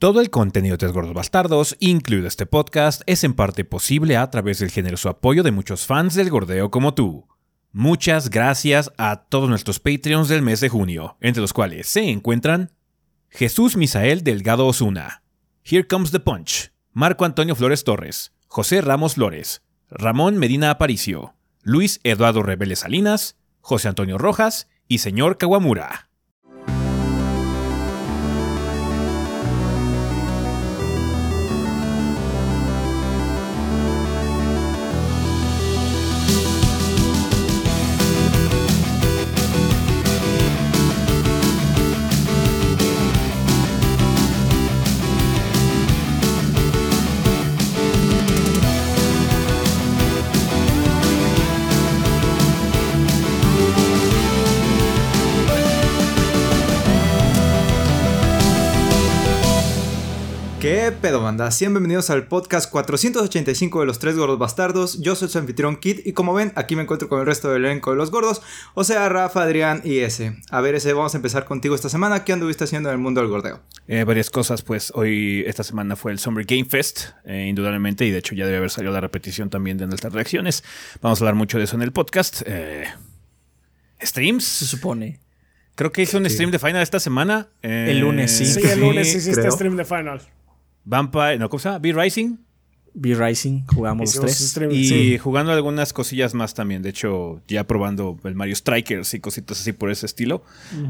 Todo el contenido de Tres Gordos Bastardos, incluido este podcast, es en parte posible a través del generoso apoyo de muchos fans del gordeo como tú. Muchas gracias a todos nuestros Patreons del mes de junio, entre los cuales se encuentran Jesús Misael Delgado Osuna, Here Comes the Punch, Marco Antonio Flores Torres, José Ramos Flores, Ramón Medina Aparicio, Luis Eduardo Rebeles Salinas, José Antonio Rojas y señor Kawamura. Pedo, banda? Sean bienvenidos al podcast 485 de los tres gordos bastardos. Yo soy su anfitrión Kit y como ven, aquí me encuentro con el resto del elenco de los gordos, o sea, Rafa, Adrián y ese. A ver, ese, vamos a empezar contigo esta semana. ¿Qué anduviste haciendo en el mundo del gordeo? Eh, varias cosas, pues hoy, esta semana fue el Summer Game Fest, eh, indudablemente, y de hecho ya debe haber salido la repetición también de nuestras reacciones. Vamos a hablar mucho de eso en el podcast. Eh, ¿Streams? Se supone. Creo que hice un stream de Final esta semana. Eh, El lunes, sí. Sí, el lunes hiciste creo. stream de Final. Vampire, no, ¿cómo se llama? B-Rising. B-Rising, jugamos los tres. stream, Y sí. jugando algunas cosillas más también. De hecho, ya probando el Mario Strikers y cositas así por ese estilo.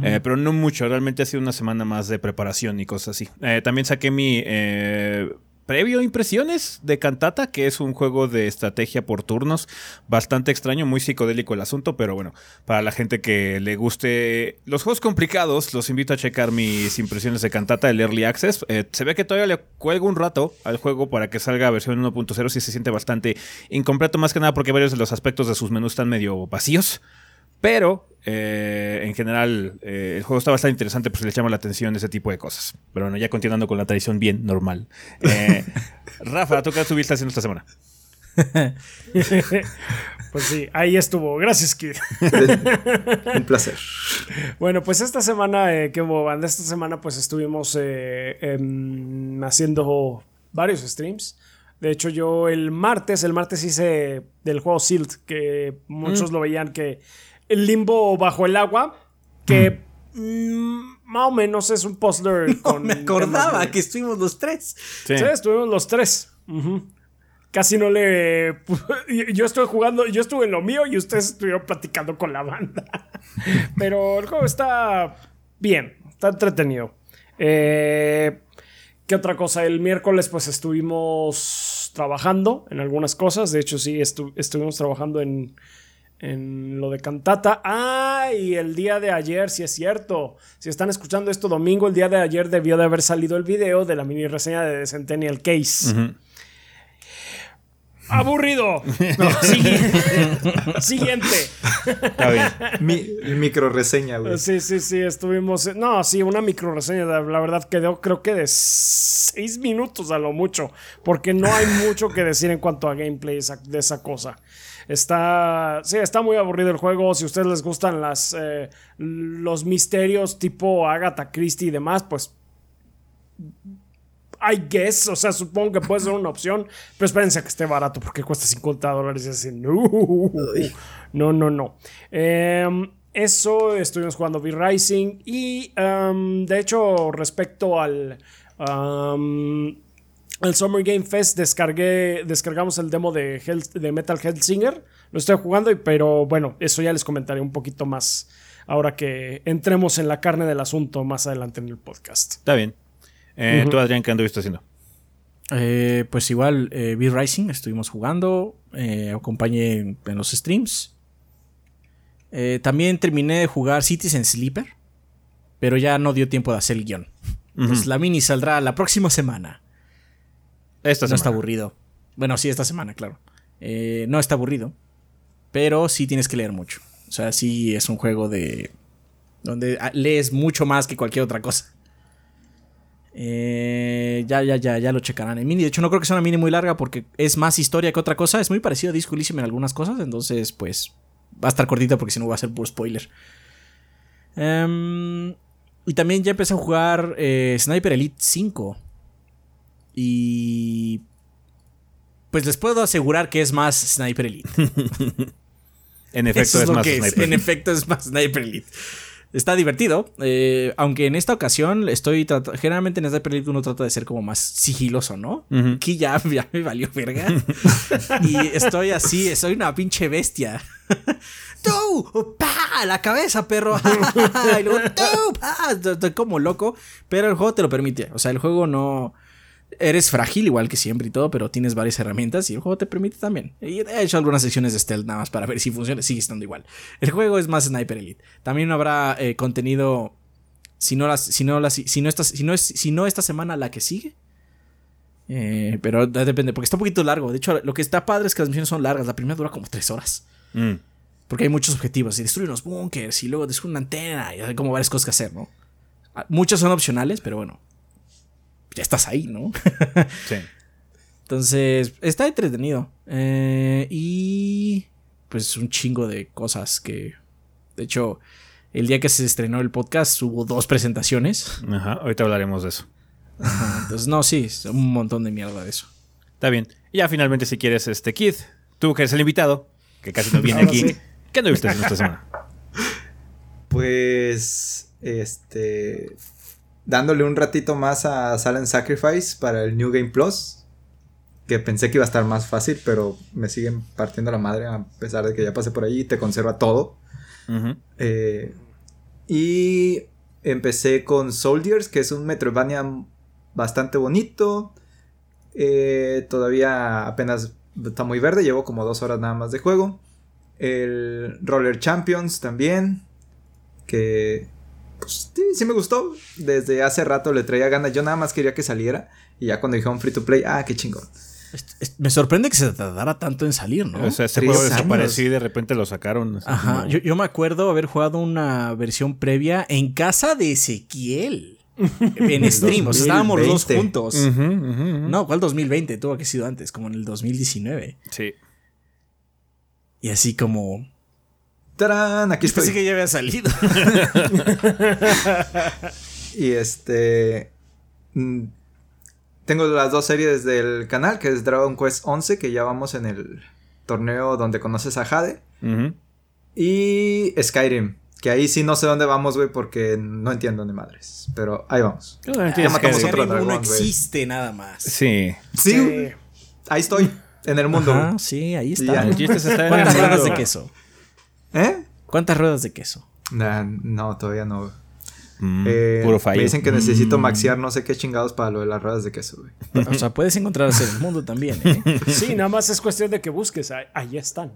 Eh, pero no mucho. Realmente ha sido una semana más de preparación y cosas así. Eh, también saqué mi eh, previo impresiones de Cantata, que es un juego de estrategia por turnos. Bastante extraño, muy psicodélico el asunto. Pero bueno, para la gente que le guste los juegos complicados, los invito a checar mis impresiones de Cantata, el Early Access. Eh, se ve que todavía le cuelgo un rato al juego para que salga versión 1.0. Sí se siente bastante incompleto, más que nada porque varios de los aspectos de sus menús están medio vacíos. Pero eh, en general eh, el juego está bastante interesante, pues les llama la atención ese tipo de cosas. Pero bueno, ya continuando con la tradición bien normal. Eh, Rafa, ¿tú qué estuviste haciendo esta semana? Pues sí, ahí estuvo. Gracias, Kid. Un placer. Bueno, pues esta semana, eh, que hubo, banda, esta semana pues estuvimos eh, em, haciendo varios streams. De hecho, yo el martes, el martes hice del juego Silt, que muchos lo veían que el limbo bajo el agua, que mm, más o menos es un puzzler con... Me acordaba de- que estuvimos los tres. Sí, estuvimos los tres. Casi no le. Yo estuve jugando, yo estuve en lo mío y ustedes estuvieron platicando con la banda. Pero el juego está bien, está entretenido. Eh, ¿Qué otra cosa? El miércoles, pues estuvimos trabajando en algunas cosas. De hecho, sí, estu- estuvimos trabajando en, en lo de cantata. Ah, y el día de ayer, si es cierto. Si están escuchando esto domingo, el día de ayer debió de haber salido el video de la mini reseña de The Centennial Case. ¡Aburrido! Sigui- Siguiente. Está bien. Mi micro reseña, güey. Sí, sí, sí, estuvimos. No, sí, una micro reseña. La la verdad quedó, creo que de seis minutos a lo mucho. Porque no hay mucho que decir en cuanto a gameplay esa- de esa cosa. Está. Sí, está muy aburrido el juego. Si a ustedes les gustan las, eh, los misterios tipo Agatha Christie y demás, pues. I guess, o sea, supongo que puede ser una opción, pero espérense a que esté barato porque cuesta 50 dólares y así. No, no, no, no. Em, eso, estuvimos jugando V-Rising y em, de hecho, respecto al, am, al Summer Game Fest, descargué, descargamos el demo de, Hell- de Metal Hellsinger. Lo estoy jugando, y- pero bueno, eso ya les comentaré un poquito más ahora que entremos en la carne del asunto más adelante en el podcast. Está bien. Eh, ¿Tú, Adrián, qué anduviste haciendo? Eh, pues igual, eh, B-Rising estuvimos jugando. eh, acompañé en, en los streams. Eh, también terminé de jugar Citizen Sleeper. Pero ya no dio tiempo de hacer el guion. Entonces la mini saldrá la próxima semana. Esta no está aburrido. Bueno, sí, esta semana, claro. Eh, no está aburrido. Pero sí tienes que leer mucho. O sea, sí es un juego de. donde ah, lees mucho más que cualquier otra cosa. Eh, ya, ya, ya, ya lo checarán en mini. De hecho, no creo que sea una mini muy larga porque es más historia que otra cosa. Es muy parecido a Disco Elysium en algunas cosas. Entonces, pues, va a estar cortita porque si no va a ser puro spoiler. Em, y también ya empecé a jugar eh, Sniper Elite 5. Y pues les puedo asegurar que es más Sniper Elite. En efecto, es, más es. Sniper. En efecto, es más Sniper Elite. Está divertido, eh, aunque en esta ocasión estoy trat- generalmente en Sniper Elite uno trata de ser como más sigiloso, ¿no? Ujú. Aquí ya, ya me valió verga. y estoy así, soy una pinche bestia. ¡Tú! ¡Pa! ¡La cabeza, perro! y luego ¡tú! ¡Pa! Estoy como loco, pero el juego te lo permite. O sea, el juego no... Eres frágil igual que siempre y todo, pero tienes varias herramientas y el juego te permite también. Y he hecho algunas secciones de stealth nada más para ver si funciona. Sigue estando igual. El juego es más Sniper Elite. También habrá eh, contenido... Si no, las, si, no las, si, no esta, si, no es, si no esta semana la que sigue, eh, pero de- depende, porque está un poquito largo. De hecho, lo que está padre es que las misiones son largas. La primera dura como tres horas. Mm. Porque hay muchos objetivos. Y destruye unos bunkers y luego destruye una antena. Y hay como varias cosas que hacer, ¿no? Ah, Muchas son opcionales, pero bueno. Ya estás ahí, ¿no? Sí. Entonces, está entretenido. Eh, y pues un chingo de cosas que... De hecho, el día que se estrenó el podcast hubo dos presentaciones. Ajá, ahorita hablaremos de eso. Entonces, no, sí, es un montón de mierda de eso. Está bien. Y ya finalmente, si quieres, este Kid, tú que eres el invitado, que casi no viene Ahora aquí. sí. ¿Qué no viste en esta semana? Pues, este, dándole un ratito más a Silent Sacrifice para el New Game Plus, que pensé que iba a estar más fácil, pero me siguen partiendo la madre a pesar de que ya pasé por ahí y te conserva todo. Eh, y empecé con Soldiers, que es un Metroidvania bastante bonito. Eh, todavía apenas está muy verde, llevo como dos horas nada más de juego. El Roller Champions también, que pues, sí, sí me gustó. Desde hace rato le traía ganas, yo nada más quería que saliera. Y ya cuando dijeron free to play, ah, qué chingón. Me sorprende que se tardara tanto en salir, ¿no? O sea, este Tres juego desapareció y de repente lo sacaron. así Ajá, como- yo, yo me acuerdo haber jugado una versión previa en casa de Ezequiel. en stream, o sea, estábamos los dos 2020. juntos. No, ¿cuál 2020? Tuvo que haber sido antes, como en el 2019. Sí. Y así como... ¡Tarán! Aquí estoy. Pensé que ya había salido. Y este. mm, Tengo las dos series del canal, que es Dragon Quest 11, que ya vamos en el torneo donde conoces a Jade. Y Skyrim, que ahí sí no sé dónde vamos, güey, porque no entiendo ni madres. Pero ahí vamos. Ah, Ya matamos otro Skyrim no existe nada más. Sí. Sí, ahí estoy, en el mundo. Ajá, sí, ahí Y ya. está. El chiste es estar en el ¿Cuántas ruedas de mundo. queso? ¿Eh? ¿Cuántas ruedas de queso? Nah, no, todavía no. Mm, Eh, puro fallo. Me dicen que necesito maxear no sé qué chingados para lo de las ruedas de queso, güey. O sea, puedes encontrarse en el mundo también, ¿eh? Sí, nada más es cuestión de que busques. Ahí, ahí están.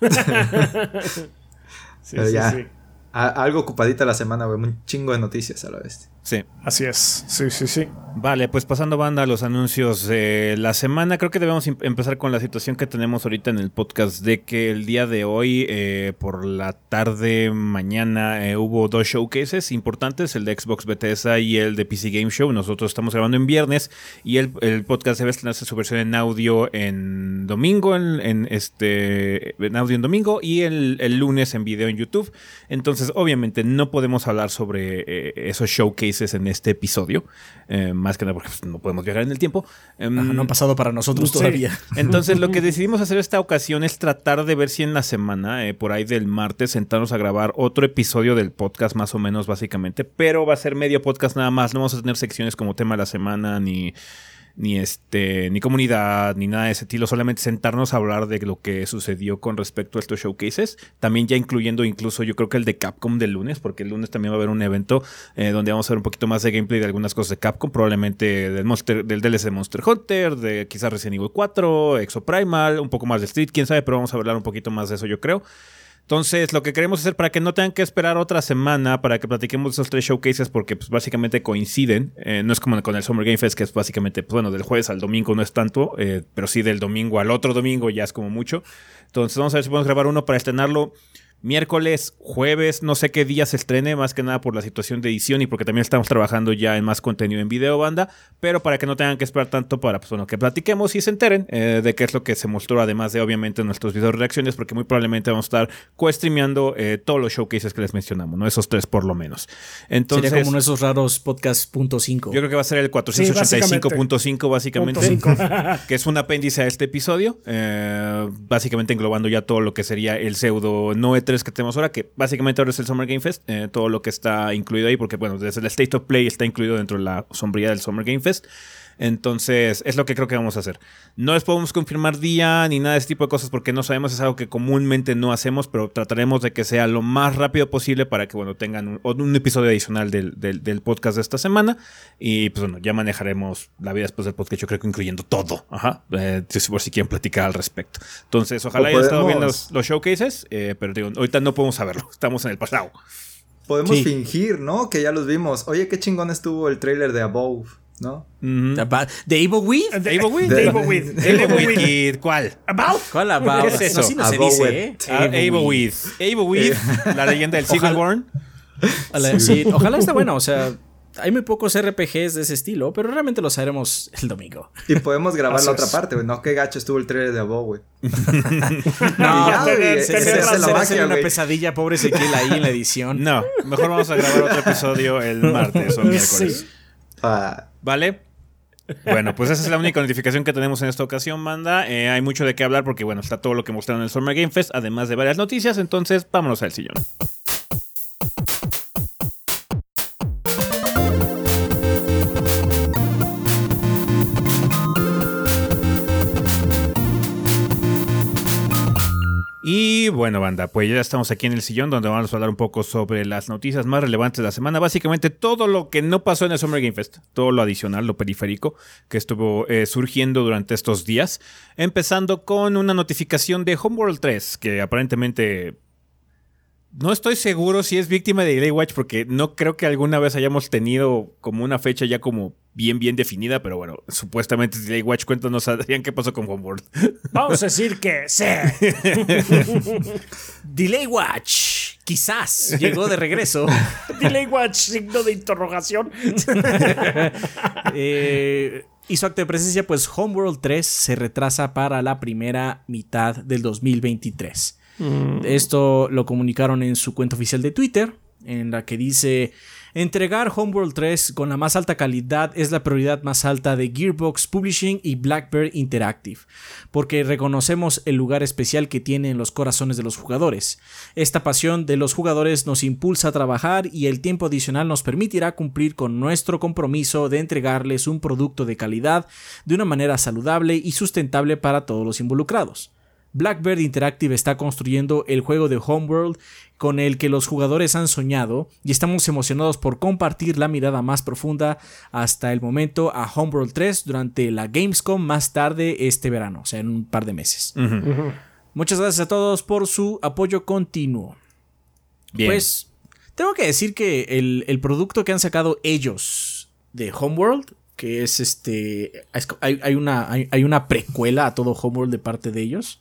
sí, Pero sí, ya. sí. A- algo ocupadita la semana, güey. Un chingo de noticias a la vez. Sí. Así es. Sí, sí, sí. Vale, pues pasando banda a los anuncios de la semana, creo que debemos em- empezar con la situación que tenemos ahorita en el podcast de que el día de hoy, eh, por la tarde, mañana, eh, hubo dos showcases importantes, el de Xbox Bethesda y el de PC Game Show. Nosotros estamos grabando en viernes y el, el podcast debe estrenarse su versión en audio en domingo, en, en este, en audio en domingo y el, el lunes en video en YouTube. Entonces, obviamente, no podemos hablar sobre eh, esos showcases en este episodio. eh, más que nada porque pues, no podemos viajar en el tiempo. Em, Ajá, no han pasado para nosotros Sí. todavía. entonces lo que decidimos hacer esta ocasión es tratar de ver si en la semana, eh, por ahí del martes, sentarnos a grabar otro episodio del podcast más o menos básicamente, pero va a ser medio podcast nada más, no vamos a tener secciones como tema de la semana ni ni este ni comunidad ni nada de ese estilo, solamente sentarnos a hablar de lo que sucedió con respecto a estos showcases, también ya incluyendo incluso yo creo que el de Capcom del lunes, porque el lunes también va a haber un evento eh, donde vamos a ver un poquito más de gameplay de algunas cosas de Capcom, probablemente del Monster del DLC Monster Hunter, de quizás Resident Evil 4, Exo Primal, un poco más de Street, quién sabe, pero vamos a hablar un poquito más de eso yo creo. Entonces, lo que queremos hacer para que no tengan que esperar otra semana para que platiquemos esos tres showcases, porque pues, básicamente coinciden. eh, no es como con el Summer Game Fest, que es básicamente, pues, bueno, del jueves al domingo no es tanto, eh, pero sí del domingo al otro domingo ya es como mucho. Entonces, vamos a ver si podemos grabar uno para estrenarlo miércoles, jueves, no sé qué día se estrene, más que nada por la situación de edición y porque también estamos trabajando ya en más contenido en video banda, pero para que no tengan que esperar tanto para pues, bueno, que platiquemos y se enteren eh, de qué es lo que se mostró, además de obviamente nuestros videos reacciones, porque muy probablemente vamos a estar co-streameando eh, todos los showcases que les mencionamos, ¿no? Esos tres por lo menos. Entonces, Sería como uno de esos raros podcast punto .5. Yo creo que va a ser el 485.5 básicamente, que es un apéndice a este episodio, eh, básicamente englobando ya todo lo que sería el pseudo no E3 que tenemos ahora, que básicamente ahora es el Summer Game Fest, eh, todo lo que está incluido ahí, porque bueno, desde el State of Play está incluido dentro de la sombría del Summer Game Fest. Entonces, es lo que creo que vamos a hacer. No les podemos confirmar día ni nada de ese tipo de cosas porque no sabemos, es algo que comúnmente no hacemos, pero trataremos de que sea lo más rápido posible para que, bueno, tengan un, un episodio adicional del, del, del, podcast de esta semana. Y pues bueno, ya manejaremos la vida después del podcast, yo creo que incluyendo todo. Ajá. Eh, por si quieren platicar al respecto. Entonces, ojalá hayan estado viendo los, los showcases, eh, pero digo, ahorita no podemos saberlo, estamos en el pasado. Podemos sí. fingir, ¿no? Que ya los vimos. Oye, qué chingón estuvo el trailer de Above. ¿No? Mm -hmm. ¿De Evil Weed? ¿De Evil Weed? De Evil Weed. Evil Weed. ¿Cuál? ¿About? ¿Cuál About? ¿Qué es eso? No, sí no se dice, ¿eh? Evil Weed. Evil Weed, la leyenda del Seagullborn. Ojalá, sí, ojalá esté bueno, o sea... Hay muy pocos RPGs de ese estilo, pero realmente lo sabremos el domingo. Y podemos grabar la otra parte, güey. No, qué gacho estuvo el trailer de Abo, güey. no, ya, güey. Se, se, se, la magia, una pesadilla, pobre Ezequiel, ahí en la edición. No, mejor vamos a grabar otro episodio el martes o miércoles. Sí. Ah. ¿Vale? Bueno, pues esa es la única notificación que tenemos en esta ocasión, banda. Eh, hay mucho de qué hablar porque, bueno, está todo lo que mostraron en el Summer Game Fest, además de varias noticias. Entonces, vámonos al sillón. Y bueno, banda, pues ya estamos aquí en el sillón donde vamos a hablar un poco sobre las noticias más relevantes de la semana. Básicamente todo lo que no pasó en el Summer Game Fest, todo lo adicional, lo periférico que estuvo eh, surgiendo durante estos días. Empezando con una notificación de Homeworld 3, que aparentemente no estoy seguro si es víctima de Delay Watch porque no creo que alguna vez hayamos tenido como una fecha ya como bien bien definida, pero bueno, supuestamente Delay Watch, cuéntanos Adrián qué pasó con Homeworld. Vamos a decir que sí. Delay Watch, quizás llegó de regreso. Delay Watch, signo de interrogación. eh, y su acto de presencia, pues Homeworld 3 se retrasa para la primera mitad del 2023. Mm. Esto lo comunicaron en su cuenta oficial de Twitter, en la que dice: Entregar Homeworld 3 con la más alta calidad es la prioridad más alta de Gearbox Publishing y Blackbird Interactive, porque reconocemos el lugar especial que tiene en los corazones de los jugadores. Esta pasión de los jugadores nos impulsa a trabajar y el tiempo adicional nos permitirá cumplir con nuestro compromiso de entregarles un producto de calidad de una manera saludable y sustentable para todos los involucrados. Blackbird Interactive está construyendo el juego de Homeworld con el que los jugadores han soñado y estamos emocionados por compartir la mirada más profunda hasta el momento a Homeworld 3 durante la Gamescom más tarde este verano, o sea, en un par de meses. Uh -huh. Uh -huh. Muchas gracias a todos por su apoyo continuo. Bien. Pues tengo que decir que el, el producto que han sacado ellos de Homeworld que es este. Hay, hay, una, hay, hay, una precuela a todo Homeworld de parte de ellos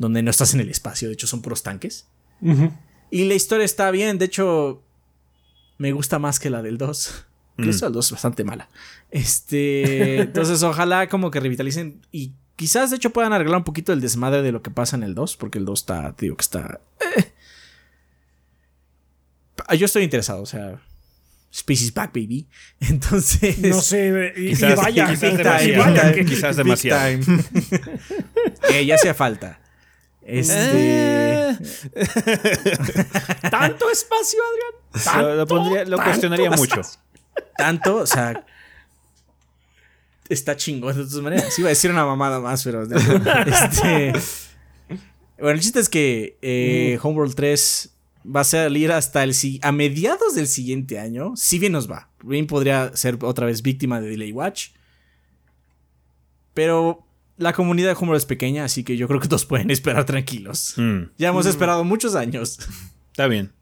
donde no estás en el espacio, de hecho son puros tanques. Uh -huh. Y la historia está bien, de hecho me gusta más que la del 2. Que mm. eso del 2 es bastante mala. Este, entonces ojalá como que revitalicen y quizás de hecho puedan arreglar un poquito el desmadre de lo que pasa en el 2, porque el 2 está, digo que está... Eh. Yo estoy interesado, o sea, Species Back, baby. Entonces. No sé, y, quizás, y vaya, quizás demasiado. vaya que- quizás demasiado. eh, ya hacía falta. Este. tanto espacio, Adrián. Lo, lo pondría- lo tanto cuestionaría espacio. mucho. Tanto, o sea. Está chingón de todas maneras. Sí, iba a decir una mamada más, pero. Este. Bueno, el chiste es que eh, Homeworld 3 va a salir hasta el si- a mediados del siguiente año. Si bien nos va. Bien podría ser otra vez víctima de Delay Watch. Pero la comunidad de Homeworld es pequeña, así que yo creo que todos pueden esperar tranquilos. Mm, Ya hemos esperado muchos años. está bien.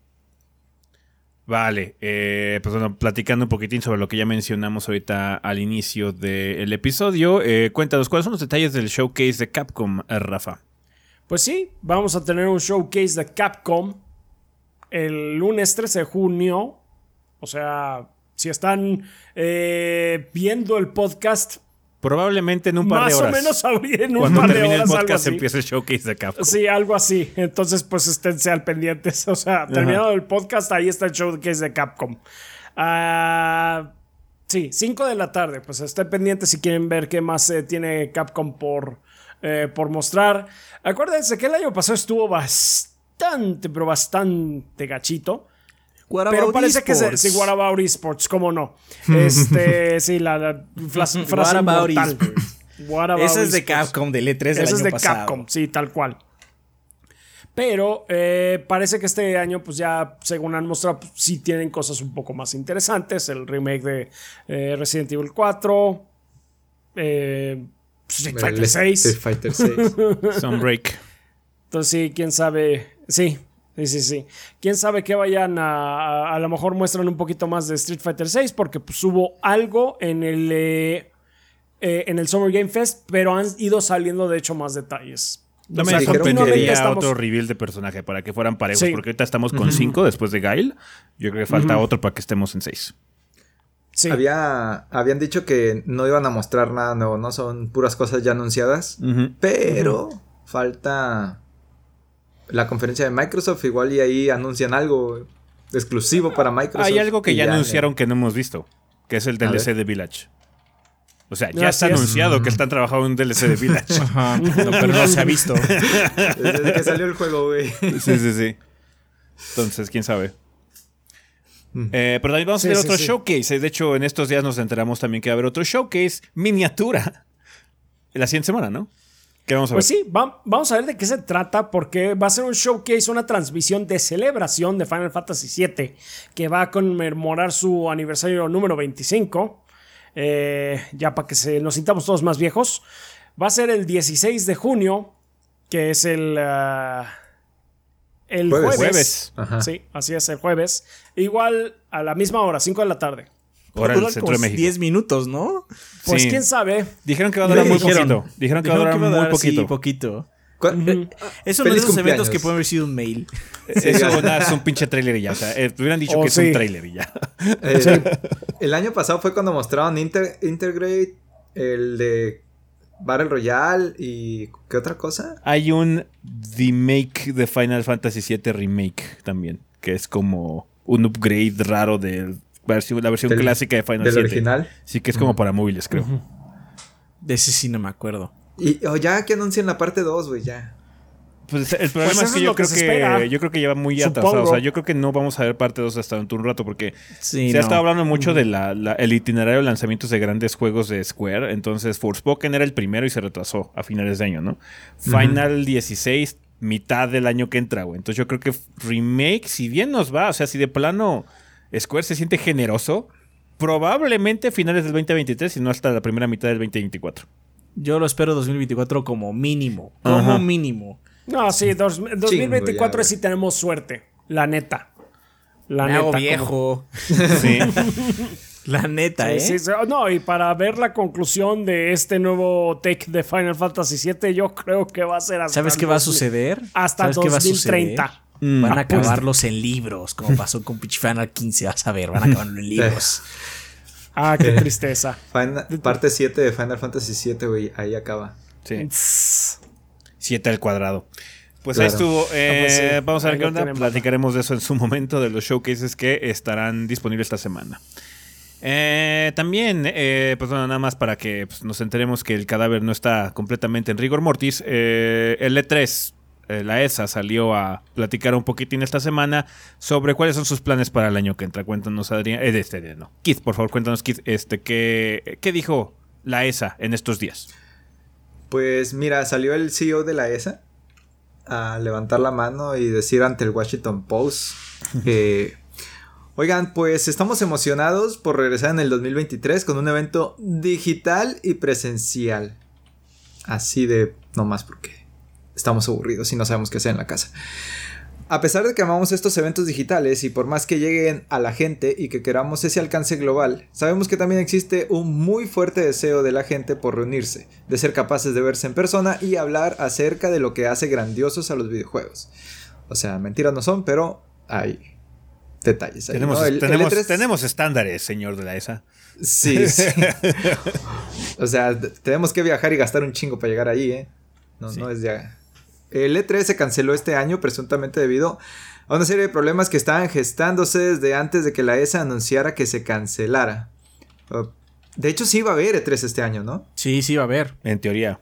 Vale, eh, pues bueno, platicando un poquitín sobre lo que ya mencionamos ahorita al inicio del episodio, eh, cuéntanos cuáles son los detalles del showcase de Capcom, Rafa. Pues sí, vamos a tener un showcase de Capcom el lunes 13 de junio. O sea, si están eh, viendo el podcast, Probablemente en un par más de horas. o menos en un Cuando par de termine el horas algo podcast así. empieza el showcase de Capcom. Sí, algo así. Entonces, pues esténse al pendientes. O sea, terminado el podcast, ahí está el showcase de Capcom. Ah, sí, 5 de la tarde. Pues estén pendientes si quieren ver qué más eh, tiene Capcom por, eh, por mostrar. Acuérdense que el año pasado estuvo bastante, pero bastante gachito. What Pero about parece que se, esports? sí, What About Esports, cómo no. Este, sí, la, la frase What about esports? What about Ese es de esports. Capcom, del E3 del Ese año es de pasado. Capcom, sí, tal cual. Pero eh, parece que este año, pues ya, según han mostrado, pues, sí tienen cosas un poco más interesantes. El remake de eh, Resident Evil 4. Eh, Street El Fighter 6. Street Fighter 6. Sunbreak. Entonces sí, quién sabe. Sí, sí, sí, sí. Quién sabe que vayan a, a. a lo mejor muestran un poquito más de Street Fighter 6 porque pues hubo algo en el. eh, eh, en el Summer Game Fest, pero han ido saliendo de hecho más detalles. No O me sorprendería estamos- otro reveal de personaje para que fueran parejos, Sí. porque ahorita estamos con 5 después de Gail. Yo creo que falta otro para que estemos en 6. Sí. Había, habían dicho que no iban a mostrar nada nuevo, ¿no? Son puras cosas ya anunciadas. Pero falta la conferencia de Microsoft. Igual y ahí anuncian algo exclusivo para Microsoft. Hay algo que ya, anunciaron que no hemos visto, que es el DLC de Village. O sea, ya Así está es. anunciado que están trabajando en un DLC de Village. Ajá, no, pero no se ha visto. Desde que salió el juego, güey. sí, sí, sí. Entonces, quién sabe. Eh, pero también vamos Sí, a tener sí, otro sí. showcase. De hecho, en estos días nos enteramos también que va a haber otro showcase miniatura. La siguiente semana, ¿no? ¿Qué vamos a Pues ver? sí, va- vamos a ver de qué se trata, porque va a ser un showcase, una transmisión de celebración de Final Fantasy VII, que va a conmemorar su aniversario número 25, eh, ya para que se, nos sintamos todos más viejos. Va a ser el 16 de junio, que es el... ah, el Jueves. jueves. Jueves. Ajá. Sí, así es, el jueves. Igual a la misma hora, 5 de la tarde. Ahora en el centro como de México. 10 minutos, ¿no? Pues Sí. quién sabe. Dijeron que va a durar muy Dijeron. poquito. Dijeron que va a durar muy dar, sí, poquito. poquito. ¿Cu- Ujú. eh, Eso es Feliz de esos eventos que pueden haber sido un mail. Eso nada, es un pinche trailer y ya. O sea, eh, hubieran dicho Oh, que es un trailer y ya. eh, El año pasado fue cuando mostraron Inter- Intergrade, el de Battle Royale y ¿qué otra cosa? Hay un remake de Final Fantasy VII Remake también, que es como un upgrade raro de versión, la versión Del- clásica de Final del original. Sí, que es como para móviles, creo. De ese sí no me acuerdo. Y oh, ya que anuncien la parte 2, güey, ya. Pues el problema eso es que es yo que creo que, yo creo que lleva muy atrasado. O sea, yo creo que no vamos a ver parte 2 hasta dentro de un rato porque Sí, se ha no. estado hablando mucho del de el itinerario de lanzamientos de grandes juegos de Square. Entonces, Forspoken era el primero y se retrasó a finales de año, ¿no? Final 16, mitad del año que entra, güey. Entonces, yo creo que remake, si bien nos va, o sea, si de plano Square se siente generoso, probablemente finales del 2023 y no hasta la primera mitad del 2024. Yo lo espero 2024 como mínimo. Como Ajá. mínimo. No, sí, dos- 2024 ya, sí tenemos suerte. La neta. La Me neta. hago como- viejo. Sí. La neta, Sí, ¿eh? sí, sí. No, y para ver la conclusión de este nuevo take de Final Fantasy VII, yo creo que va a ser hasta. ¿Sabes el qué va a 2000 suceder? Hasta ¿Sabes qué va a suceder? 2030. Mm. Van a Apuesta. acabarlos en libros, como pasó con Pitch Final 15. Vas a ver, van a acabarlo en libros. Ah, qué tristeza. Final- parte 7 de Final Fantasy 7, güey, ahí acaba. Sí. Tss. 7 al cuadrado. Pues Claro. ahí estuvo. Eh, pues sí, vamos a ver qué onda. Platicaremos de eso en su momento, de los showcases que estarán disponibles esta semana. Eh, también, eh, pues bueno, nada más para que pues, nos enteremos que el cadáver no está completamente en rigor mortis. eh, el E3, eh, la ESA, salió a platicar un poquitín esta semana sobre cuáles son sus planes para el año que entra. Cuéntanos, Adrián. Eh, este, no. Kid, por favor, cuéntanos, Kid, este, ¿qué, ¿qué dijo la ESA en estos días? Pues mira, salió el CEO de la ESA a levantar la mano y decir ante el Washington Post que, oigan, pues estamos emocionados por regresar en el 2023 con un evento digital y presencial. Así de, no más porque estamos aburridos y no sabemos qué hacer en la casa. A pesar de que amamos estos eventos digitales y por más que lleguen a la gente y que queramos ese alcance global, sabemos que también existe un muy fuerte deseo de la gente por reunirse, de ser capaces de verse en persona y hablar acerca de lo que hace grandiosos a los videojuegos. O sea, mentiras no son, pero hay detalles. Ahí, Tenemos, ¿no? El- el tenemos, E3 tenemos estándares, señor de la ESA. Sí, sí. o sea, tenemos que viajar y gastar un chingo para llegar ahí, ¿eh? No, no es ya. El E3 se canceló este año presuntamente debido a una serie de problemas que estaban gestándose desde antes de que la ESA anunciara que se cancelara. Uh, De hecho, sí iba a haber E3 este año, ¿no? Sí, sí, va a haber. En teoría.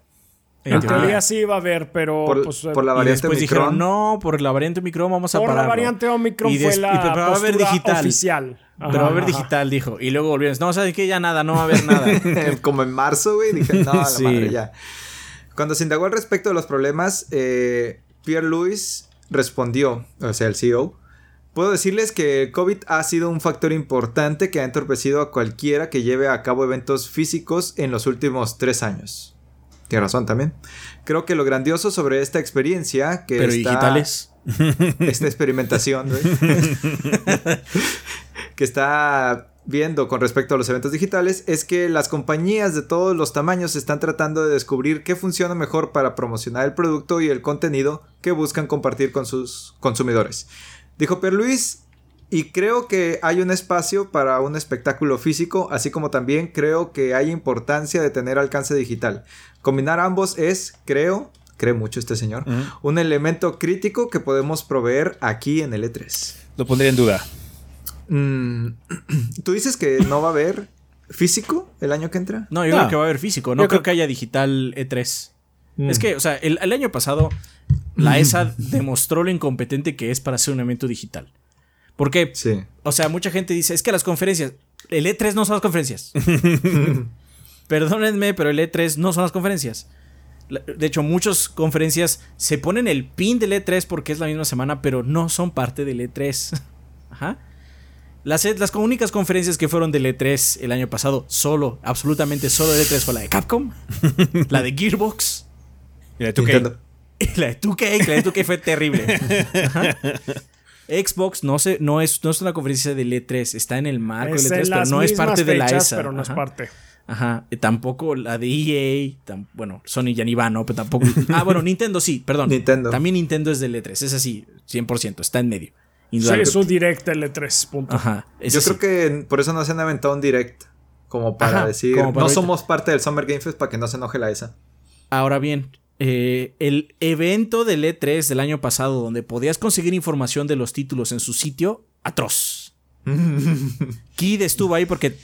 En Ajá. teoría sí iba a haber, pero Por, pues, por la Y variante después Omicron. dijeron, no, por la variante Omicron vamos a por la variante Omicron Y fue la y- pero va a haber postura digital. oficial. Pero va a haber digital, dijo. Y luego volvieron. No, ¿sabes qué? Ya nada, no va a haber nada. Como en marzo, güey. Dije, no, la Sí. madre, ya. Cuando se indagó al respecto de los problemas, eh, Pierre Louis respondió, o sea, el CEO. Puedo decirles que el COVID ha sido un factor importante que ha entorpecido a cualquiera que lleve a cabo eventos físicos en los últimos tres años. Tiene razón también. Creo que lo grandioso sobre esta experiencia que Pero está- digitales. esta experimentación güey, que está viendo con respecto a los eventos digitales es que las compañías de todos los tamaños están tratando de descubrir qué funciona mejor para promocionar el producto y el contenido que buscan compartir con sus consumidores. Dijo Per Luis, y creo que hay un espacio para un espectáculo físico, así como también creo que hay importancia de tener alcance digital. Combinar ambos es, creo, cree mucho este señor, un elemento crítico que podemos proveer aquí en el E3. Lo pondría en duda. Mm, ¿Tú dices que no va a haber físico el año que entra? No, yo No. creo que va a haber físico. No creo creo- que haya digital E3. Mm. Es que, o sea, el, el año pasado la ESA demostró lo incompetente que es para hacer un evento digital. Porque, Sí. o sea, mucha gente dice, es que las conferencias, el E3 no son las conferencias. Perdónenme, pero el E3 no son las conferencias. De hecho, muchas conferencias se ponen el pin del E3 porque es la misma semana, pero no son parte del E3. Ajá. Las, E- las únicas conferencias que fueron del E3 el año pasado, solo, absolutamente solo del E3 fue la de Capcom, la de Gearbox, Y la de 2K. Nintendo. y la de 2K, que la de 2K fue terrible. Ajá. Xbox no, se, no, es, no es una conferencia del E3, está en el marco Es del en E3, pero no es parte de la ESA. Pero no es parte. Ajá. Y tampoco la de EA. tam- bueno, Sony ya ni va, ¿no? Pero tampoco. Ah, bueno, Nintendo sí, perdón. Nintendo. También Nintendo es del E3. Es así, 100%. Está en medio. Sí, Indudable. es un direct L3. Punto. Ajá. Yo creo que por eso no se han aventado un direct. Como para Ajá, decir, como para no ahorita. somos parte del Summer Game Fest para que no se enoje la ESA. Ahora bien, eh, el evento del E3 del año pasado, donde podías conseguir información de los títulos en su sitio, atroz. Kid estuvo ahí porque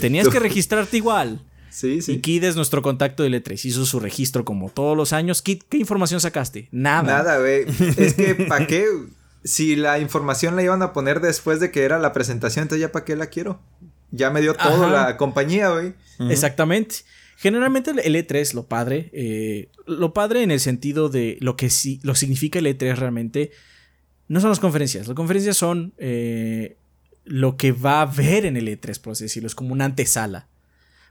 tenías que registrarte igual. Sí, Y sí. Kid es nuestro contacto del E3. Hizo su registro como todos los años. Kid, ¿qué información sacaste? Nada. Nada, güey. Es que, ¿para qué? Si la información la iban a poner después de que era la presentación, entonces ya para qué la quiero. Ya me dio todo Ajá. la compañía, güey. Exactamente. Generalmente el E3, lo padre, eh, lo padre en el sentido de lo que sí, lo significa el E3 realmente, no son las conferencias. Las conferencias son eh, lo que va a haber en el E3, por así decirlo. Es como una antesala.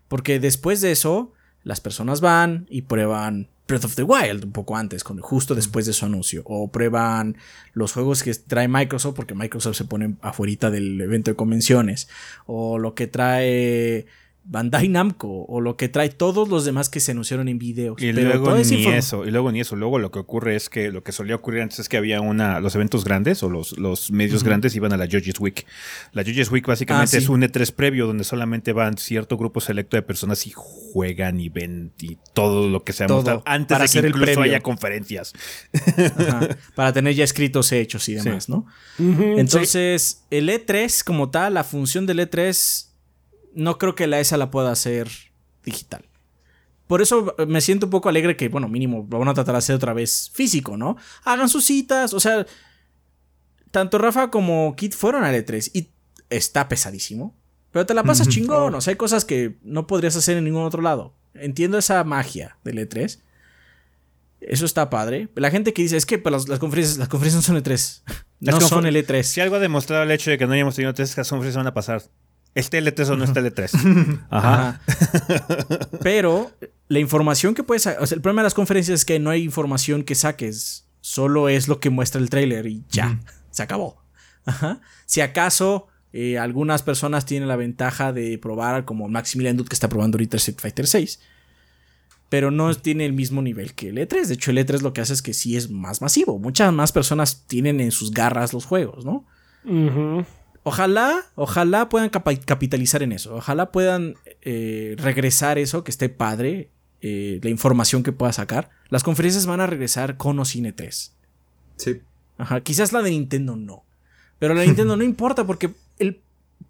Porque después de eso, las personas van y prueban Breath of the Wild un poco antes, con- justo después de su anuncio. O prueban los juegos que trae Microsoft, porque Microsoft se pone afuera del evento de convenciones. O lo que trae Bandai Namco. O lo que trae todos los demás que se anunciaron en videos. Y Pero luego ni eso, y luego ni eso. Luego lo que ocurre es que lo que solía ocurrir antes es que había una, los eventos grandes o los, los medios grandes iban a la Judges Week. La Judges Week básicamente Ah, sí. es un E3 previo donde solamente van cierto grupo selecto de personas y juegan y ven y todo lo que se va a Todo, mostrar antes para de que hacer el incluso previo. haya conferencias. Ajá, para tener ya escritos hechos y demás, ¿no? Entonces, el E3 como tal, la función del E3, no creo que la ESA la pueda hacer digital. Por eso me siento un poco alegre que, bueno, mínimo, lo van a tratar de hacer otra vez físico, ¿no? Hagan sus citas, o sea, tanto Rafa como Kit fueron al E3 y está pesadísimo, pero te la pasas chingón, o sea, hay cosas que no podrías hacer en ningún otro lado. Entiendo esa magia del E3. Eso está padre. La gente que dice, es que pues, las, las conferencias, las conferencias no son E3. Las No son el E E3. Si algo ha demostrado el hecho de que no hayamos tenido tres conferencias van a pasar. ¿Este L3 o no este L3? Ajá. Pero la información que puedes o sea, el problema de las conferencias es que no hay información que saques solo es lo que muestra el trailer y ya, se acabó. Ajá. Si acaso eh, algunas personas tienen la ventaja de probar como Maximilian Dude que está probando ahorita Street Fighter 6. Pero no tiene el mismo nivel que el E3. De hecho, el E3 lo que hace es que sí es más masivo. Muchas más personas tienen en sus garras los juegos, ¿no? Ojalá, ojalá puedan capitalizar en eso. Ojalá puedan eh, regresar eso, que esté padre, eh, la información que pueda sacar. Las conferencias van a regresar con o sin E3. Sí. Ajá, quizás la de Nintendo no. Pero la de Nintendo no importa porque el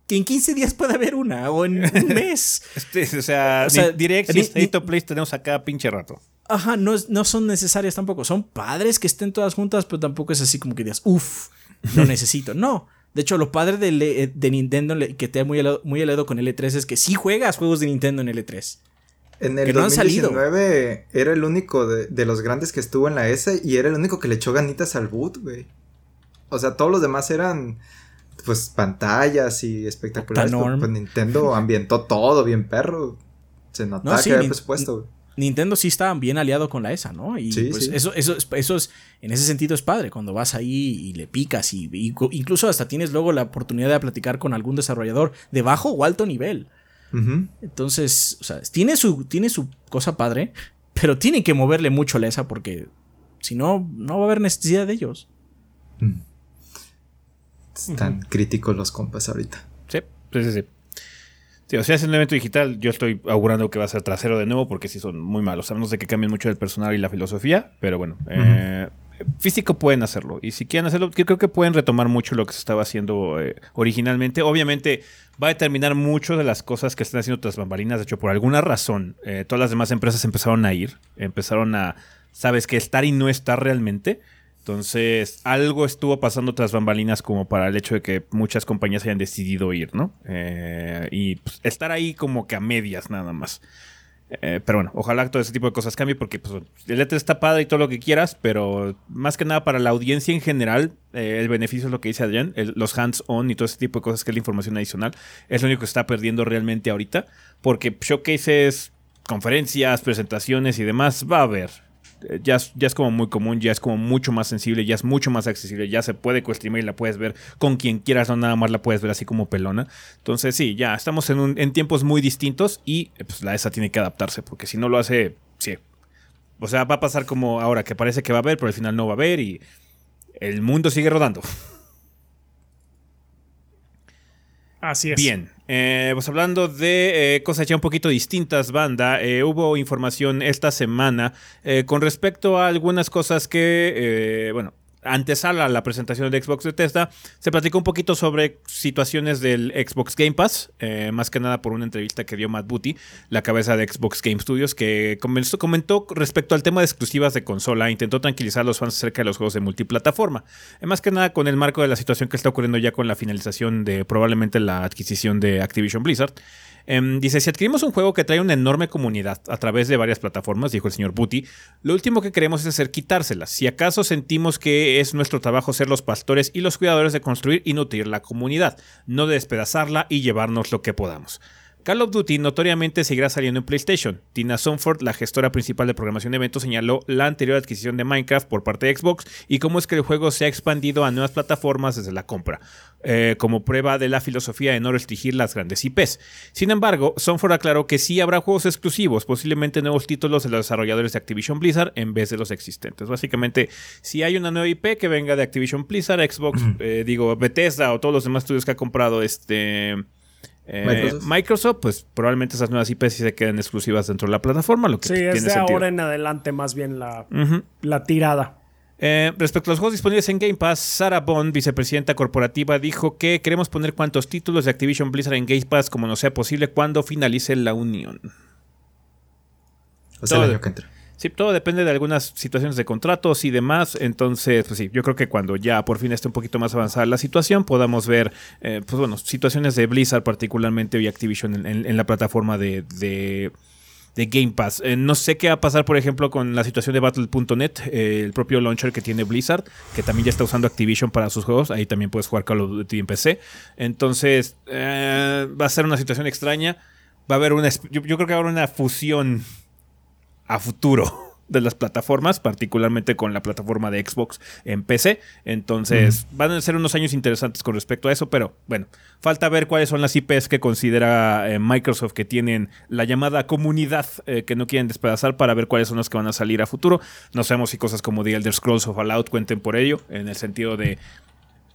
que en 15 días puede haber una o en un mes. Este, o sea, o sea Direct y State Play tenemos acá pinche rato. Ajá, no, no son necesarias tampoco. Son padres que estén todas juntas, pero tampoco es así como que digas, uff, lo necesito. No. De hecho, lo padre de, eh, de Nintendo que te ha muy helado, muy helado con L3 es que sí juegas juegos de Nintendo en L3. En el 2019 era el único de, los grandes que estuvo en la S y era el único que le echó ganitas al boot, güey. O sea, todos los demás eran pues pantallas y espectaculares. Pues, Nintendo ambientó todo bien perro. Se notaba que había presupuesto, güey. Nintendo sí está bien aliado con la ESA, ¿no? Y pues Eso, eso, eso es, en ese sentido es padre, cuando vas ahí y le picas y, incluso hasta tienes luego la oportunidad de platicar con algún desarrollador de bajo o alto nivel. Entonces, o sea, tiene su, tiene su cosa padre, pero tienen que moverle mucho a la ESA porque si no, no va a haber necesidad de ellos. Mm. Están críticos los compas ahorita. Sí, sí, sí. Sí. O sea, es un evento digital, yo estoy augurando que va a ser trasero de nuevo porque sí son muy malos. A menos de que cambien mucho el personal y la filosofía, pero bueno, eh, físico pueden hacerlo. Y si quieren hacerlo, yo creo que pueden retomar mucho lo que se estaba haciendo eh, originalmente. Obviamente va a determinar mucho de las cosas que están haciendo otras bambalinas. De hecho, por alguna razón, eh, todas las demás empresas empezaron a ir, empezaron a, sabes, que estar y no estar realmente. Entonces, algo estuvo pasando tras bambalinas como para el hecho de que muchas compañías hayan decidido ir, ¿no? Eh, y pues, estar ahí como que a medias nada más. Eh, pero bueno, ojalá todo ese tipo de cosas cambie porque pues, el E3 está padre y todo lo que quieras, pero más que nada para la audiencia en general, eh, el beneficio es lo que dice Adrián, los hands-on y todo ese tipo de cosas que es la información adicional, es lo único que está perdiendo realmente ahorita, porque showcases, conferencias, presentaciones y demás va a haber ya es, como muy común, ya es como mucho más sensible, ya es mucho más accesible, ya se puede cuestionar y la puedes ver con quien quieras, no nada más la puedes ver así como pelona. Entonces sí, ya estamos en tiempos muy distintos y eh, pues la ESA tiene que adaptarse, porque si no lo hace, sí. O sea, va a pasar como ahora, que parece que va a haber, pero al final no va a haber y el mundo sigue rodando. Así es. Bien, eh, pues hablando de eh, cosas ya un poquito distintas, banda, eh, hubo información esta semana con respecto a algunas cosas que, bueno, antesala a la presentación de Xbox de Tesla, se platicó un poquito sobre situaciones del Xbox Game Pass, eh, más que nada por una entrevista que dio Matt Booty, la cabeza de Xbox Game Studios, que comentó respecto al tema de exclusivas de consola, intentó tranquilizar a los fans acerca de los juegos de multiplataforma, eh, más que nada con el marco de la situación que está ocurriendo ya con la finalización de probablemente la adquisición de Activision Blizzard. Em, dice, si adquirimos un juego que trae una enorme comunidad a través de varias plataformas, dijo el señor Booty, lo último que queremos es hacer quitárselas. Si acaso sentimos que es nuestro trabajo ser los pastores y los cuidadores de construir y nutrir la comunidad, no de despedazarla y llevarnos lo que podamos. Call of Duty notoriamente seguirá saliendo en PlayStation. Tina Sonford, la gestora principal de programación de eventos, señaló la anterior adquisición de Minecraft por parte de Xbox y cómo es que el juego se ha expandido a nuevas plataformas desde la compra, eh, como prueba de la filosofía de no restringir las grandes IPs. Sin embargo, Sonford aclaró que sí habrá juegos exclusivos, posiblemente nuevos títulos de los desarrolladores de Activision Blizzard en vez de los existentes. Básicamente, si hay una nueva IP que venga de Activision Blizzard, Xbox, eh, digo, Bethesda o todos los demás estudios que ha comprado este eh, Microsoft. pues probablemente esas nuevas IPs sí se queden exclusivas dentro de la plataforma, lo que sí, es de ahora en adelante más bien la, la tirada. Eh, respecto a los juegos disponibles en Game Pass, Sarah Bond, vicepresidenta corporativa, dijo que queremos poner cuantos títulos de Activision Blizzard en Game Pass como no sea posible cuando finalice la unión. O sea, el año que entra. Sí, todo depende de algunas situaciones de contratos y demás. Entonces, pues sí, yo creo que cuando ya por fin esté un poquito más avanzada la situación, podamos ver, eh, pues bueno, situaciones de Blizzard particularmente y Activision en, la plataforma de, de, Game Pass. Eh, no sé qué va a pasar, por ejemplo, con la situación de Battle.net, eh, el propio launcher que tiene Blizzard, que también ya está usando Activision para sus juegos. Ahí también puedes jugar Call of Duty en PC. Entonces, va a ser una situación extraña. Va a haber una. Yo creo que va a haber una fusión a futuro. de las plataformas, particularmente con la plataforma de Xbox en PC. Entonces, van a ser unos años interesantes con respecto a eso, pero bueno, falta ver cuáles son las IPs que considera eh, Microsoft que tienen la llamada comunidad eh, que no quieren despedazar para ver cuáles son las que van a salir a futuro. No sabemos si cosas como The Elder Scrolls of Fallout cuenten por ello, en el sentido de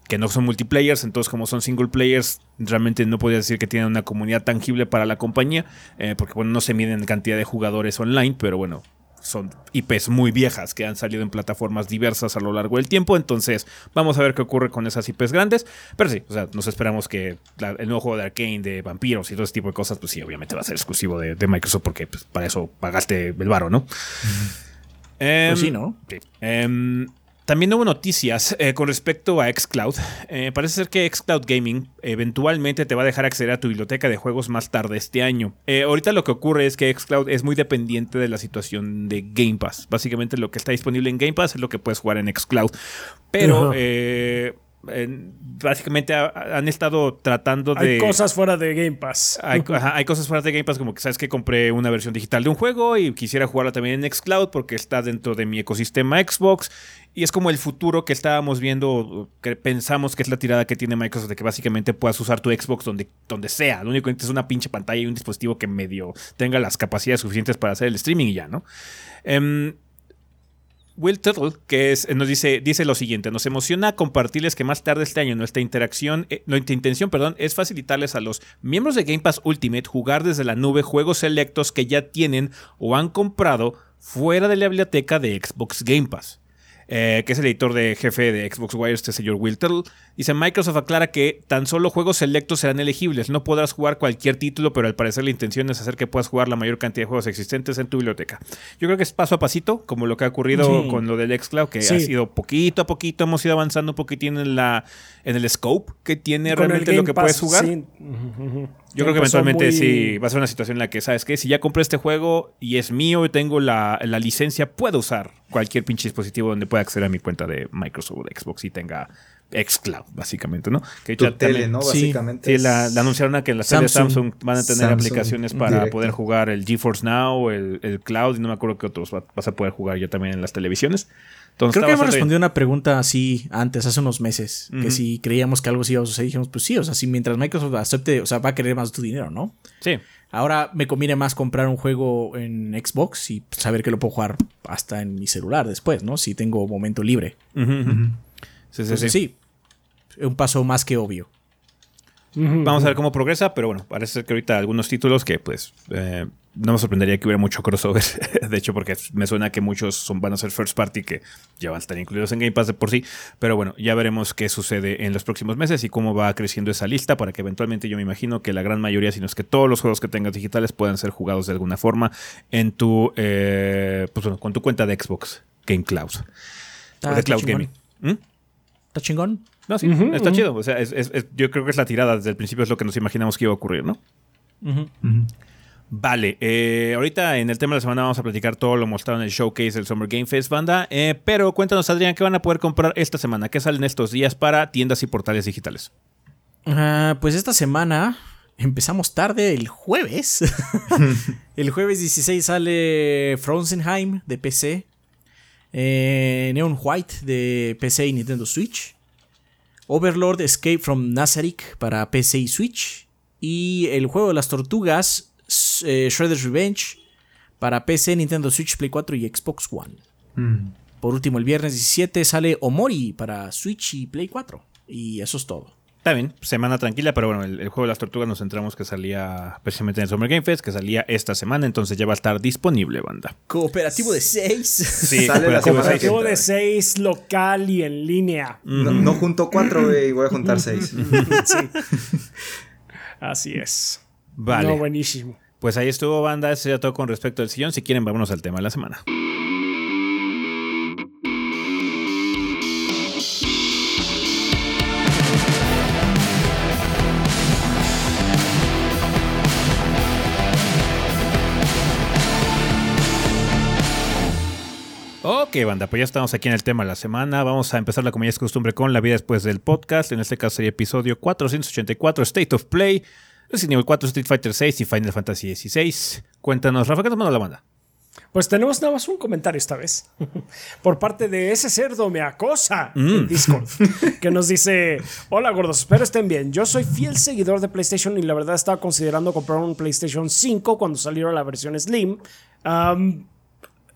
que no son multiplayers, entonces como son single players, realmente no podría decir que tienen una comunidad tangible para la compañía, eh, porque bueno, no se miden en cantidad de jugadores online, pero bueno, son IPs muy viejas que han salido en plataformas diversas a lo largo del tiempo. Entonces, vamos a ver qué ocurre con esas IPs grandes. Pero sí, o sea, nos esperamos que el nuevo juego de Arkane, de vampiros y todo ese tipo de cosas, pues sí, obviamente va a ser exclusivo de, Microsoft porque pues, para eso pagaste el varo, ¿no? pues sí, ¿no? Sí. Em, también hubo noticias eh, con respecto a Xcloud. Eh, parece ser que Xcloud Gaming eventualmente te va a dejar acceder a tu biblioteca de juegos más tarde este año. Eh, ahorita lo que ocurre es que Xcloud es muy dependiente de la situación de Game Pass. Básicamente lo que está disponible en Game Pass es lo que puedes jugar en Xcloud. Pero básicamente han estado tratando de. Hay cosas fuera de Game Pass. Hay, hay, cosas fuera de Game Pass, como que sabes que compré una versión digital de un juego y quisiera jugarla también en Xcloud porque está dentro de mi ecosistema Xbox y es como el futuro que estábamos viendo, que pensamos que es la tirada que tiene Microsoft, de que básicamente puedas usar tu Xbox donde, donde sea. Lo único que es una pinche pantalla y un dispositivo que medio tenga las capacidades suficientes para hacer el streaming y ya, ¿no? Em, Will Tuttle, que es, nos dice, dice lo siguiente, nos emociona compartirles que más tarde este año nuestra interacción, eh, nuestra intención, perdón, es facilitarles a los miembros de Game Pass Ultimate jugar desde la nube juegos selectos que ya tienen o han comprado fuera de la biblioteca de Xbox Game Pass. Eh, que es el editor de jefe de Xbox Wire, este señor Will dice Microsoft aclara que tan solo juegos selectos serán elegibles, no podrás jugar cualquier título, pero al parecer la intención es hacer que puedas jugar la mayor cantidad de juegos existentes en tu biblioteca. Yo creo que es paso a pasito, como lo que ha ocurrido con lo del xCloud, que ha sido poquito a poquito, hemos ido avanzando un poquitín en, la, en el scope que tiene realmente lo que puedes jugar. Yo creo que eventualmente sí va a ser una situación en la que, ¿sabes qué? Si ya compré este juego y es mío y tengo la, la licencia, puedo usar cualquier pinche dispositivo donde pueda acceder a mi cuenta de Microsoft o de Xbox y tenga xCloud, básicamente, ¿no? Que tu tele, ¿no? Básicamente. Sí, la, anunciaron a que las Samsung, Samsung van a tener aplicaciones para poder jugar el GeForce Now, el, el, Cloud, y no me acuerdo qué otros vas a poder jugar ya también en las televisiones. Creo que hemos respondido una pregunta así antes, hace unos meses, que si creíamos que algo así iba a suceder, dijimos, pues sí, o sea, si mientras Microsoft acepte, o sea, va a querer más tu dinero, ¿no? Sí. Ahora me conviene más comprar un juego en Xbox y saber que lo puedo jugar hasta en mi celular después, ¿no? Si tengo momento libre. Sí, sí, sí. sí, un paso más que obvio. Vamos a ver cómo progresa, pero bueno, parece ser que ahorita algunos títulos que pues eh, no me sorprendería que hubiera mucho crossover. de hecho, porque me suena que muchos son, van a ser first party que ya van a estar incluidos en Game Pass de por sí. Pero bueno, ya veremos qué sucede en los próximos meses y cómo va creciendo esa lista para que eventualmente yo me imagino que la gran mayoría, si no es que todos los juegos que tengas digitales puedan ser jugados de alguna forma en tu, eh, pues con tu cuenta de Xbox Game Cloud. Ah, de Cloud Gaming. ¿Mm? ¿Está chingón? No, sí, está chido. O sea, yo creo que es la tirada desde el principio, es lo que nos imaginamos que iba a ocurrir, ¿no? Vale, eh, ahorita en el tema de la semana vamos a platicar todo lo mostrado en el showcase del Summer Game Fest, banda. Eh, pero cuéntanos, Adrián, ¿qué van a poder comprar esta semana? ¿Qué salen estos días para tiendas y portales digitales? Ah, pues esta semana empezamos tarde el jueves. el jueves 16 sale Frozenheim de PC, eh, Neon White de PC y Nintendo Switch, Overlord Escape from Nazarick para PC y Switch, y el juego de las tortugas eh, Shredder's Revenge para PC, Nintendo Switch, Play 4 y Xbox One. Mm. Por último, el viernes 17 sale Omori para Switch y Play 4. Y eso es todo. Está bien, semana tranquila, pero bueno, el, juego de las tortugas nos centramos que salía precisamente en el Summer Game Fest, que salía esta semana, entonces ya va a estar disponible, banda. Cooperativo de 6. Sí, cooperativo, de 6 local y en línea. No, junto 4, y voy a juntar 6. Así es. Vale. No, buenísimo. Pues ahí estuvo, banda. Eso ya todo con respecto al sillón. Si quieren, vámonos al tema de la semana. Ok, banda, pues ya estamos aquí en el tema de la semana. Vamos a empezar la como ya es costumbre con la vida después del podcast. En este caso sería episodio 484, State of Play. Resident Nivel 4, Street Fighter 6 y Final Fantasy XVI. Cuéntanos, Rafa, ¿qué te mandó la banda? Pues tenemos nada más un comentario esta vez. Por parte de ese cerdo me acosa Mm. en Discord. que nos dice: Hola gordos, espero estén bien. Yo soy fiel seguidor de PlayStation y la verdad estaba considerando comprar un PlayStation 5 cuando saliera la versión Slim.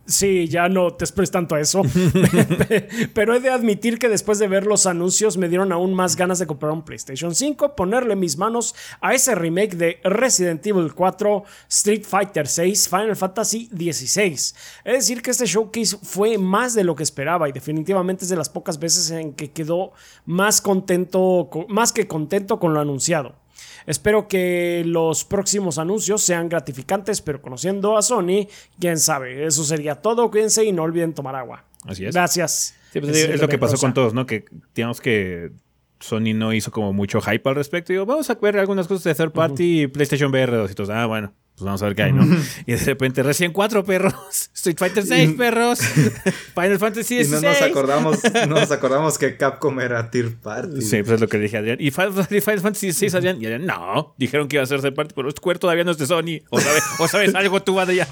Sí, ya no te esperes tanto a eso. Pero he de admitir que después de ver los anuncios me dieron aún más ganas de comprar un PlayStation 5, ponerle mis manos a ese remake de Resident Evil 4, Street Fighter 6, Final Fantasy 16. Es decir, que este showcase fue más de lo que esperaba y definitivamente es de las pocas veces en que quedó más contento, co- más que contento con lo anunciado. Espero que los próximos anuncios sean gratificantes, pero conociendo a Sony, quién sabe. Eso sería todo. Cuídense y no olviden tomar agua. Así es. Gracias. Sí, pues, Es es, lo que pasó con todos, ¿no? Que digamos que Sony no hizo como mucho hype al respecto. Digo, vamos a ver algunas cosas de third party y PlayStation VR 2 y todos. Ah, bueno, pues vamos a ver qué hay, ¿no? y de repente, recién cuatro perros. Street Fighter 6 perros. Final Fantasy Y 16. no nos acordamos, no nos acordamos que Capcom era Tier Party. Sí, pues es lo que dije a Adrián. ¿Y Final Final Fantasy 6, Adrián? Y Adrián, no. Dijeron que iba a ser third party, pero Square todavía no es de Sony. O sabes, o sabes algo tú, Adrián.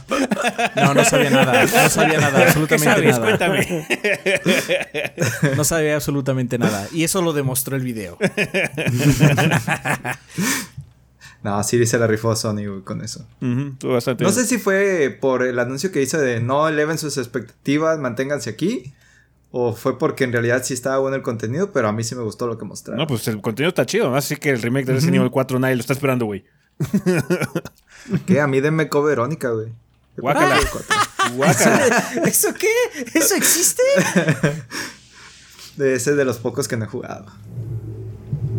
No, no sabía nada. No sabía nada, ¿Qué absolutamente sabes? nada. Cuéntame. No sabía absolutamente nada. Y eso lo demostró el video. No, sí se la rifó Sony güey, con eso. Bastante No bien. sé si fue por el anuncio que hizo de no eleven sus expectativas, manténganse aquí. O fue porque en realidad sí estaba bueno el contenido, pero a mí sí me gustó lo que mostraron. No, pues el contenido está chido. ¿no? Así que el remake de Resident Evil 4 nadie lo está esperando, güey. ¿Qué? A mí denme Co Verónica, güey. Guácala. Guácala. ¿Eso qué? ¿Eso existe? De ese de los pocos que no he jugado.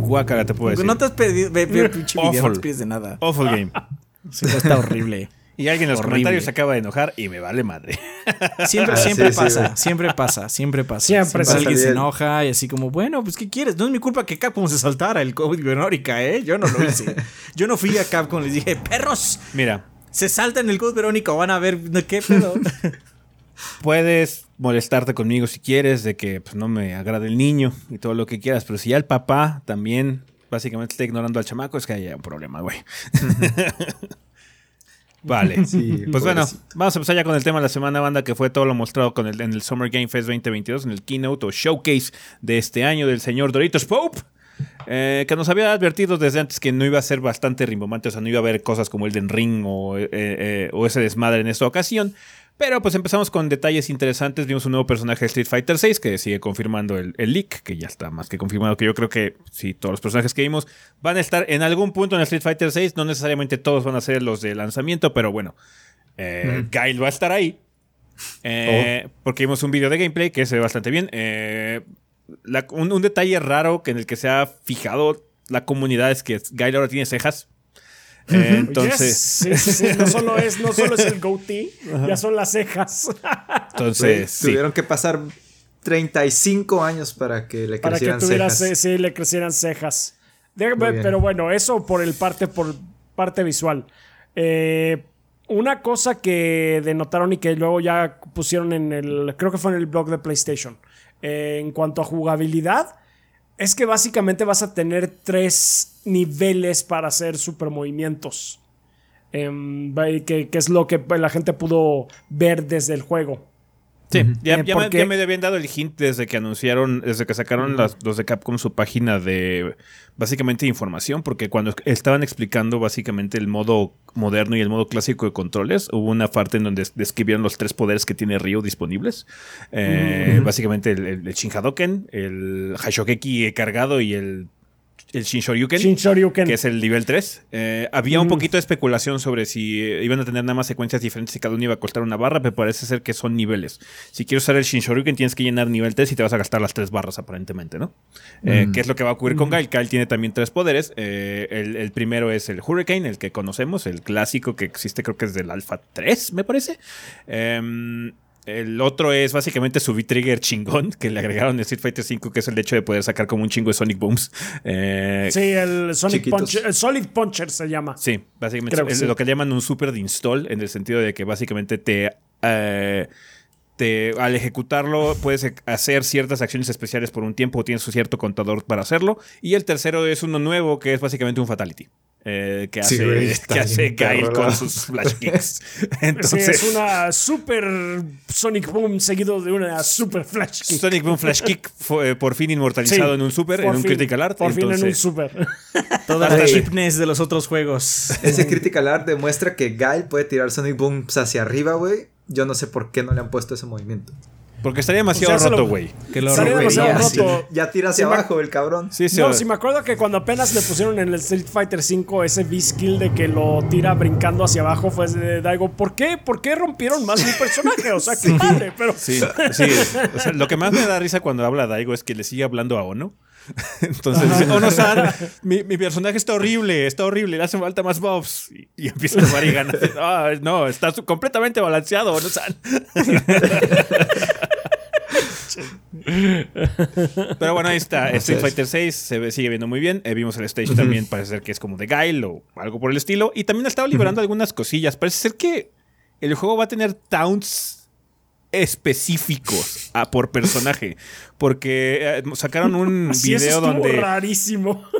Guácala, te puedo decir. No te has pedido. Ve, ve, pinche video, no Awful. te pides de nada. Awful game. Sí, está horrible. Y alguien en los Horrible. comentarios se acaba de enojar y me vale madre. Siempre, Ah, siempre sí, pasa, siempre pasa, siempre pasa. Siempre Siempre, alguien pasa. se enoja y así como, bueno, pues ¿qué quieres? No es mi culpa que Capcom se saltara el COVID Verónica, ¿eh? Yo no lo hice. Yo no fui a Capcom, les dije, perros, Mira, se saltan el Code Verónica o van a ver ¿de qué pedo. puedes molestarte conmigo si quieres, de que pues, no me agrade el niño y todo lo que quieras, pero si ya el papá también básicamente está ignorando al chamaco, es que hay un problema, güey. vale. Sí, Pues bueno, vamos a empezar ya con el tema de la semana, banda, que fue todo lo mostrado con el, en el Summer Game Fest 2022, en el keynote o showcase de este año del señor Doritos Pope. eh, que nos había advertido desde antes que no iba a ser bastante rimbombante, o sea, no iba a haber cosas como el Den Ring o, eh, eh, o ese desmadre en esta ocasión. Pero pues empezamos con detalles interesantes. Vimos un nuevo personaje de Street Fighter 6 que sigue confirmando el, el leak, que ya está más que confirmado. Que yo creo que sí, todos los personajes que vimos van a estar en algún punto en Street Fighter 6. No necesariamente todos van a ser los de lanzamiento, pero bueno, eh, Guile va a estar ahí. Eh, Porque vimos un video de gameplay que se ve bastante bien. Eh, la- un, un detalle raro que en el que se ha fijado la comunidad es que Guile ahora tiene cejas. Entonces, Yes. Sí, sí, sí. No solo es, no solo es el goatee, ya son las cejas. entonces sí. Tuvieron que pasar 35 años para que le para que crecieran tuviera, cejas. ce- sí, le crecieran cejas. Déjame- pero bueno, eso por el parte, por parte visual. Eh, una cosa que denotaron y que luego ya pusieron en el, creo que fue en el blog de PlayStation, eh, en cuanto a jugabilidad, es que básicamente vas a tener tres niveles para hacer super movimientos. Em, que, que es lo que la gente pudo ver desde el juego. Sí, ya, Eh, ya me, porque- ya me habían dado el hint desde que anunciaron, desde que sacaron las, los de Capcom su página de básicamente información, porque cuando estaban explicando básicamente el modo moderno y el modo clásico de controles, hubo una parte en donde describieron los tres poderes que tiene Ryo disponibles. Eh, Básicamente el, el, el Shin Hadoken, el Hashokeki cargado y el, el Shin Shoryuken. Shin Shoryuken. que es el nivel 3. Eh, había un poquito de especulación sobre si eh, iban a tener nada más secuencias diferentes y cada uno iba a costar una barra, pero parece ser que son niveles. Si quieres usar el Shinshoryuken tienes que llenar nivel 3 y te vas a gastar las tres barras aparentemente, ¿no? Eh, ¿Qué es lo que va a ocurrir con Gail? Gail tiene también tres poderes. El, el primero es el Hurricane, el que conocemos, el clásico que existe creo que es del Alpha 3, me parece. El otro es básicamente su V-Trigger chingón que le agregaron en Street Fighter 5, que es el hecho de poder sacar como un chingo de Sonic Booms. Eh, Sí, el Sonic. Puncher, el Solid Puncher se llama. Sí, básicamente Creo que es sí. lo que llaman un super de install, en el sentido de que básicamente te, eh, te al ejecutarlo puedes e- hacer ciertas acciones especiales por un tiempo, tienes un cierto contador para hacerlo. Y el tercero es uno nuevo que es básicamente un fatality. Eh, que Sí, hace, está que hace perro, con sus flash kicks. Sí, Entonces, es una super Sonic Boom seguido de una super Flash Kick. Sonic Boom Flash Kick fue eh, por fin inmortalizado Sí, en un super, en por un fin, Critical Art. Por fin en un super. Toda la chipness de los otros juegos. Ese Critical Art demuestra que Guile puede tirar Sonic Booms hacia arriba, güey. Yo no sé por qué no le han puesto ese movimiento. Porque estaría demasiado O sea, roto, güey. Que lo Estaría demasiado roto. sí. Ya tira hacia Sí, abajo el cabrón. Sí, sí. no, sí me acuerdo que cuando apenas le pusieron en el Street Fighter V ese V-Skill de que lo tira brincando hacia abajo fue de Daigo, ¿por qué? ¿Por qué rompieron más mi personaje? O sea, qué padre, pero... Sí, sí. O sea, lo que más me da risa cuando habla Daigo es que le sigue hablando a Ono. Entonces dice, Ono-san, mi, mi personaje está horrible, está horrible, le hacen falta más bobs. Y, y empieza a tomar y gana. Ah, no, está completamente balanceado, Ono-san. Pero bueno, ahí está. Street Fighter 6 se ve- sigue viendo muy bien. Eh, vimos el stage también, parece ser que es como de Guile o algo por el estilo. Y también ha estado liberando algunas cosillas. Parece ser que el juego va a tener taunts específicos a- por personaje. Porque eh, sacaron un Así video donde. rarísimo.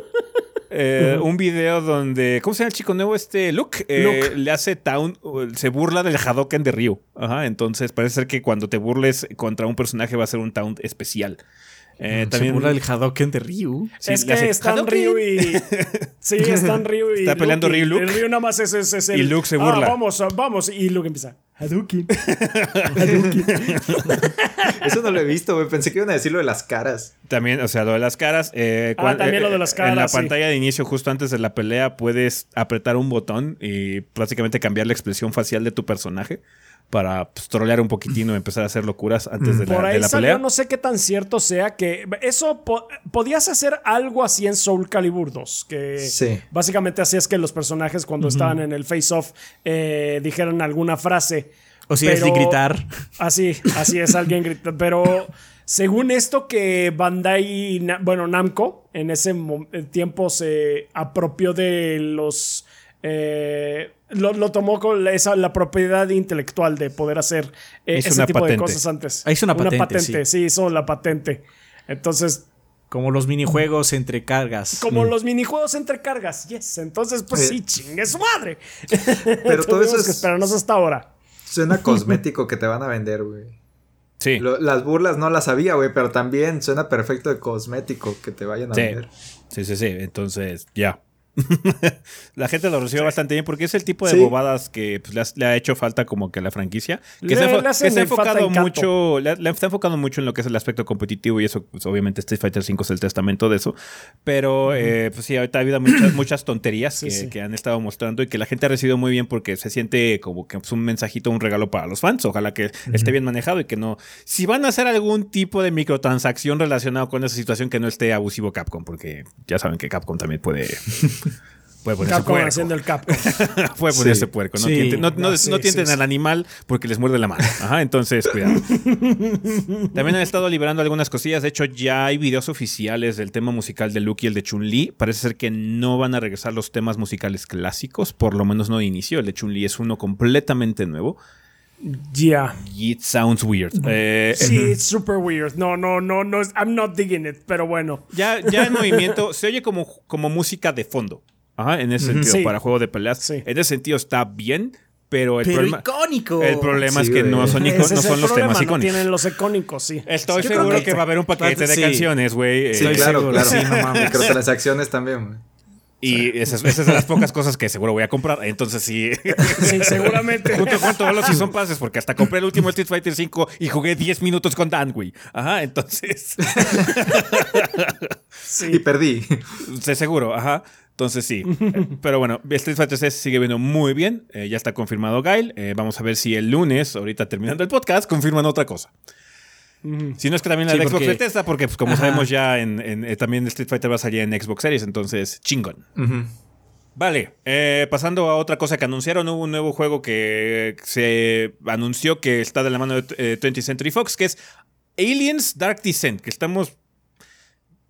eh, un video donde. ¿Cómo se llama el chico nuevo? Este Luke. eh, Luke. le hace taunt. o Se burla del Hadoken de Ryu. Ajá. Entonces parece ser que cuando te burles contra un personaje va a ser un taunt especial. Eh, Se burla del Hadoken de Ryu. Sí, es que están Hadouken. Ryu y. Sí, están Ryu y. Está peleando Luke, y- Ryu y Luke. el Ryu nada más es, es, es el. Y Luke se "Ah, burla". vamos, ah, vamos. Y Luke empieza. Hadouken. Eso no lo he visto, güey. Pensé que iban a decir lo de las caras. También, o sea, lo de las caras. eh, Ah, también lo de eh, las En la caras, sí. pantalla de inicio, justo antes de la pelea, puedes apretar un botón y prácticamente cambiar la expresión facial de tu personaje para pues, trolear un poquitín o empezar a hacer locuras antes de la, Por de ahí la salió, pelea. no sé qué tan cierto sea que eso po- podías hacer algo así en Soul Calibur 2, que Sí. básicamente hacías que los personajes cuando estaban en el face off eh, dijeran alguna frase. O si es de gritar. Así, así es, alguien grita. Pero según esto que Bandai, bueno, Namco, en ese eh, tiempo se apropió de los... eh, lo, lo tomó con la- esa, la propiedad intelectual de poder hacer eh, ese una tipo de patente. cosas antes. Ah, hizo una patente, sí. hizo la patente. Entonces, Como los minijuegos entre cargas. como los minijuegos entre cargas, yes. Entonces, pues Eh. sí, chingue su madre. Pero todo eso es- que esperarnos hasta ahora. Suena cosmético que te van a vender, güey. Sí. Lo- las burlas no las sabía, güey, pero también suena perfecto de cosmético que te vayan a Sí. vender. Sí, sí, sí. Entonces, ya. la gente lo recibió bastante bien porque es el tipo de Sí. bobadas que pues, le, ha hecho falta como que a la franquicia. Que Le- se, ha que se enfocado mucho, le, le está enfocando mucho en lo que es el aspecto competitivo y eso, pues, obviamente Street Fighter V es el testamento de eso. Pero, eh, pues sí, ahorita ha habido muchas, muchas tonterías Sí, que, han estado mostrando y que la gente ha recibido muy bien porque se siente como que es un mensajito, un regalo para los fans. Ojalá que esté bien manejado y que no. Si van a hacer algún tipo de microtransacción relacionado con esa situación, que no esté abusivo Capcom, porque ya saben que Capcom también puede. Puede ponerse Capcom puerco. haciendo el Capcom. Puede Sí. ponerse puerco. No, Sí. tienten, no, no- sí, no tienten sí, al sí. animal porque les muerde la mano. Ajá, entonces, cuidado. También han estado liberando algunas cosillas. De hecho, ya hay videos oficiales del tema musical de Luke y el de Chun-Li. Parece ser que no van a regresar los temas musicales clásicos, por lo menos no de inicio. El de Chun-Li es uno completamente nuevo. Ya. Y it sounds weird. Eh, Sí, it's super weird. No, no, no, no. I'm not digging it, pero bueno. ya, ya en movimiento se oye como, como música de fondo. Ajá, en ese sentido, Sí. para juego de peleas. Sí. En ese sentido está bien, pero el Pero problema. icónico. El problema Sí, es que güey. no son, no son el los problema, temas no icónicos. tienen los icónicos, sí. Estoy Yo seguro creo que, que- va a haber un paquete de Sí. canciones, güey. Sí, eh, claro, seguro, claro. sí, no mames. Microtransacciones también, güey. Y esas, esas son las pocas cosas que seguro voy a comprar. Entonces sí. Sí, seguramente. Junto con todos los Season Passes, porque hasta compré el último Street Fighter 5 y jugué 10 minutos con Dan, güey. Ajá, entonces. Y perdí. de seguro, ajá. Entonces sí. Pero bueno, Street Fighter 6 sigue viendo muy bien. Eh, ya está confirmado Guile. Eh, vamos a ver si el lunes, ahorita terminando el podcast, confirman otra cosa. Si no es que también la Sí, de Xbox porque- Bethesda, porque pues, como Ajá. sabemos ya en, en- eh, también Street Fighter va a salir en Xbox Series, entonces chingón. Vale, eh, pasando a otra cosa que anunciaron, hubo un nuevo juego que se anunció que está de la mano de eh, 20th Century Fox, que es Aliens Dark Descent, que estamos...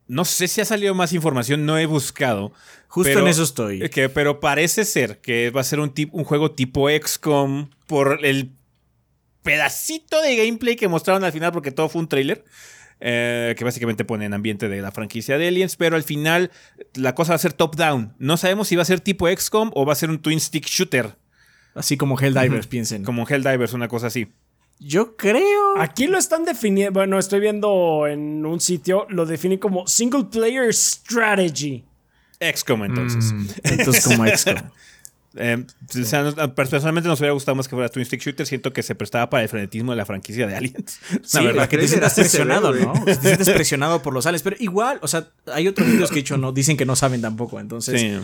No sé si ha salido más información, no he buscado. Justo pero- en eso estoy. eh, que- pero parece ser que va a ser un, tip- un juego tipo XCOM por el pedacito de gameplay que mostraron al final, porque todo fue un trailer. eh, que básicamente pone en ambiente de la franquicia de Aliens, pero al final la cosa va a ser top-down. No sabemos si va a ser tipo XCOM o va a ser un twin stick shooter, Así como Helldivers, piensen. como Helldivers, una cosa así. Yo creo. Aquí lo están definiendo. Bueno, estoy viendo en un sitio, lo define como single player strategy. XCOM entonces. Mm. Entonces, como XCOM. Eh, o sea, nos- personalmente nos hubiera gustado más que fuera Twin Stick Shooter. Siento que se prestaba para el frenetismo de la franquicia de Aliens. Sí, La verdad. que te ve, presionado. ¿no? Te sientes presionado por los aliens. Pero igual, o sea, hay otros videos que he hecho, no, dicen que no saben tampoco. Entonces, Sí.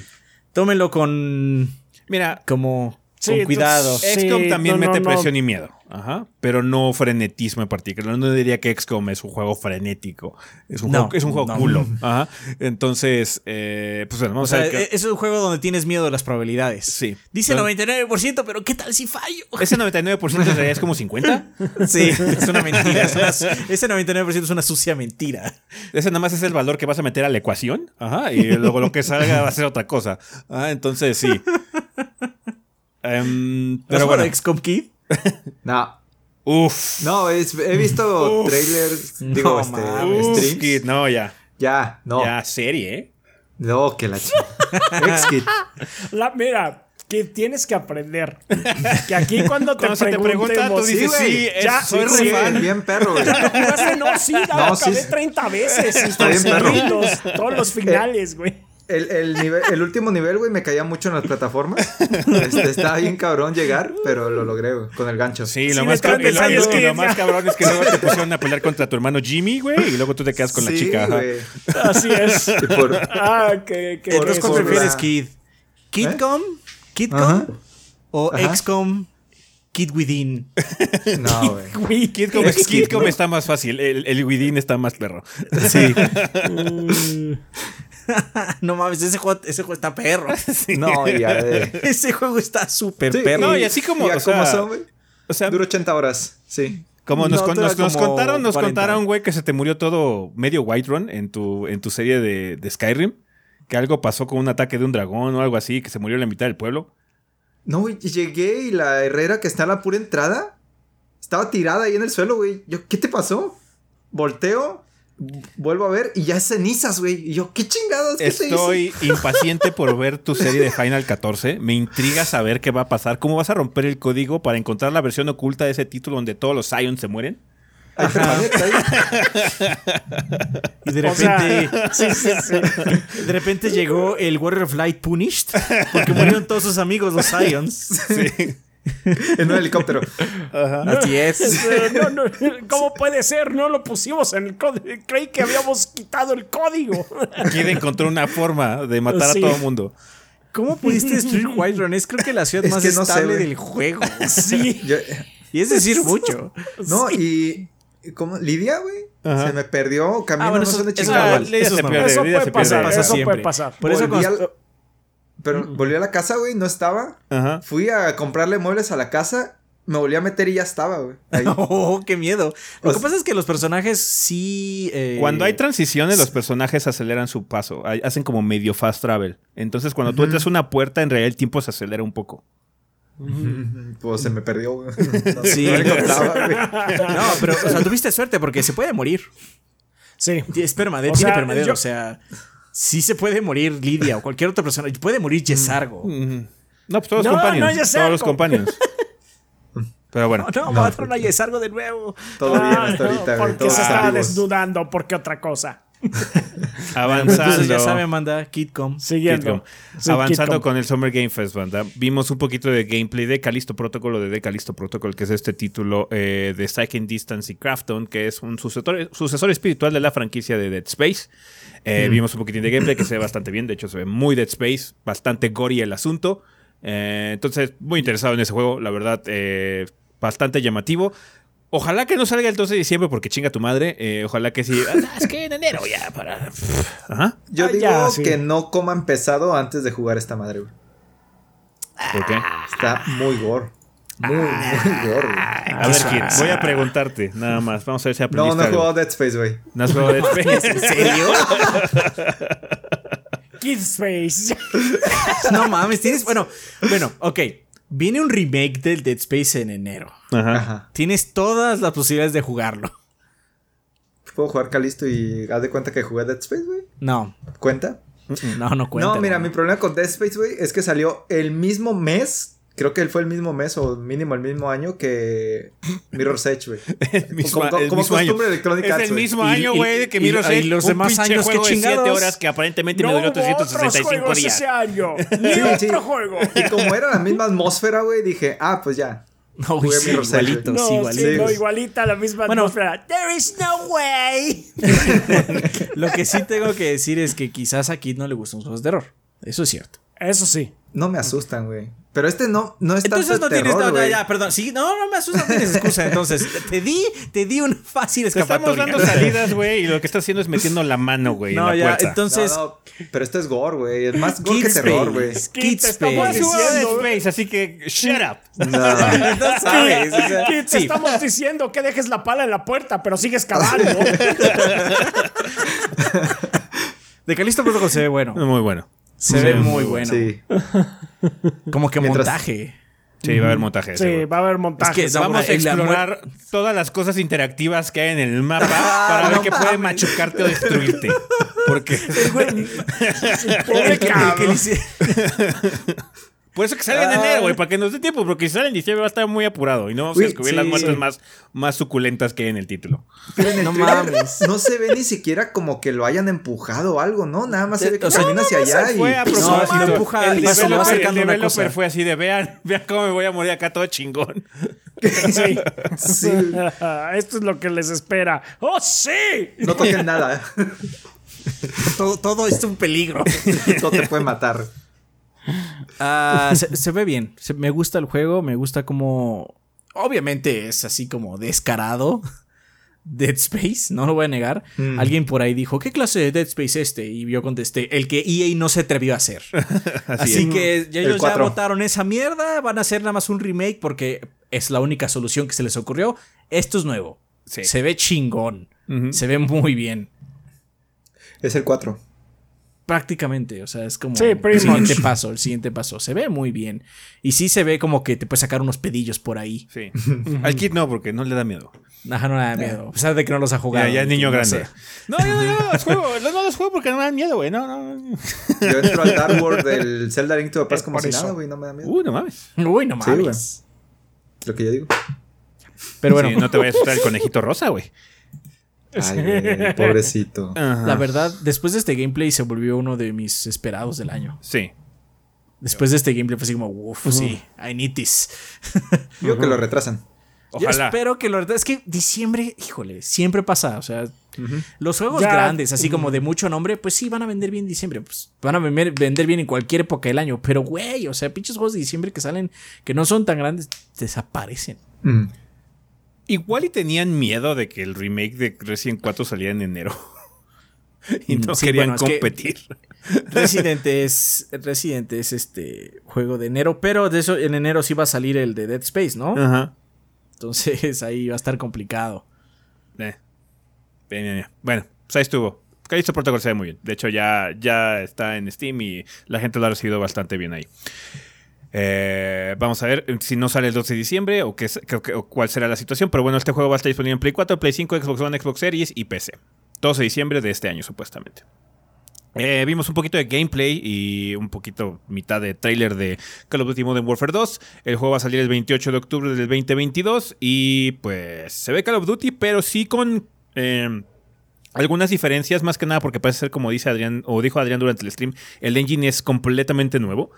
tómenlo con. Mira, como. Sí, con cuidado. entonces- XCOM Sí, también no, mete no. presión y miedo. Ajá. Pero no frenetismo en particular. No diría que XCOM es un juego frenético. Es un No, juego, es un juego no. culo. Ajá. Entonces, eh, pues bueno, O vamos sea, a ver. e- es un juego donde tienes miedo de las probabilidades. Sí. Dice Pero- 99%, pero ¿qué tal si fallo? Ese 99% en realidad es como 50. Sí, es una mentira. es una- ese 99% es una sucia mentira. Ese nada más es el valor que vas a meter a la ecuación. Ajá. Y luego lo que salga va a ser otra cosa. Ah, entonces sí. Em, ¿Pero bueno. XCOM Kid? No. Uf. No, es- he visto trailers, digo, No este. Uf, streams. Kid, no, ya. Ya, no. Ya, serie, ¿eh? No, que la chica. Ex-Kid. La, mira, que tienes que aprender. Que aquí cuando te Cuando se te pregunta, tú dices, Sí, güey. sí, es- Ya, Soy Sí, fan, bien perro, güey. ¿Ya lo jugaste? No, sí, ya No, acabé sí. 30 veces. y Está bien, perro. los- todos los finales, güey. El, el, nivel, el último nivel, güey, me caía mucho en las plataformas. Este, estaba bien cabrón llegar, pero lo logré, güey, con el gancho. Sí, lo, más, cab- y lo- que- lo más cabrón es que luego te pusieron a pelear contra tu hermano Jimmy, güey, y luego tú te quedas con la chica. güey. Así es. Y por- Ah, ¿cuál por prefieres, la- Kid? ¿Kidcom? ¿Kidcom? Ajá. ¿O Ajá. XCOM Kid Within? No, güey. Kidcom, Kidcom está más fácil, el, el Within está más perro. Sí. no mames, ese juego, ese juego está perro. No, ya de. Ese juego está súper Sí, perro. No, y así como, ya o sea, como son. O sea, Dura 80 horas, sí. como nos, No, con- contaron, nos 40. contaron, güey, que se te murió todo medio Whiterun en tu, en tu serie de, de Skyrim. Que algo pasó con un ataque de un dragón o algo así, que se murió la mitad del pueblo. No, güey, llegué y la herrera que está en la pura entrada estaba tirada ahí en el suelo, güey. Yo, ¿qué te pasó? Volteo, vuelvo a ver y ya es cenizas, güey. Y yo, ¿qué chingados? ¿Qué se hizo? Estoy impaciente por ver tu serie de Final 14. Me intriga saber qué va a pasar. ¿Cómo vas a romper el código para encontrar la versión oculta de ese título donde todos los Scions se mueren? Ahí. Y de o sea, repente, sí, sí, sí. de repente llegó el Warrior of Light Punished porque murieron todos sus amigos, los Scions. en un helicóptero. Así es. No, no, ¿Cómo puede ser? No lo pusimos en el código. Creí que habíamos quitado el código. Quiere encontrar una forma de matar Sí. a todo el mundo. ¿Cómo pudiste destruir Whiterun? Es creo que la ciudad Es más no estable del juego. Sí. Yo- Y es decir mucho. no, y. ¿Cómo? ¿Lidia, güey? Ajá. Se me perdió camino, Ah, bueno, no eso- eso eso se. Eso Lidia puede pasar, Pasa eso puede pasar. Por eso Volví al- Pero volví a la casa, güey, no estaba. Ajá. Fui a comprarle muebles a la casa, me volví a meter y ya estaba, güey. Oh, qué miedo. Lo O que sea- pasa es que los personajes sí. eh, Cuando hay transiciones, los personajes aceleran su paso. Hacen como medio fast travel. Entonces, cuando tú entras a una puerta, en realidad el tiempo se acelera un poco. Pues se me perdió, güey. No, Sí. no güey. No, pero, o sea, tuviste suerte porque se puede morir. Sí. Es permanente, O tiene sea, permadero. yo- O sea, sí se puede morir Lidia o cualquier otra persona. Puede morir Yesargo. Ujú. No, pues todos No, los companions. no, sé todos los companions. Pero bueno. No, no, mataron a Yesargo de nuevo. Todo bien Ah, hasta no, ahorita, güey. Porque se estaba desnudando, porque otra cosa. Avanzando. Entonces ya sabe, Amanda, Kidcom. Siguiendo. Avanzando con el Summer Game Fest, banda. Vimos un poquito de gameplay de Callisto Protocol o de The Callisto Protocol, que es este título eh, de Striking Distance y Crafton, que es un sucesor, sucesor espiritual de la franquicia de Dead Space. Eh, Vimos un poquitín de gameplay que se ve bastante bien, de hecho se ve muy Dead Space, bastante gory el asunto. Eh, entonces, muy interesado en ese juego, la verdad, bastante llamativo. Ojalá que no salga el 12 de diciembre porque chinga tu madre. Eh, ojalá que sí. Ah, es que en enero ya para. Ajá. Yo Ah, digo ya, sí. que no coman pesado antes de jugar esta madre, güey. ¿Por qué? Está muy gore. Muy, muy gore, güey. A ver, voy a preguntarte nada más. Vamos a ver si No, aprendiste no he algo. jugado Dead Space, güey. ¿No has jugado Dead Space? ¿En serio? Kid Space. no mames, tienes. Bueno, bueno, ok. Viene un remake del Dead Space en enero. Ajá. Ajá. Tienes todas las posibilidades de jugarlo. puedo jugar Calisto y haz de cuenta que jugué Dead Space, güey. No, ¿Cuenta? no, no cuenta. no, mira, mi problema con Dead Space, güey, es que salió el mismo mes. Creo que él fue el mismo mes o mínimo el mismo año que Mirror's Edge, güey. El mismo, como como mismo año. costumbre de Electronic Es Arts, el güey. mismo Y- año, y- güey, que y- Mirror's y Edge. los demás años, ¿qué juego de siete chingados? horas que aparentemente me No duró hubo otros 365 juegos días. ese año. Ni Sí, sí. otro juego. Y como era la misma atmósfera, güey, dije, ah, pues ya. No, Jugué sí, igualito, No, sí, igualito. Sí, no, güey. igualita la misma Bueno. atmósfera. There is no way. Lo que sí tengo que decir es que quizás a Kid no le gustan los juegos de terror. Eso es cierto. Eso sí. No me asustan, güey. Pero este no, no es Entonces tanto no tienes. terror, No, ya, perdón. Sí, no, no me asusta, no tienes excusa. Entonces, te di, te di una fácil Te estamos escapatoria. dando salidas, güey, y lo que está haciendo es metiendo la mano, güey, No, en la ya, puerta. entonces. No, no, pero esto es gore, güey. Es más gore que Kids terror, güey. Kid, Kids te estamos diciendo. Space, así que shut up. No. No sabes. o sea, te sí. estamos diciendo que dejes la pala en la puerta, pero sigues cavando. De Calisto Protocol se ve bueno. Muy bueno. Se ve muy bueno. Sí. Como que Mientras- montaje. Sí, va a haber montaje. sí, seguro. va a haber montaje. Es que Vamos a explorar todas las cosas interactivas que hay en el mapa para ver qué puede machucarte o destruirte. Porque Pobre El que- que le hice- por eso que salga en enero, güey, para que nos dé tiempo, porque si sale en diciembre va a estar muy apurado y no vamos a Uy, descubrir sí, las muertes sí. más, más suculentas que hay en el título. Pero en el No trailer mames. no se ve ni siquiera como que lo hayan empujado o algo, ¿no? Nada más se ve que camina hacia allá Se y... fue a No, propósito. y lo empuja el y se va developer, acercando el una developer cosa. fue así de vean, vean cómo me voy a morir acá todo chingón. Sí. Sí. Esto es lo que les espera. ¡Oh, sí! No toquen nada. todo, todo esto es un peligro. no te puede matar. Ah, se, se ve bien. Se- me gusta el juego. Me gusta como. Obviamente es así como descarado. Dead Space, no lo voy a negar. Mm. Alguien por ahí dijo, ¿qué clase de Dead Space es este? Y yo contesté, el que EA no se atrevió a hacer. Así, es. que ya El ellos ya votaron esa mierda, van a hacer nada más un remake porque es la única solución que se les ocurrió. Esto es nuevo. Sí. Se ve chingón. Se ve muy bien. Es el 4. Prácticamente, o sea, es como Sí, el siguiente much. paso, el siguiente paso. Se ve muy bien. Y sí se ve como que te puedes sacar unos pedillos por ahí. Sí. Al kit no, porque no le da miedo. Ajá, no me da miedo. A pesar de que no los ha jugado. Ya, ya es niño no grande. sé. No, yo no, yo no los juego. Los no los juego porque no me dan miedo, güey. No, no. no. Yo entro al Dark World del Zelda Link to the Past como si eso. nada, güey, no me da miedo. Uy, no mames. Uy, no Sí, mames. Lo que yo digo. Pero bueno, Sí, no te vayas a asustar el conejito rosa, güey. Ay, güey, pobrecito. Ajá. la verdad, después de este gameplay se volvió uno de mis esperados del año. Sí. Después de este gameplay fue así como, uff, sí, I need this. Yo que lo retrasan. Yo espero que lo Es que diciembre, híjole, siempre pasa. O sea, los juegos Ya. grandes, así como de mucho nombre, pues sí, van a vender bien en diciembre. Pues van a vender, vender bien en cualquier época del año. Pero, güey, o sea, pinches juegos de diciembre que salen, que no son tan grandes, desaparecen. Mm. Igual y tenían miedo de que el remake de Resident 4 saliera en enero. y no Mm, sí, querían bueno, es que- competir. Resident es, Resident es este juego de enero, pero de eso en enero sí va a salir el de Dead Space, ¿no? Ajá. Entonces ahí va a estar complicado. Eh. Bueno, pues ahí estuvo. Callisto Protocol se ve muy bien. De hecho, ya, ya está en Steam y la gente lo ha recibido bastante bien ahí. Eh, vamos a ver si no sale el 12 de diciembre o, qué, o cuál será la situación. Pero bueno, este juego va a estar disponible en Play 4, Play 5, Xbox One, Xbox Series y PC. 12 de diciembre de este año, supuestamente. Eh, vimos un poquito de gameplay y un poquito mitad de trailer de Call of Duty Modern Warfare 2. El juego va a salir el 28 de octubre del 2022 y pues se ve Call of Duty, pero sí con eh, algunas diferencias, más que nada porque parece ser como dice Adrián o dijo Adrián durante el stream, el engine es completamente nuevo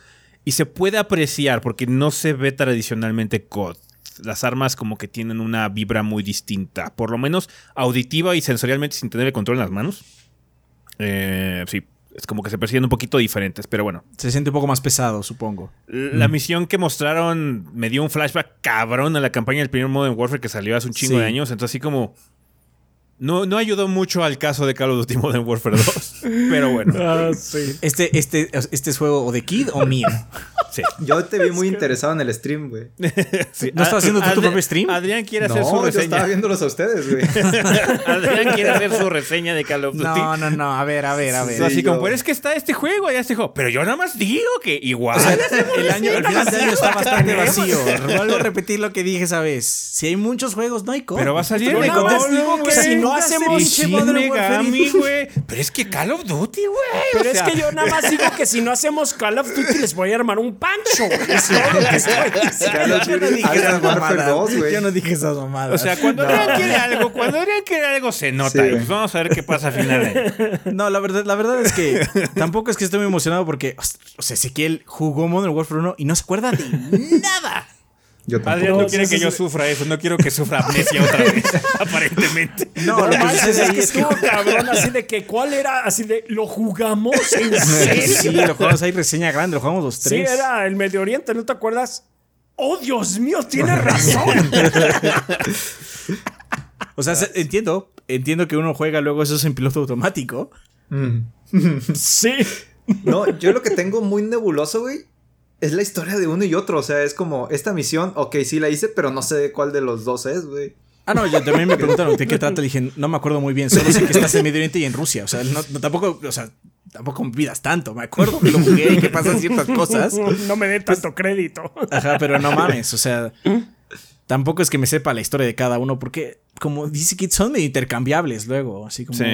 y se puede apreciar porque no se ve tradicionalmente COD. Las armas como que tienen una vibra muy distinta, por lo menos auditiva y sensorialmente sin tener el control en las manos. Eh, sí, es como que se perciben un poquito diferentes, pero bueno. Se siente un poco más pesado, supongo. La misión que mostraron me dio un flashback cabrón a la campaña del primer Modern Warfare que salió hace un chingo Sí. de años. Entonces, así como. No, no ayudó mucho al caso de Call of Duty Modern Warfare 2. Pero bueno. Ah, sí. Este, este, este es juego o de Kid o mío. Sí. Yo te vi muy interesado en el stream, güey. Sí. ¿No estás haciendo tú tu propio stream? Adrián quiere No, hacer su yo estaba reseña. viéndolos a ustedes, güey. Adrián quiere hacer su reseña de Call of Duty. No, no, no. A ver, a ver, a ver. Sí, así como, pero es que está este juego, ya este juego. Pero yo nada más digo que igual. O sea, el, año, el final de año está bastante vacío. Vuelvo a repetir lo que dije esa vez. Si hay muchos juegos, no hay cómo. Pero va a salir digo que Duty, si no hacemos Megami, güey. Pero es que Call of Duty, güey. Pero o es que yo nada más digo que si no hacemos Call of Duty les voy a armar un pancho. güey. Es todo lo que estoy diciendo. Yo no dije esas mamadas. 2, güey. Yo no dije esas mamadas. O sea, cuando Adrián quiere algo, cuando Adrián quiere algo se nota. Sí, pues vamos a ver qué pasa al final. No, la verdad, la verdad es que tampoco es que estoy muy emocionado porque, o sea, Ezequiel jugó Modern Warfare 1 y no se acuerda de nada. Yo Adrián tampoco. no No, quiere sí, que sí, yo sí. sufra eso. No quiero que sufra amnesia otra vez, aparentemente. No, lo que es que estuvo cabrón así de que cuál era así de lo jugamos en Sí, serio. lo jugamos ahí reseña grande, lo jugamos los Sí, tres. era el Medio Oriente, ¿no te acuerdas? Oh, Dios mío, tienes razón. O sea, se- entiendo, entiendo que uno juega luego eso en piloto automático. Mm. Sí. No, yo lo que tengo muy nebuloso, güey, es la historia de uno y otro. O sea, es como esta misión, ok, sí la hice, pero no sé cuál de los dos es, güey. Ah, no, yo también me preguntaron de qué trata. Le dije, no me acuerdo muy bien. Solo sé que estás en Medio Oriente y en Rusia. O sea, no, no, tampoco, o sea, tampoco me pidas tanto. Me acuerdo que lo jugué y que pasan ciertas cosas. No me dé tanto crédito. Ajá, pero no mames. O sea, tampoco es que me sepa la historia de cada uno porque, como dice Kid, son medio intercambiables luego. Así como. Sí.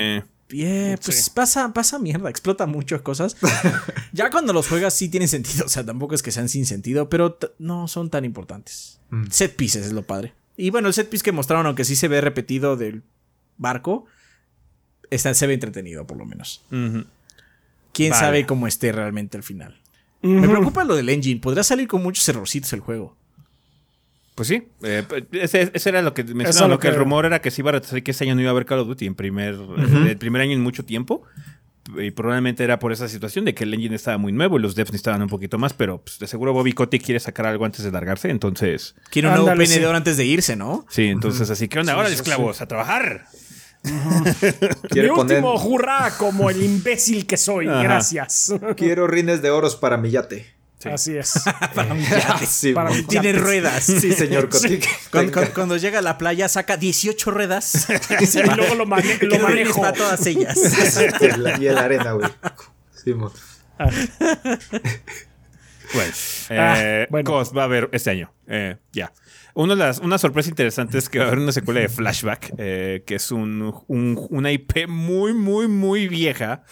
Yeah, pues Sí. pasa, pasa mierda, explota muchas cosas. ya cuando los juegas sí tienen sentido, o sea, tampoco es que sean sin sentido, pero no son tan importantes. Mm. Set pieces es lo padre. Y bueno, el set piece que mostraron, aunque sí se ve repetido del barco, está, se ve entretenido por lo menos. Quién Vale. sabe cómo esté realmente al final. Me preocupa lo del engine, podría salir con muchos errorcitos el juego. Pues sí, eh, ese, ese era lo que mencionaba, lo que el rumor era que sí iba a retrasar que este año no iba a haber Call of Duty en primer, eh, el primer año en mucho tiempo. Y probablemente era por esa situación de que el engine estaba muy nuevo y los devs necesitaban un poquito más, pero pues, de seguro Bobby Kotick quiere sacar algo antes de largarse, entonces... Quiere un nuevo sí. antes de irse, ¿no? Sí, entonces así que onda, ahora sí, esclavos, a trabajar. Quiere Mi poner. último hurra como el imbécil que soy. Ajá. Gracias. Quiero rines de oros para mi yate. Así es. Para mi yate. Sí, Para mo- mi Tiene ruedas. sí, señor Kotick. Cuando, Tenga. cuando- cuando llega a la playa saca 18 ruedas. Y luego lo, mane- lo manejo. para todas ellas. y el- arena, güey. Sí, mo- Bueno, Ah, eh, bueno. cos va a haber este año. eh, ya. Una, de las, una sorpresa interesante es que va a haber una secuela de Flashback, eh, que es un, un- una IP muy, muy, muy vieja.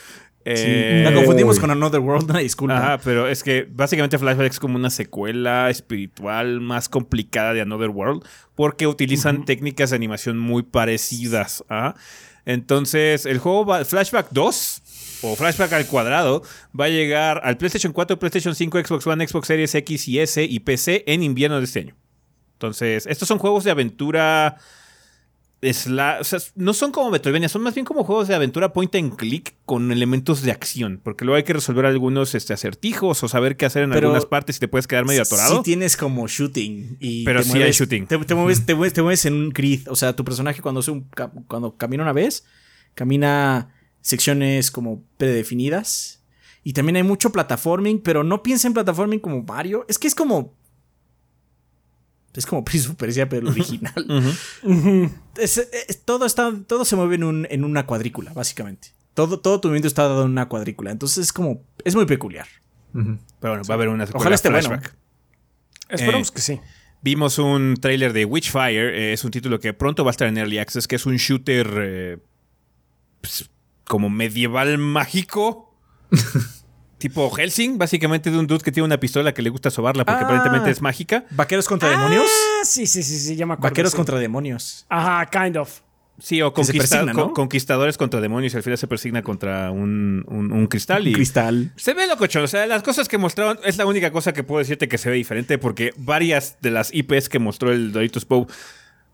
Eh, La confundimos con Another World, una disculpa. Ajá, pero es que básicamente Flashback es como una secuela espiritual más complicada de Another World porque utilizan técnicas de animación muy parecidas. ¿ah? Entonces, el juego va- Flashback 2 o Flashback al cuadrado va a llegar al PlayStation 4, PlayStation 5, Xbox One, Xbox Series X y S y PC en invierno de este año. Entonces, estos son juegos de aventura. Sla- o sea, no son como Metroidvania, son más bien como juegos de aventura point and click con elementos de acción. Porque luego hay que resolver algunos este, acertijos o saber qué hacer en Pero- algunas partes y te puedes quedar medio atorado. Sí tienes como shooting. Y Pero sí hay shooting. Te, te mueves, te, mueves, te mueves en un grid. O sea, tu personaje cuando, hace un, cuando camina una vez, camina secciones como predefinidas. Y también hay mucho plataforming, pero no piensa en plataforming como Mario. Es que es como... Es como Prince of Persia, pero el original. Es- es- todo, está, todo se mueve en, un- en una cuadrícula, básicamente. Todo, todo tu movimiento está dado en una cuadrícula. Entonces es como... Es muy peculiar. Pero bueno, va a haber una secuela Ojalá esté bueno. Esperamos Eh, que sí. Vimos un tráiler de Witchfire, eh, es un título que pronto va a estar en Early Access, que es un shooter eh, pues, como medieval mágico. tipo Helsing, básicamente de un dude que tiene una pistola que le gusta sobarla porque Ah. aparentemente es mágica. ¿Vaqueros contra demonios? Ah, sí, sí, sí, sí, ya me acuerdo. Vaqueros sí. contra demonios. Ajá, kind of. Sí, o conquistadores contra demonios y al final se persigna contra un, un- un cristal. y Cristal. Se ve locochón. O sea, las cosas que mostraron es la única cosa que puedo decirte que se ve diferente porque varias de las IPs que mostró el Doritos Poe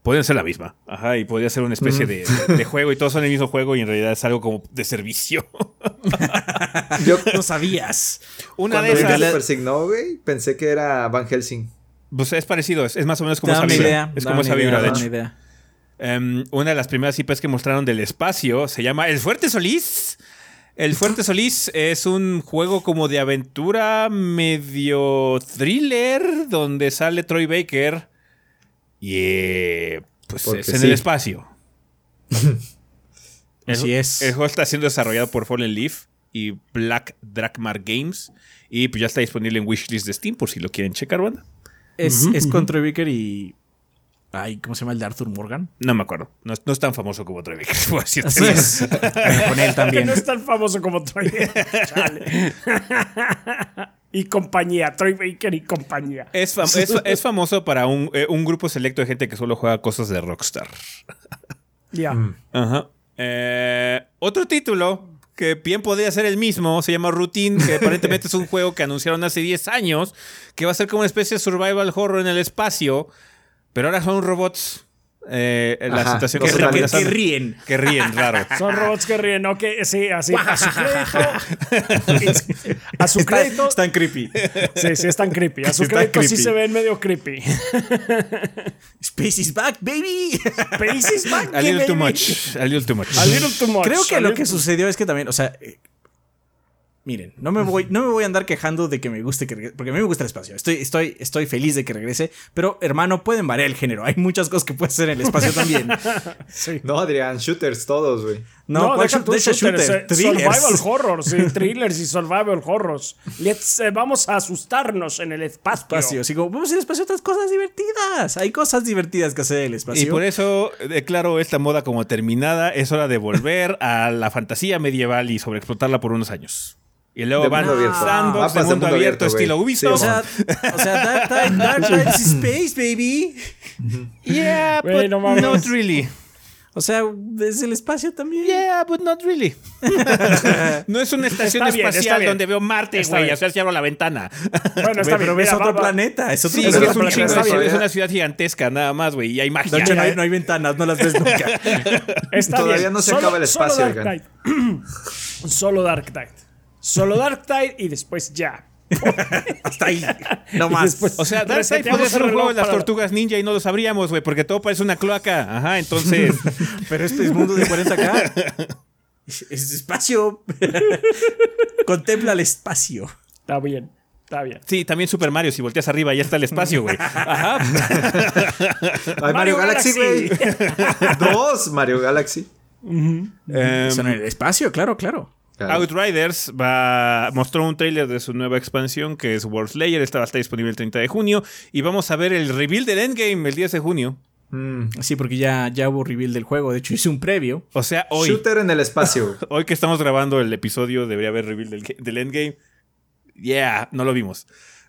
pueden ser la misma. Ajá, y podría ser una especie de, de juego y todos son el mismo juego y en realidad es algo como de servicio. Yo, No sabías. Una cuando de esas. se persignó, güey, pensé que era Van Helsing. Pues es parecido, es, es más o menos como Da esa vibra. idea. es como una esa idea, vibra, de da una hecho. idea. Em, una de las primeras IPs que mostraron del espacio se llama El Fuerte Solís. El Fuerte Solís es un juego como de aventura medio thriller donde sale Troy Baker y eh, pues Porque es en sí. el espacio. Así el, es. El juego está siendo desarrollado por Fallen Leaf y Black Drakmar Games y pues ya está disponible en wishlist de Steam por si lo quieren checar, banda. Es, es con Troy Baker y. Ay, ¿cómo se llama el de Arthur Morgan? No me acuerdo. No, es- no es tan famoso como Troy Baker. Así es. con él también. no es tan famoso como Troy Chale. Y compañía, Troy Baker y compañía. Es, fam- es, es famoso para un, eh, un grupo selecto de gente que solo juega cosas de Rockstar. Ya. Ajá. Eh, otro título que bien podría ser el mismo, se llama Routine, que aparentemente es un juego que anunciaron hace 10 años, que va a ser como una especie de survival horror en el espacio, pero ahora son robots. Eh, la Ajá, situación que ríen, que ríen. Que ríen, raro. Son robots que ríen, ok, sí, así, a su crédito. a su Está- crédito. están creepy. Sí, sí, están creepy. A su Está crédito sí se ven medio creepy. Space is back, baby. Space is back, A little too baby. much. A little too much. A little too much. Creo que A lo que too- sucedió es que también, o sea, eh, miren, no me voy, no me voy a andar quejando de que me guste que regrese, porque a mí me gusta el espacio. Estoy, estoy, estoy feliz de que regrese, pero hermano, pueden variar el género. Hay muchas cosas que puedes hacer en el espacio también. Sí. No, Adrián, shooters todos, güey. No, ¿cuál deja shoot- tú deja shooters, shooter, eh, thrillers. Survival horror, sí, thrillers y survival horrors. Let's, eh, vamos a asustarnos en el espacio. espacio. Así como, vamos al espacio otras cosas divertidas. Hay cosas divertidas que hacer en el espacio. Y por eso declaro esta moda como terminada. Es hora de volver a la fantasía medieval y sobreexplotarla por unos años. Y luego van de de mundo mundo abierto, abierto, estilo Sí, Ubisoft. o sea, o sea, Dark Tide, Dark Tide is space, baby. yeah, but no mames. not really. O sea, es el espacio también. Yeah, but not really. no es una estación Está bien, espacial bien. donde veo Marte, güey. O sea, cierro la ventana. Bueno, está Güey, bien. pero ves mira, otro va- planeta. Es otro Sí, Eso es, un chingo bien. es una ciudad gigantesca, nada más, güey. Y hay magia. De hecho, no hay, no hay ventanas, no las ves nunca. Está Todavía bien. no se Solo- acaba el solo espacio, Dark oigan. Tide. Solo Dark Tide. Solo Dark Tide y después ya. Hasta ahí. No más. después- O sea, Darkseid podría ser un juego de las para- tortugas ninja y no lo sabríamos, güey, porque todo parece una cloaca. Ajá, entonces. Pero este es mundo de 40k. Es, es espacio. Contempla el espacio. Está bien. Está bien. Sí, también Super Mario, si volteas arriba ya está el espacio, güey. Ajá. Ay, Mario, Galaxy, güey. Dos Mario Galaxy. Em, Son en el espacio, claro, claro. Claro. Outriders va, mostró un tráiler de su nueva expansión que es World Slayer. Esta va a estar disponible el 30 de junio. Y vamos a ver el reveal del Endgame el 10 de junio. Mm. Sí, porque ya, ya hubo reveal del juego. De hecho, hice un previo. O sea, hoy. Shooter en el espacio. Hoy que estamos grabando el episodio, debería haber reveal del, del Endgame. Yeah, no lo vimos.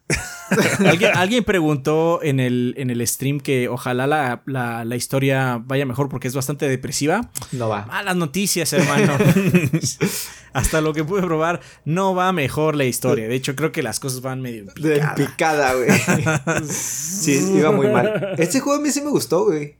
Alguien, alguien preguntó en el, en el stream que ojalá la, la- la historia vaya mejor porque es bastante depresiva. No va. Malas noticias, hermano. Hasta lo que pude probar, no va mejor la historia. De hecho, creo que las cosas van medio en picada. picada, güey. sí, iba muy mal. Este juego a mí sí me gustó, güey.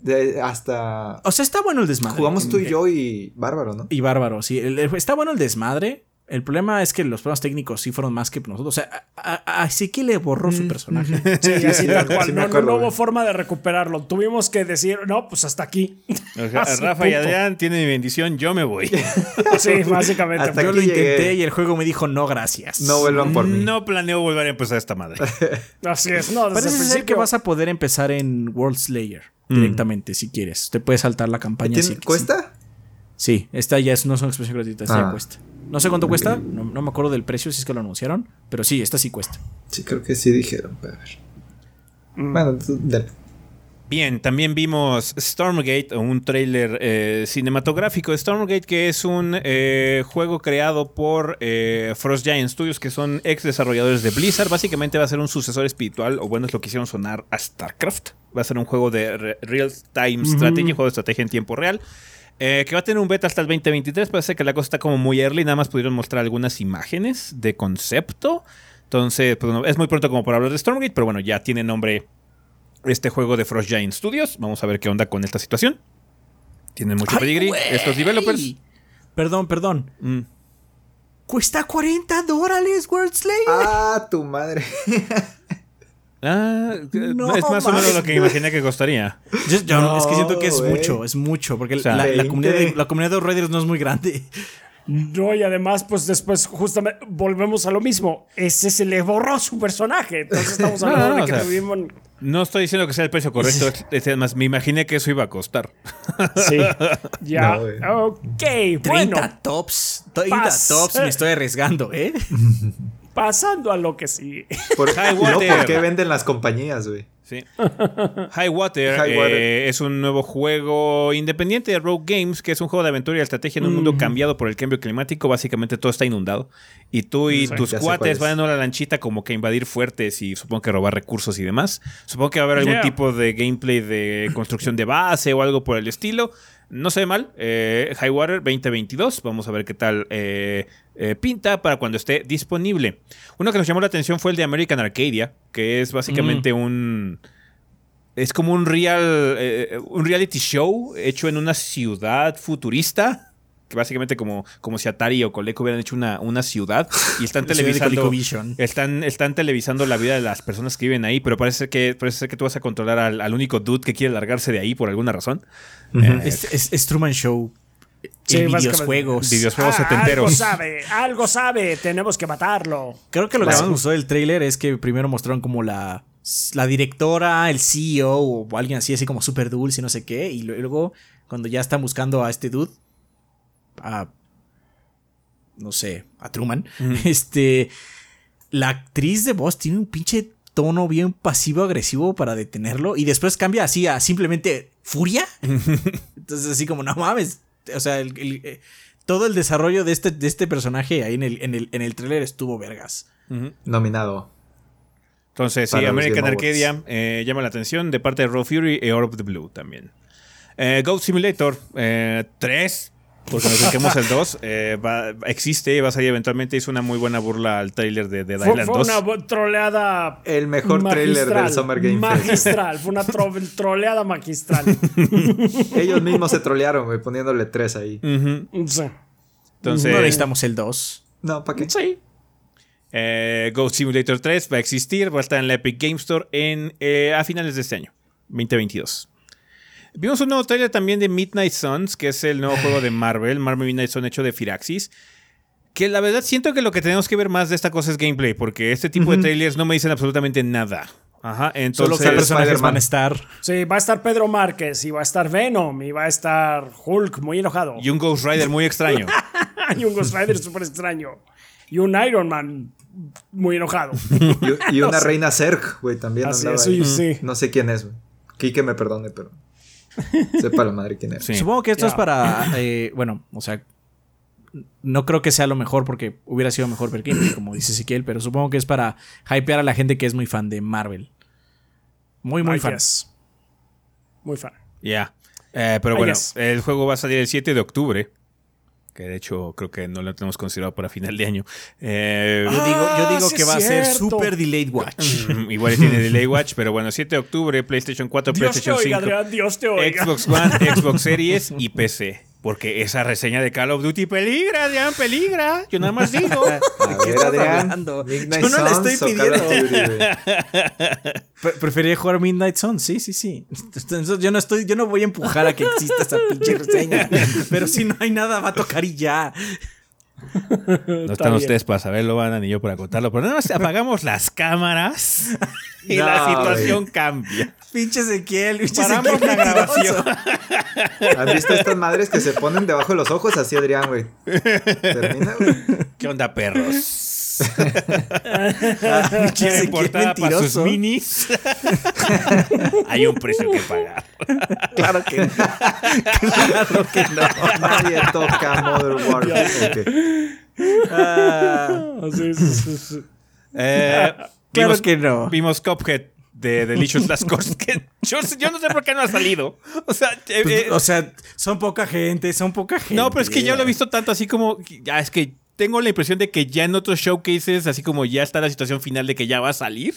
De- hasta. O sea, está bueno el desmadre. Jugamos tú y yo y Bárbaro, ¿no? Y bárbaro, sí. Está bueno el desmadre. El problema es que los problemas técnicos sí fueron más que nosotros. O sea, a, a, a Ezequiel le borró su personaje. Sí, así tal cual. Sí no, no- acuerdo, no hubo forma de recuperarlo. Tuvimos que decir, no, pues hasta aquí. O sea, Así, Rafa y. Adrián tienen mi bendición, yo me voy. Sí, básicamente. Hasta Yo lo intenté llegué. y el juego me dijo no gracias. No vuelvan por mí. No planeo volver a empezar esta madre. Así es, no, Parece el ser principio. que vas a poder empezar en World Slayer directamente si quieres. Te puedes saltar la campaña. ¿Tiene- si- ¿Cuesta? Sí, esta ya es, no es una expresión gratuita, esta ya Ah. cuesta. No sé cuánto cuesta, no, no me acuerdo del precio si es que lo anunciaron, pero sí, esta sí cuesta. Sí, creo que sí dijeron. pero A ver. Bueno, tú- dale. Bien, también vimos Stormgate, un tráiler eh, cinematográfico de Stormgate, que es un eh, juego creado por eh, Frost Giant Studios, que son ex desarrolladores de Blizzard. Básicamente va a ser un sucesor espiritual, o bueno, es lo que hicieron sonar a StarCraft. Va a ser un juego de re- real-time strategy, juego de estrategia en tiempo real. Eh, que va a tener un beta hasta el 2023. Parece que la cosa está como muy early. Nada más pudieron mostrar algunas imágenes de concepto. Entonces, pues, no, es muy pronto como para hablar de Stormgate, pero bueno, ya tiene nombre este juego de Frost Giant Studios. Vamos a ver qué onda con esta situación. Tienen mucho ¡Ay, pedigrí güey! estos developers. Perdón, perdón. Mm. Cuesta 40 dólares World Slayer. Ah, tu madre. Ah, No es más o menos lo que imaginé que costaría. Yo- yo- No, es que siento que es mucho, es mucho, porque O sea, la, la 20. comunidad de, la comunidad de Outriders no es muy grande. No, y además, pues después justamente volvemos a lo mismo. Ese se le borró su personaje. Entonces estamos hablando no, de o que sea, tuvimos... No estoy diciendo que sea el precio correcto, es además me imaginé que eso iba a costar. Sí. Ya. Ok, 30 bueno. tops. 30 Pas- tops me estoy arriesgando, ¿eh? Pasando a lo que sigue. Por, High water. ¿por qué venden las compañías, güey? Sí. High Water, High Water. eh, es un nuevo juego independiente de Rogue Games, que es un juego de aventura y estrategia en un mundo cambiado por el cambio climático. Básicamente todo está inundado. Y tú y Sí, tus cuates es. van en una lanchita como que a invadir fuertes y supongo que robar recursos y demás. Supongo que va a haber algún Yeah. tipo de gameplay de construcción de base o algo por el estilo. No se ve mal. Eh, High Water 2022. Vamos a ver qué tal eh, eh, pinta para cuando esté disponible. Uno que nos llamó la atención fue el de American Arcadia, que es básicamente un. Es como un real. eh, un reality show hecho en una ciudad futurista. Que básicamente como, como si Atari o Coleco hubieran hecho una, una ciudad y están televisando. Están, están televisando la vida de las personas que viven ahí, pero parece ser que, parece ser que tú vas a controlar al, al único dude que quiere largarse de ahí por alguna razón. Eh, Es, es- es Truman Show. Sí, videojuegos. videojuegos Ah, algo setenteros. sabe, algo sabe, tenemos que matarlo. Creo que lo que más me gustó del tráiler es que primero mostraron como la, la directora, el CEO o alguien así, así como súper dulce y no sé qué. Y luego, cuando ya están buscando a este dude, a. No sé, a Truman, este. La actriz de voz tiene un pinche tono bien pasivo-agresivo para detenerlo. Y después cambia así a simplemente furia. Entonces, así como, no mames. O sea, el- el- eh, todo el desarrollo de este, de este personaje ahí en el, en el, en el tráiler estuvo vergas. Nominado. Entonces, sí, Para American. Arcadia eh, llama la atención de parte de Raw Fury y Orb of the Blue también. Eh, Goat Simulator eh, 3, porque nos dediquemos el 2, eh, va- existe, va a salir eventualmente. Hizo una muy buena burla al trailer de Dead Fue, Island fue 2. una bo- troleada. El mejor trailer del Summer Game. Magistral, fue una tro- troleada magistral. Ellos mismos se trolearon, güey, poniéndole tres ahí. Ujú. Sí. Entonces, no necesitamos el 2. No, ¿para qué? Sí. eh, Goat Simulator 3 va a existir, va a estar en la Epic Game Store en, eh, a finales de este año, 2022. Vimos un nuevo trailer también de Midnight Suns, que es el nuevo juego de Marvel, Marvel Midnight Suns hecho de Firaxis. Que la verdad siento que lo que tenemos que ver más de esta cosa es gameplay, porque este tipo de trailers no me dicen absolutamente nada. Ajá, Solo entonces. que personajes van a estar. Sí, va a estar Pedro Márquez y va a estar Venom y va a estar Hulk muy enojado. Y un Ghost Rider muy extraño. y un Ghost Rider súper extraño. Y un Iron Man muy enojado. Y, y una reina Zerg, güey, también Así andaba es, ahí. sí, sí. No sé quién es, güey. Quique me perdone, pero... Sepa la madre quién es. Sí. Supongo que esto es para. eh, bueno, o sea. No creo que sea lo mejor porque hubiera sido mejor ver gameplay, como dice Ezequiel, pero supongo que es para hypear a la gente que es muy fan de Marvel. Muy, muy I fan. guess. Muy fan. Ya. Eh, pero I bueno, guess. el juego va a salir el 7 de octubre. Que de hecho creo que no lo tenemos considerado para final de año. Eh, Yo digo, yo Ah, digo sí que va a ser super delayed watch. Mm, Igual tiene Delay Watch, pero bueno, 7 de octubre, PlayStation 4, Dios te PlayStation oiga, 5, Adrián, Dios te oiga. Xbox One, Xbox Series y PC. Porque esa reseña de Call of Duty peligra, Adrián, peligra. Yo nada más digo. A ver, estás Adrián. hablando? Midnight Yo no la Suns estoy pidiendo. Duty, Preferiría jugar Midnight Sun, sí, sí, sí. Entonces, yo no estoy, yo no voy a empujar a que exista esa pinche reseña. Pero si no hay nada, va a tocar y ya. No están ustedes para saberlo, van ni yo para contarlo. Pero nada más apagamos las cámaras y No, la situación cambia. Pinche Ezequiel, pinche Paramos Ezequiel la grabación. ¿Has visto estas madres que se ponen debajo de los ojos? Así, Adrián, güey. Termina, güey. ¿Qué onda, perros? Pinche ¿Quieren portada para sus minis? Hay un precio que pagar. Claro que no. Claro que no. Nadie toca Modern Warfare. Ah, sí, sí, sí, sí. Eh, claro vimos, que no. vimos Cuphead de Delicious Last Course. Que yo, yo no sé por qué no ha salido. O sea, eh, Pues, eh, o sea, son poca gente, son poca gente. no, pero es que ya lo he visto tanto así como. Ya es que tengo la impresión de que ya en otros showcases, así como ya está la situación final de que ya va a salir.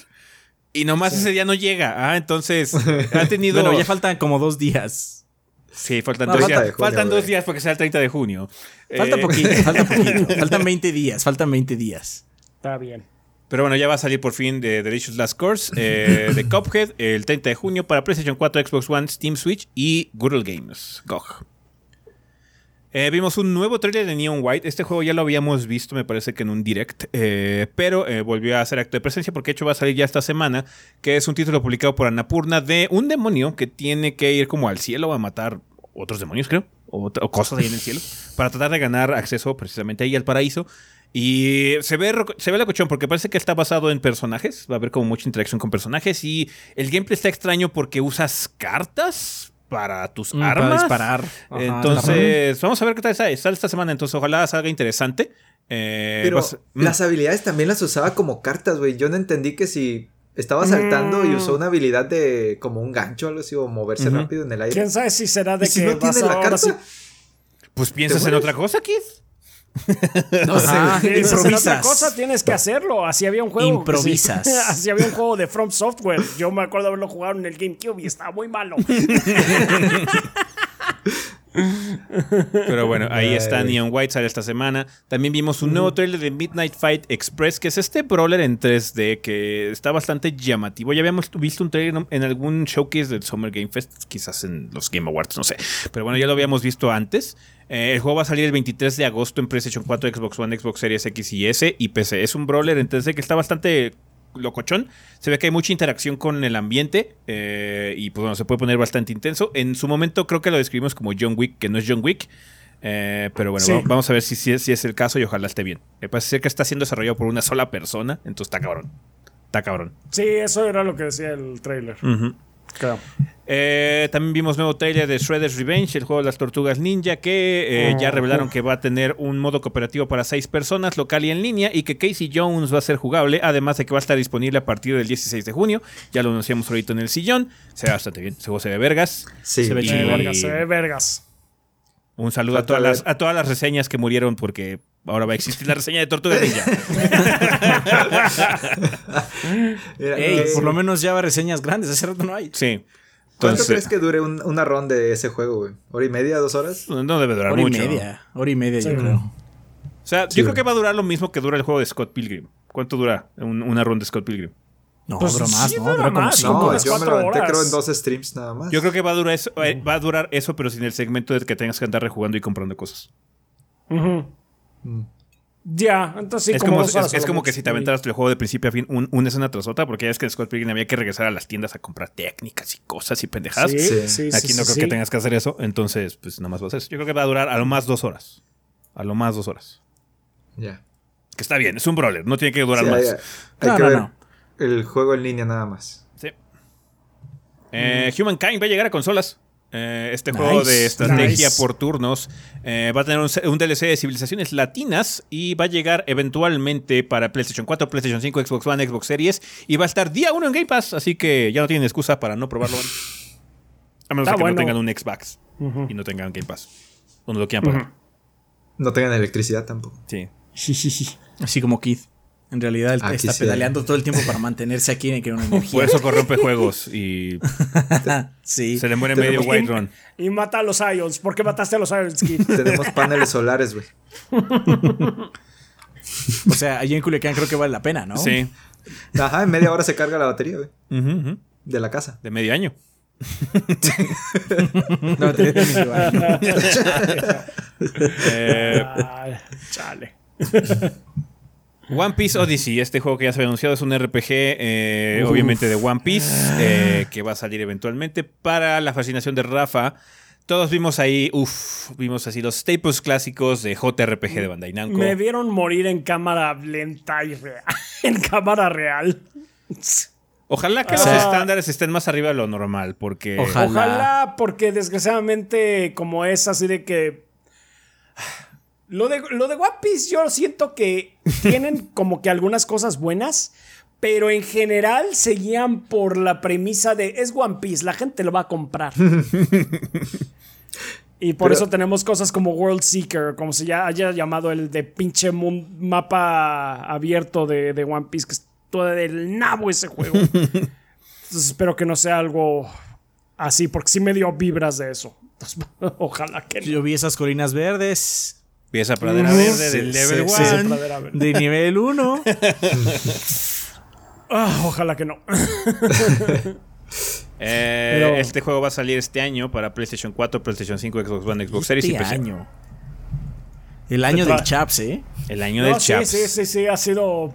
Y nomás ese día no llega. Ah, entonces ha tenido. Bueno, ya faltan como dos días. Sí, faltan No, dos falta días. junio, faltan dos días porque sea el 30 de junio. Falta Eh, poquito, falta poquito. Faltan 20 días, faltan 20 días. Está bien. Pero bueno, ya va a salir por fin de Delicious Last Course eh, de Cuphead el 30 de junio para PlayStation 4, Xbox One, Steam Switch y Google Games. GOG. Eh, vimos un nuevo trailer de Neon White. Este juego ya lo habíamos visto, me parece que en un direct, eh, pero eh, volvió a hacer acto de presencia porque de hecho va a salir ya esta semana, que es un título publicado por Annapurna de un demonio que tiene que ir como al cielo a matar otros demonios, creo, o, cosas ahí en el cielo, para tratar de ganar acceso precisamente ahí al paraíso. Y se ve, se ve la cochón porque parece que está basado en personajes. Va a haber como mucha interacción con personajes. Y el gameplay está extraño porque usas cartas para tus Mm, armas. Para disparar. Ajá, Entonces, vamos a ver qué tal sale. Sale esta semana, entonces ojalá salga interesante. Eh, Pero vas- mm, las habilidades también las usaba como cartas, güey. Yo no entendí que si estaba saltando y Mm. usó una habilidad de como un gancho o algo así, o moverse rápido en el aire. ¿Quién sabe si será de ¿Y si que no vas tiene la carta? pues piensas en otra cosa, Kid. No sé. Piensas en otra Improvisas. cosa, tienes que hacerlo. Así había un juego. Improvisas. sí. Así había un juego de From Software. Yo me acuerdo haberlo jugado en el GameCube y estaba muy malo. Pero bueno, ahí está Neon White, sale esta semana. También vimos un nuevo trailer de Midnight Fight Express, que es este brawler en 3D que está bastante llamativo. Ya habíamos visto un trailer en algún showcase del Summer Game Fest, quizás en los Game Awards, no sé. Pero bueno, ya lo habíamos visto antes. Eh, el juego va a salir el 23 de agosto en PlayStation 4, Xbox One, Xbox Series X y S y PC. Es un brawler en 3D que está bastante locochón. Se ve que hay mucha interacción con el ambiente eh, y pues bueno, se puede poner bastante intenso. En su momento creo que lo describimos como John Wick, que no es John Wick. eh, pero bueno, Sí. va- vamos a ver si, si, es, si es el caso y ojalá esté bien. Me parece ser que está siendo desarrollado por una sola persona, entonces está cabrón. Está cabrón. Sí, eso era lo que decía el trailer. Ujú. Eh, también vimos nuevo trailer de Shredder's Revenge, el juego de las tortugas ninja, que eh, ya revelaron que va a tener un modo cooperativo para seis personas, local y en línea, y que Casey Jones va a ser jugable, además de que va a estar disponible a partir del 16 de junio. Ya lo anunciamos ahorita en el sillón. Se ve bastante bien, se ve vergas. Sí. Se ve Y- Se ve chingón. vergas, se ve vergas. Un saludo a todas, las, a todas las reseñas que murieron porque ahora va a existir la reseña de Tortuga Ninja. Ey, por lo menos ya va reseñas grandes. Hace rato no hay. Sí. ¿Cuánto crees que dure un- una ronda de ese juego, güey? ¿Hora y media, dos horas? no debe durar Hora y mucho. media. Hora y media, Sí. yo creo. O sea, Sí, yo creo que va a durar lo mismo que dura el juego de Scott Pilgrim. ¿Cuánto dura un- una ronda de Scott Pilgrim? No, Pues dura más, sí, ¿no? dura Dura como más, cinco. ¿no? Yo me aventé horas. creo en dos streams nada más. Yo creo que va a durar eso, eh, va a durar eso, pero sin el segmento de que tengas que andar rejugando y comprando cosas. Mm. Ya, entonces sí, es como, es, como que si te aventaras el juego de principio a fin, un- una escena tras otra, porque ya es que en Scott Pilgrim había que regresar a las tiendas a comprar técnicas y cosas y pendejadas. Sí, Sí. Aquí sí, no creo sí. que tengas que hacer eso, entonces, pues nada más va a eso. Yo creo que va a durar a lo más dos horas. A lo más dos horas. Ya. Que está bien, es un brawler, no tiene que durar Sí, más. hay, hay No, que no, ver no. El juego en línea nada más. Sí. Eh, Humankind va a llegar a consolas. Eh, este juego de estrategia Nice. por turnos eh, va a tener un, un DLC de civilizaciones latinas y va a llegar eventualmente para PlayStation 4, PlayStation 5, Xbox One, Xbox Series y va a estar día 1 en Game Pass, así que ya no tienen excusa para no probarlo. A menos Está de que bueno. no tengan un Xbox y no tengan Game Pass. O no lo quieran pagar. No tengan electricidad tampoco. Sí. Así como Keith. En realidad él Aquí está sí. pedaleando todo el tiempo para mantenerse aquí en que una energía. Por eso corrompe juegos y sí. se le muere medio White Run. Y mata a los Ions. ¿Por qué mataste a los Ions, Kid? Tenemos paneles solares, güey. O sea, allí en Culiacán creo que vale la pena, ¿no? Sí. Ajá, en media hora se carga la batería, güey. De la casa. De medio año. No, te- igual. Eh, Ay, chale. One Piece Odyssey, este juego que ya se había anunciado, es un RPG, eh, obviamente de One Piece, eh, que va a salir eventualmente para la fascinación de Rafa. Todos vimos ahí, uff, vimos así los staples clásicos de JRPG de Bandai Namco. Me vieron morir en cámara lenta y real. en cámara real. Ojalá que los estándares estén más arriba de lo normal, porque Ojalá. Ojalá, porque desgraciadamente, como es así de que. Lo de, lo de One Piece, yo siento que tienen como que algunas cosas buenas, pero en general se guían por la premisa de es One Piece, la gente lo va a comprar. y por Pero- eso tenemos cosas como World Seeker, como se ya haya llamado el de pinche mapa abierto de, de One Piece, que es todo del nabo ese juego. Entonces espero que no sea algo así, porque sí me dio vibras de eso. Entonces, ojalá que no. Yo vi esas colinas verdes vi esa pradera Mm, verde sí, del sí, level sí. 1. Pradera verde. de nivel 1. Ah, ojalá que no. Eh, Pero- Este juego va a salir este año para PlayStation 4, PlayStation 5, Xbox One, Xbox Series y Este PC. año. El año del Chaps, ¿eh? El año No, del sí, Chaps. sí, sí, sí, ha sido.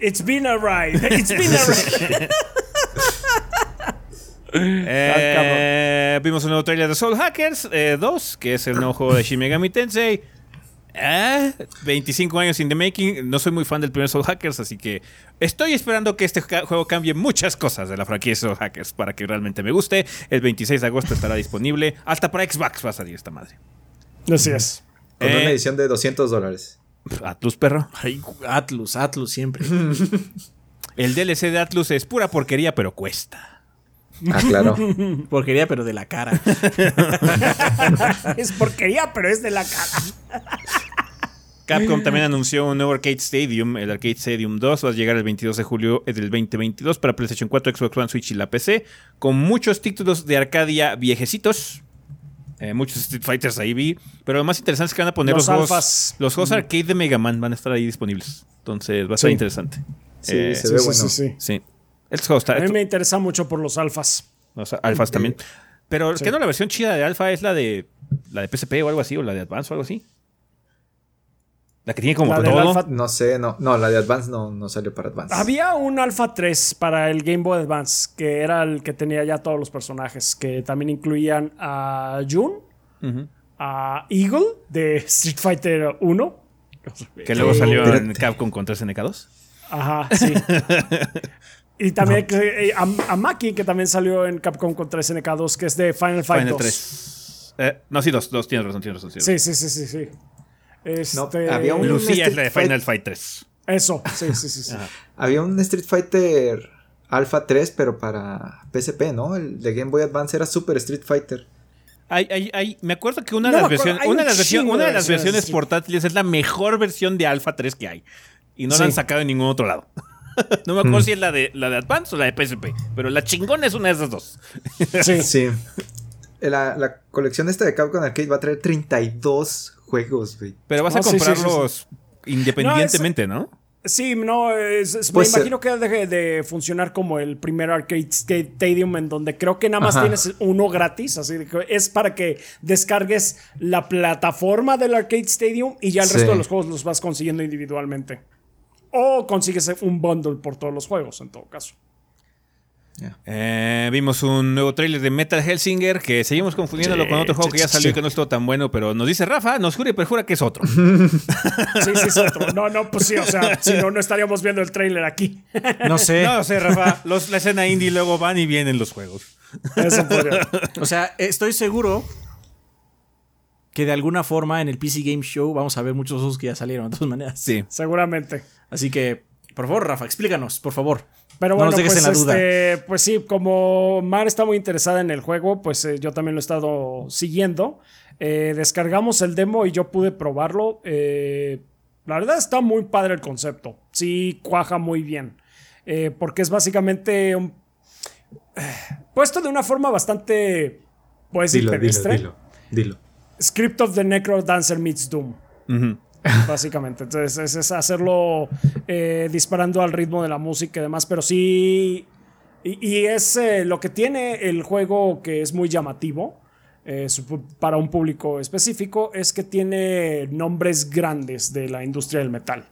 It's been a ride. It's been a ride. Eh, vimos un nuevo trailer de Soul Hackers eh, 2, que es el nuevo juego de Shin Megami Tensei. Eh, 25 años in the making. No soy muy fan del primer Soul Hackers, así que estoy esperando que este juego cambie muchas cosas de la franquicia Soul Hackers para que realmente me guste. El 26 de agosto estará disponible. Hasta para Xbox va a salir esta madre. Así es. Con Eh. una edición de 200 dólares. Atlus, perro. Ay, Atlus, Atlus siempre. El DLC de Atlus es pura porquería, pero cuesta. Ah, claro. Porquería, pero de la cara. es porquería, pero es de la cara. Capcom también anunció un nuevo Arcade Stadium, el Arcade Stadium 2, va a llegar el 22 de julio del 2022 para PlayStation 4, Xbox One, Switch y la PC, con muchos títulos de Arcadia viejecitos. Eh, muchos Street Fighters ahí vi, pero lo más interesante es que van a poner Los los, juegos, los juegos arcade de Mega Man van a estar ahí disponibles. Entonces va a ser Sí. interesante. Sí, Eh, se ve Sí, bueno. sí, sí. A mí me interesa mucho por los alfas. los alfas también. Pero Sí. ¿qué no la versión chida de alfa es la de la de PSP o algo así o la de Advance o algo así? La que tiene como La todo. Alpha- No sé, no. No, la de Advance no, no salió para Advance. Había un Alpha 3 para el Game Boy Advance, que era el que tenía ya todos los personajes, que también incluían a Jun, Ujú. a Eagle de Street Fighter 1. Que luego salió en Capcom con 3 NK2. Ajá, sí. y también que- eh, a, a Maki, que también salió en Capcom con 3 NK2, que es de Final Fight Final 2. 3. Eh, no, sí, dos, dos, tienes razón, tienes razón. tienes Sí, sí, sí, sí, sí. Este, había un-. Lucía es la de Final Fight- Fight 3. Eso, sí, sí, sí. sí. Había un Street Fighter Alpha 3, pero para PSP, ¿no? El de Game Boy Advance era Super Street Fighter. Hay, hay, hay- me acuerdo que una de No las versiones, una de las, chingo una de las versiones, versiones portátiles es la mejor versión de Alpha 3 que hay. Y no Sí. la han sacado en ningún otro lado. No me acuerdo si es la de, la de Advance o la de PSP. Pero la chingona es una de esas dos. Sí. Sí. La, la colección esta de Capcom Arcade va a traer 32 juegos, güey. Pero vas No, a sí, sí, sí, comprarlos independientemente, ¿no? Sí, no, es- es- me Puede ser. imagino que deje de funcionar como el primer Arcade Stadium en donde creo que nada más Ajá. tienes uno gratis, así que es para que descargues la plataforma del Arcade Stadium y ya el Sí. resto de los juegos los vas consiguiendo individualmente. O consigues un bundle por todos los juegos, en todo caso. Eh, vimos un nuevo trailer de Metal Hellsinger que seguimos confundiéndolo Sí, con otro juego que ya sí, salió y sí. que no estuvo tan bueno, pero nos dice Rafa, nos jura y perjura que es otro. Sí, sí, es otro. No, no, pues sí, o sea, si no, no estaríamos viendo el trailer aquí. No sé. no sé, Rafa, los, la escena indie luego van y vienen los juegos. Eso podría. O sea, estoy seguro que de alguna forma en el PC Game Show vamos a ver muchos juegos que ya salieron, de todas maneras. Sí. Seguramente. Así que, por favor, Rafa, explícanos, por favor. Pero No bueno, nos dejes pues, en la duda. este, pues sí, como Mar está muy interesada en el juego, pues eh, yo también lo he estado siguiendo. Eh, descargamos el demo y yo pude probarlo. Eh, la verdad está muy padre el concepto. Sí, cuaja muy bien. Eh, porque es básicamente un... puesto de una forma bastante... Pues Dilo, dilo, dilo, dilo. Script of the Necro Dancer meets Doom. Ujú. Básicamente. Entonces, es, es hacerlo eh, disparando al ritmo de la música y demás. Pero sí. Y, y es eh, lo que tiene el juego que es muy llamativo. eh, su- para un público específico. Es que tiene nombres grandes de la industria del metal.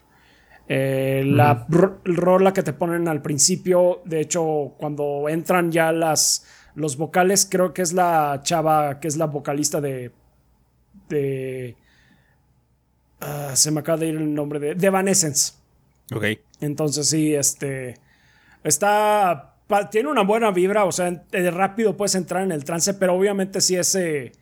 Eh, la ro- rola que te ponen al principio, de hecho, cuando entran ya las, los vocales, creo que es la chava que es la vocalista de. De ah, se me acaba de ir el nombre de. de Evanescence. Ok. Entonces, sí, este. Está. Tiene una buena vibra, o sea, eh, rápido puedes entrar en el trance, pero obviamente sí ese.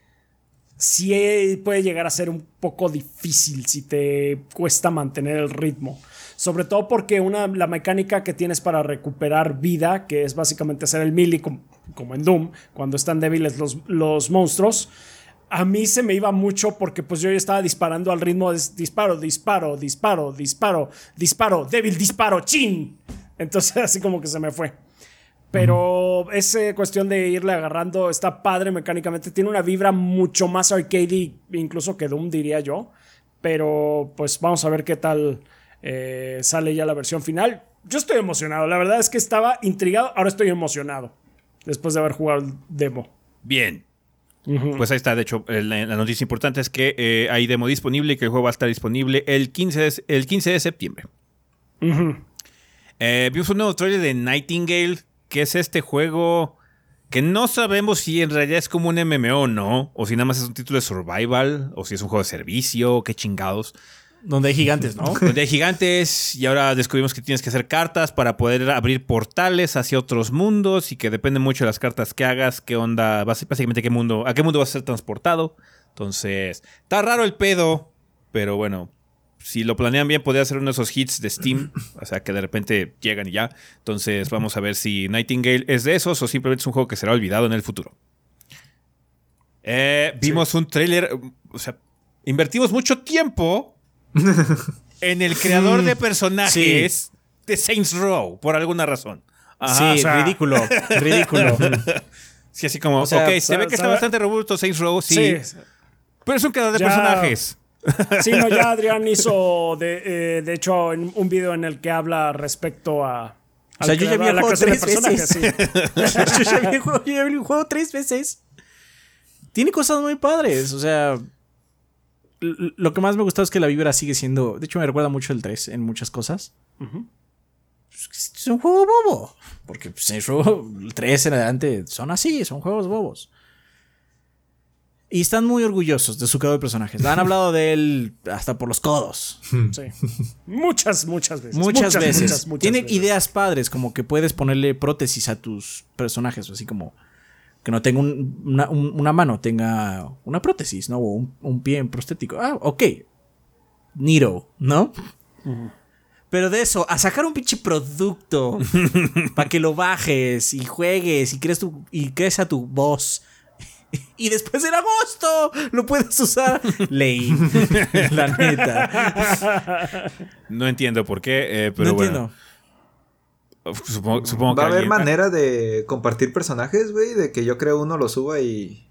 Sí puede llegar a ser un poco difícil si te cuesta mantener el ritmo. Sobre todo porque una, la mecánica que tienes para recuperar vida, que es básicamente hacer el melee com- como, en Doom, cuando están débiles los, los monstruos, a mí se me iba mucho porque pues yo ya estaba disparando al ritmo de disparo, disparo, disparo, disparo, disparo, débil disparo, chin. Entonces así como que se me fue. Pero es eh, cuestión de irle agarrando, está padre mecánicamente, tiene una vibra mucho más arcade incluso que Doom diría yo. Pero pues vamos a ver qué tal eh, sale ya la versión final. Yo estoy emocionado, la verdad es que estaba intrigado, ahora estoy emocionado. Después de haber jugado el demo. Bien. Pues ahí está, de hecho, la, noticia importante es que eh, hay demo disponible y que el juego va a estar disponible el 15 de, el 15 de septiembre. Eh, vimos un nuevo trailer de Nightingale, que es este juego que no sabemos si en realidad es como un MMO o no, o si nada más es un título de survival, o si es un juego de servicio, qué chingados. Donde hay gigantes, ¿no? Donde hay gigantes y ahora descubrimos que tienes que hacer cartas para poder abrir portales hacia otros mundos y que depende mucho de las cartas que hagas, qué onda, básicamente qué mundo, a qué mundo vas a ser transportado. Entonces, está raro el pedo, pero bueno, si lo planean bien, podría ser uno de esos hits de Steam. O sea, que de repente llegan y ya. Entonces, vamos a ver si Nightingale es de esos o simplemente es un juego que será olvidado en el futuro. Eh, vimos un tráiler. O sea, invertimos mucho tiempo en el creador de personajes de Saints Row, por alguna razón. Ajá, sí, ridículo, ridículo. Sí, así como, ok, se ve que está bastante robusto Saints Row, sí. Pero es un creador de personajes. Sí, no, ya Adrián hizo, de, eh, de hecho, un video en el que habla respecto a. O sea, yo ya vi el juego tres veces. Sí. yo ya vi el juego tres veces. Tiene cosas muy padres, o sea. Lo que más me gustado es que la vibra sigue siendo. De hecho, me recuerda mucho el 3 en muchas cosas. Es un juego bobo. Porque pues, el 3 en adelante son así, son juegos bobos. Y están muy orgullosos de su creador de personajes. Han hablado de él hasta por los codos. Sí. Muchas, muchas veces. Muchas, veces. Tiene ideas padres, como que puedes ponerle prótesis a tus personajes, así como que no tenga una, mano, tenga una prótesis, ¿no? O un, pie en prostético. Ah, ok. Niro, ¿no? Pero de eso, a sacar un pinche producto para que lo bajes y juegues y crees, tu, y crees a tu voz y después en agosto lo puedes usar. Leí. la neta. No entiendo por qué, eh, pero no bueno. Entiendo. Supongo, ¿Va a haber manera de compartir personajes, güey? De que yo creo uno lo suba y.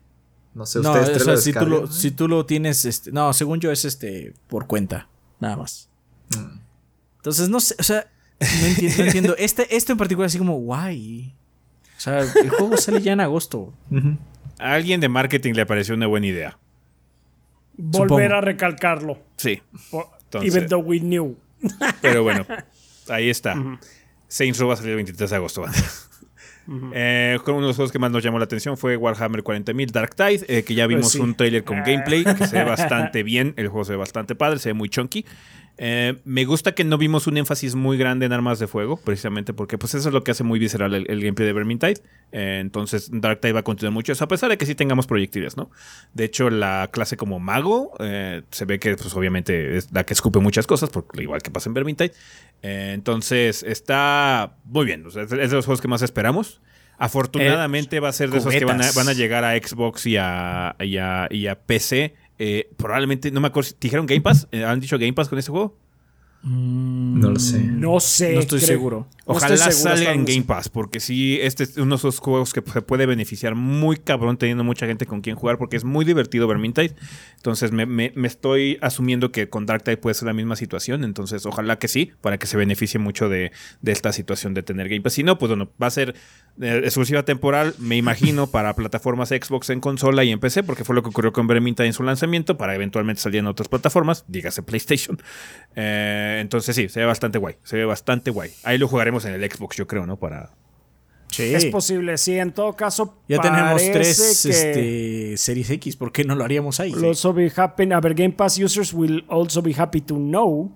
No sé, ustedes no, si, tú lo, si tú lo tienes. Este, no, según yo es este por cuenta. Nada más. Mm. Entonces, no sé. O sea, no entiendo. No entiendo. Este, esto en particular, así como, guay. O sea, el juego sale ya en agosto. A alguien de marketing le pareció una buena idea. Volver a recalcarlo. Sí. even though we knew. Pero bueno, ahí está. Saints Row va a salir el 23 de agosto. Eh, uno de los juegos que más nos llamó la atención fue Warhammer 40.000 Dark Tide, eh, que ya vimos pues un trailer con gameplay que se ve bastante bien. El juego se ve bastante padre, se ve muy chunky. Eh, me gusta que no vimos un énfasis muy grande en armas de fuego, precisamente porque pues eso es lo que hace muy visceral el, gameplay de Vermintide. Eh, entonces Dark Tide va a continuar mucho eso, a pesar de que sí tengamos proyectiles, ¿no? De hecho, la clase como mago eh, se ve que pues obviamente es la que escupe muchas cosas, porque igual que pasa en Vermintide. entonces está muy bien, es de los juegos que más esperamos. Afortunadamente va a ser de esos que van a, llegar a Xbox y a, y a PC eh, probablemente, no me acuerdo dijeron Game Pass. Eh, ¿Han dicho Game Pass con este juego? Mm, no lo sé. No sé. No estoy seguro. Ojalá salga en Game Pass, porque sí, este es uno de esos juegos que se puede beneficiar muy cabrón teniendo mucha gente con quien jugar, porque es muy divertido Vermintide. Entonces me, estoy asumiendo que con Darktide puede ser la misma situación. Entonces, ojalá que sí, para que se beneficie mucho de, de esta situación de tener Game Pass. Si no, pues bueno, va a ser eh, exclusiva temporal, me imagino, para plataformas Xbox en consola y en PC, porque fue lo que ocurrió con Vermintide en su lanzamiento, para eventualmente salir en otras plataformas, dígase PlayStation. Eh, entonces sí, se ve bastante guay, se ve bastante guay. Ahí lo jugaremos en el Xbox, yo creo, ¿no? Para... Sí. Es posible, sí, en todo caso. Ya tenemos tres este, Series X, ¿por qué no lo haríamos ahí? Also be happy, a ver, Game Pass users will also be happy to know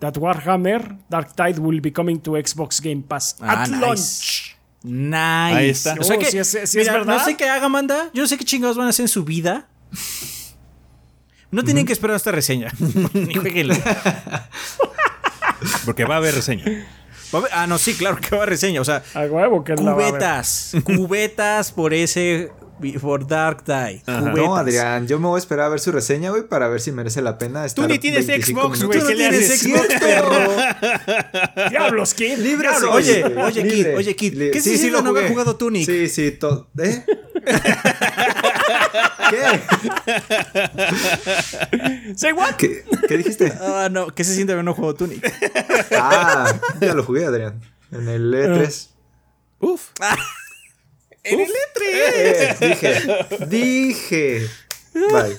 that Warhammer Dark Tide will be coming to Xbox Game Pass ah, at launch. Nice. Ahí está. O sea que, si es, verdad. No sé qué haga, manda. Yo no sé qué chingados van a hacer en su vida. No tienen que esperar esta reseña. Ni jueguenlo. Porque va a haber reseña. ah, no, sí, claro que va a haber reseña. O sea, a huevo que cubetas. cubetas por ese For Dark Die. No, Adrián, yo me voy a esperar a ver su reseña, güey, para ver si merece la pena estar Tú ni tienes Xbox, güey. ¿Qué le haces? Xbox, perro. Diablos, Kid. Libre Oye, oye, Kid, oye, Kid. ¿Qué sí, sí, lo no haber jugado Tunic? Sí, sí, todo. ¿Eh? ¿Qué? ¿Say what? ¿Qué, ¿Qué dijiste? Ah, no, ¿qué se siente haber no jugado Tunic? ah, ya lo jugué, Adrián. En el E3. Uf. En el E3. Eh, dije, dije. Bye.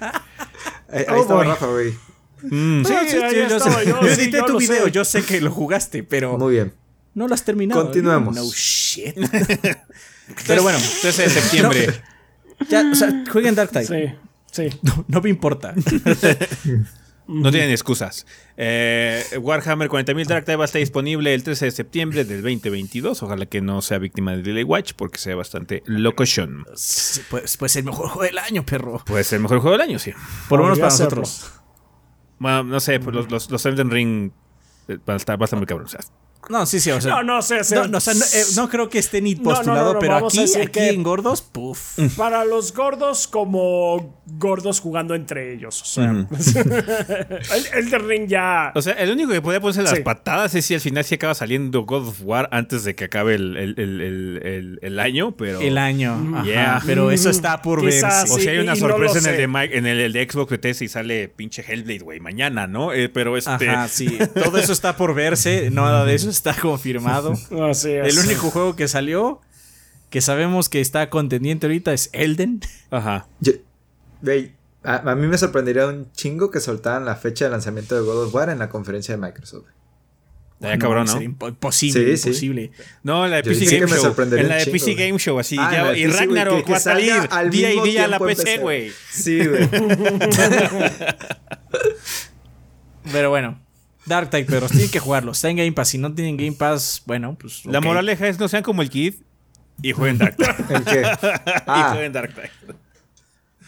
ahí ahí Oh, estaba boy. Rafa, güey. Mm. Sí, yo, estaba sé. yo, Yo sí, edité tu video, sé. yo sé que lo jugaste, pero Muy bien. no lo has terminado. Continuemos. No shit. Pero bueno, 13 de septiembre. ya, o sea, jueguen Dark Tide. Sí, sí. No, no me importa. No tienen excusas. Eh, Warhammer 40.000 Dark Tide va a estar disponible el 13 de septiembre del 2022. Ojalá que no sea víctima de Delay Watch porque sea bastante locochón. Sí, Pues, pues el mejor juego del año, perro. Puede ser el mejor juego del año, sí. Por lo menos para nosotros. Bueno, no sé, pues los, los, los Elden Ring eh, van a estar, va a estar muy cabrón. O sea, No, sí, sí, o sea. No, no sé. No, no, o sea, no, eh, no creo que esté ni postulado, no, no, pero aquí, aquí que- en Gordos, puf. Para los gordos, como gordos jugando entre ellos. O sea, el, Elden Ring ya. o sea, el único que podía ponerse las Sí. patadas es si al final sí acaba saliendo God of War antes de que acabe el, el- el- el- el- el año, pero... El año. Ajá, Yeah. Pero eso está por verse. O sea, hay una sorpresa en, el de Mike- en el, el de Xbox Bethesda y sale pinche Hellblade, güey, mañana, ¿no? Eh, pero este... Ajá, sí. Todo eso está por verse. Nada de eso está confirmado. Así es. El único juego que salió que sabemos que está contendiente ahorita es Elden. Ajá. Yo- güey, a, a mí me sorprendería un chingo que soltaran la fecha de lanzamiento de God of War en la conferencia de Microsoft. Estaría cabrón, ¿no? sería impo- Imposible, Sí, sí. No, en la de PC Game que me Show. sorprendería En la de PC. Game Show, así. Ah, ya, y PC, Ragnarok que- que va a salir al día y día a la PC, güey. Sí, güey. Pero bueno, Dark Tide, pero tienen que jugarlo. Está en Game Pass. Si no tienen Game Pass, bueno, pues. La ok. moraleja es no sean como el Kid y jueguen Dark Tide. ¿El qué? Y Ah, jueguen Dark Tide.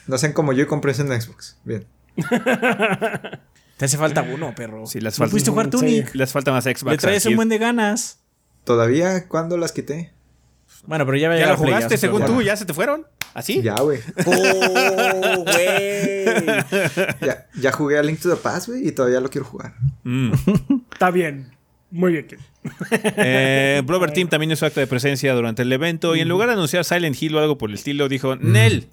no sean como yo y compré eso en Xbox. Bien. Te hace falta uno, perro. Sí, las ¿No falta- pudiste jugar Sí. Tunic? Les falta más Xbox. Le traes un buen de ganas. ¿Todavía? ¿Cuándo las quité? Bueno, pero ya a ¿Ya lo Play, jugaste según tú? ¿Ya se te fueron? ¿Así? Ya, güey. ¡Oh, güey! Ya, ya jugué a Link to the Past, güey, y todavía lo quiero jugar. Mm. Está bien. Muy bien. Eh, Blover Team también hizo acto de presencia durante el evento y en lugar de anunciar Silent Hill o algo por el estilo, dijo: Nel,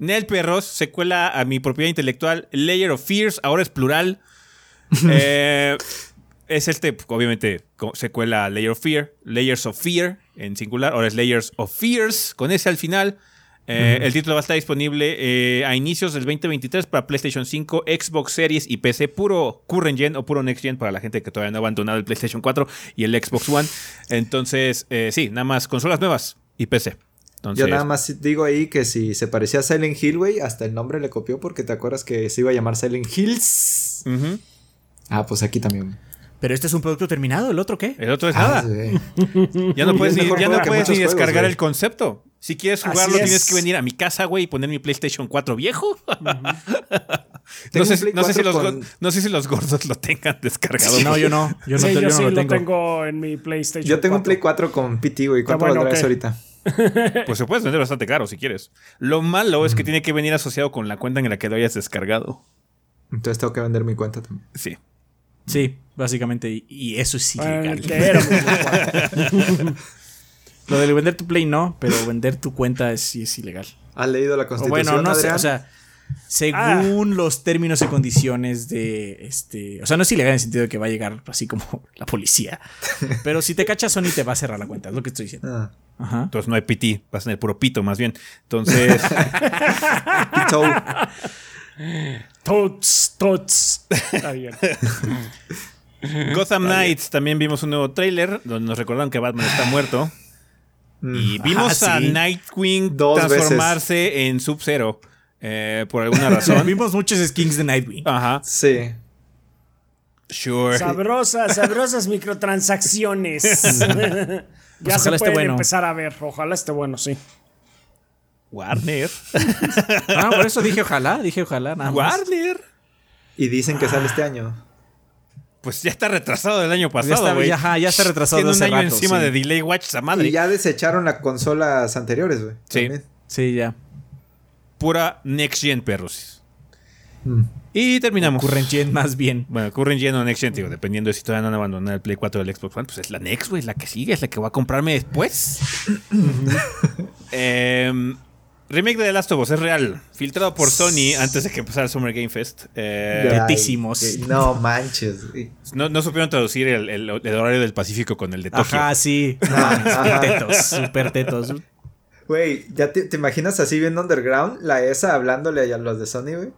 Nel Perros, secuela a mi propiedad intelectual, Layer of Fears, ahora es plural. Eh, es este, obviamente, co- secuela Layer of Fear, Layers of Fear en singular, ahora es Layers of Fears, con ese al final. Eh, El título va a estar disponible eh, a inicios del 2023 para PlayStation 5, Xbox Series y PC, puro current gen o puro next gen para la gente que todavía no ha abandonado el PlayStation 4 y el Xbox One. Entonces, eh, sí, nada más consolas nuevas y PC. Entonces, Yo nada más digo ahí que si se parecía a Silent Hill, güey, hasta el nombre le copió porque te acuerdas que se iba a llamar Silent Hills. Ah, pues aquí también. Pero este es un producto terminado, ¿el otro qué? el otro es Ah, nada. sí. Ya no puedes, Es ni, ya no puedes juegos, descargar el concepto. Si quieres jugarlo, es. tienes que venir a mi casa, güey, y poner mi PlayStation 4 viejo. no, sé, no si 4 los, con- no sé si los gordos lo tengan descargado. No, yo no. Yo no, sí, yo yo no sí lo lo tengo. tengo. en mi PlayStation. Yo tengo un 4. Play 4 con PT, güey. ¿Cuánto bueno, valdrá ok. eso ahorita? Pues se puede vender bastante caro si quieres. Lo malo es que tiene que venir asociado con la cuenta en la que lo hayas descargado. Entonces tengo que vender mi cuenta también. Sí. Sí, básicamente. y- eso es ilegal. 4. Lo de vender tu Play no, pero vender tu cuenta es, sí es ilegal. ¿Has leído la O constitución, bueno, no sé, o sea, según los términos y condiciones de este, o sea, no es ilegal en el sentido de que va a llegar así como la policía. Pero si te cachas Sony te va a cerrar la cuenta, es lo que estoy diciendo. Ah, Ajá. Entonces no hay PT, vas a tener puro pito más bien. Entonces. Tots, tots. Está bien. Gotham Knights también vimos un nuevo tráiler donde nos recordaron que Batman está muerto. Y Mm. vimos Ah, a sí. Nightwing Dos transformarse en Sub-Zero. eh, por alguna razón. Vimos muchos skins de Nightwing. Ajá. Sí. Sure. Sabrosas, sabrosas microtransacciones. ya ojalá se pueden bueno. empezar a ver. Ojalá esté bueno, sí. Warner. Ah, por eso dije ojalá, dije ojalá, nada más. Warner. Y dicen que sale este año. Pues ya está retrasado del año pasado, güey. ya, ajá, ya está retrasado Tiene un año rato, encima sí. de Delay Watch esa madre. Y ya desecharon las consolas anteriores, güey. Sí. También. Sí, ya. Pura Next Gen, perros. Mm. Y terminamos. Current gen más bien. Bueno, Current Gen o Next Gen, digo, dependiendo de si todavía no han abandonado el Play 4 del Xbox One, pues es la Next, güey, la que sigue, es la que voy a comprarme después. Em, Remake de The Last of Us es real. Filtrado por Sony antes de que empezara el Summer Game Fest. Eh, Ay, No manches. güey. no, no supieron traducir el, el- el horario del Pacífico con el de Tokio. Ajá, sí. Ajá. tetos, super tetos. Güey, ¿ya te, te imaginas así viendo Underground? La ESA hablándole a los de Sony, güey.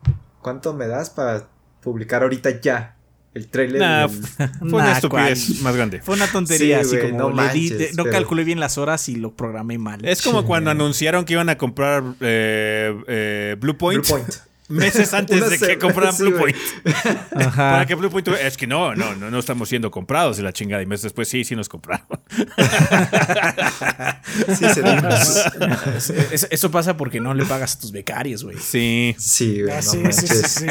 ¿Cuánto me das para publicar ahorita ya el trailer? Nah, del- f- fue una Nah, estupidez más grande. Fue una tontería, Sí, así como no le di- no pero- calculé bien las horas y lo programé mal. Es como cuando anunciaron que iban a comprar eh, eh, Blue Point. Blue Point. Meses antes de que compraran sí, Blue. Point. Ajá. Para que Blue Point Es que no, no, no, no estamos siendo comprados de la chingada. Y meses después sí, sí nos compraron. Sí, se Eso, eso pasa porque no le pagas a tus becarios, güey. Sí. Sí, güey, Ah, no sí, sí, sí.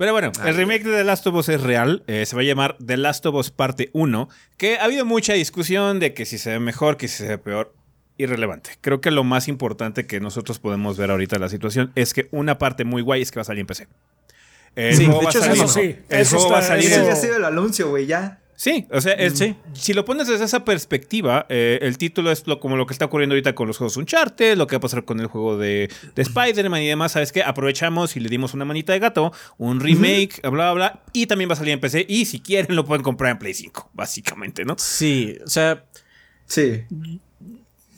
Pero bueno, el remake de The Last of Us es real. eh, se va a llamar The Last of Us Parte 1. Que ha habido mucha discusión de que si se ve mejor, que si se ve peor. Irrelevante. Creo que lo más importante que nosotros podemos ver ahorita en la situación es que una parte muy guay es que va a salir en PC. El Sí, juego de va a hecho, salir- eso sí, el eso juego va a salir Ese en- ya ha sido el anuncio, güey, ya. Sí, o sea, es- Sí. si lo pones desde esa perspectiva, eh, el título es lo, como lo que está ocurriendo ahorita con los juegos Uncharted, lo que va a pasar con el juego de, de Spider-Man y demás. ¿Sabes qué? Aprovechamos y le dimos una manita de gato, un remake, bla, bla, bla, y también va a salir en PC. Y si quieren, lo pueden comprar en Play 5, básicamente, ¿no? Sí, o sea, Sí.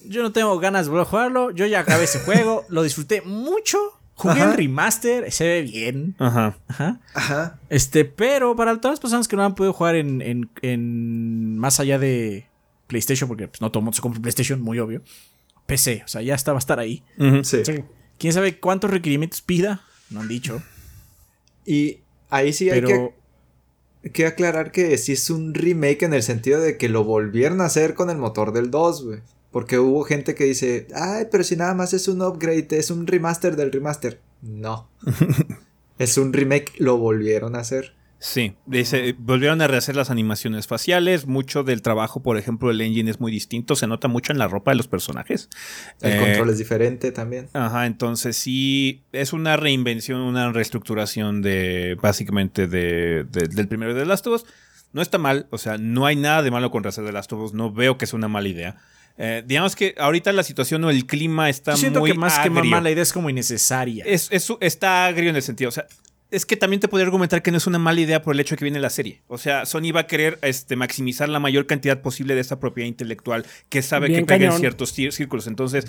yo no tengo ganas de volver a jugarlo. Yo ya acabé ese juego, lo disfruté mucho. Jugué Ajá. el remaster, se ve bien. Ajá. Ajá. Ajá. Este, pero para todas las personas que no han podido jugar en, en- en más allá de PlayStation, porque pues, no todo el mundo se compra PlayStation, muy obvio. PC, o sea, ya está, va a estar ahí. Sí. Sí. ¿Quién sabe cuántos requerimientos pida? No han dicho. Y ahí sí hay que, que aclarar que sí es un remake en el sentido de que lo volvieron a hacer con el motor del 2, güey. Porque hubo gente que dice, ay, pero si nada más es un upgrade, es un remaster del remaster. No. es un remake, lo volvieron a hacer. Sí, dice, volvieron a rehacer las animaciones faciales. Mucho del trabajo, por ejemplo, el engine es muy distinto. Se nota mucho en la ropa de los personajes. El Eh, control es diferente también. Ajá, entonces sí, es una reinvención, una reestructuración de básicamente de, de- del primero de Last of Us. No está mal, o sea, no hay nada de malo con rehacer de Last of Us, no veo que sea una mala idea. Eh, digamos que ahorita la situación o el clima está yo siento muy que más que mamá la idea es como innecesaria. Es, es- está agrio en el sentido, o sea, es que también te podría argumentar que no es una mala idea por el hecho de que viene la serie. O sea, Sony va a querer este, maximizar la mayor cantidad posible de esta propiedad intelectual que sabe Bien que pega en ciertos círculos. Entonces,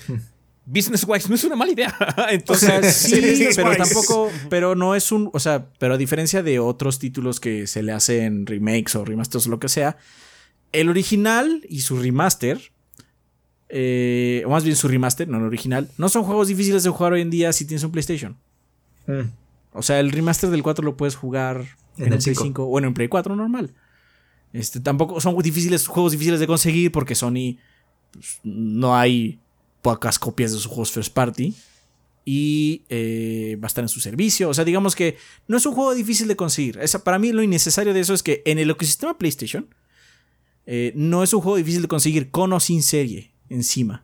business wise no es una mala idea. O Entonces, sea, sí, sí, pero wise. tampoco, pero no es un, o sea, pero a diferencia de otros títulos que se le hacen remakes o remasters o lo que sea, el original y su remaster, eh, o más bien su remaster, no el original, no son juegos difíciles de jugar hoy en día si tienes un PlayStation. Mm. O sea, el remaster del 4 lo puedes jugar En en, el Play 5. 5, bueno, en Play 4 normal. Este, tampoco son difíciles, juegos difíciles de conseguir porque Sony pues, no hay pocas copias de sus juegos first party y eh, va a estar en su servicio. O sea, digamos que no es un juego difícil de conseguir. Esa, para mí lo innecesario de eso es que en el ecosistema PlayStation eh, no es un juego difícil de conseguir con o sin serie encima.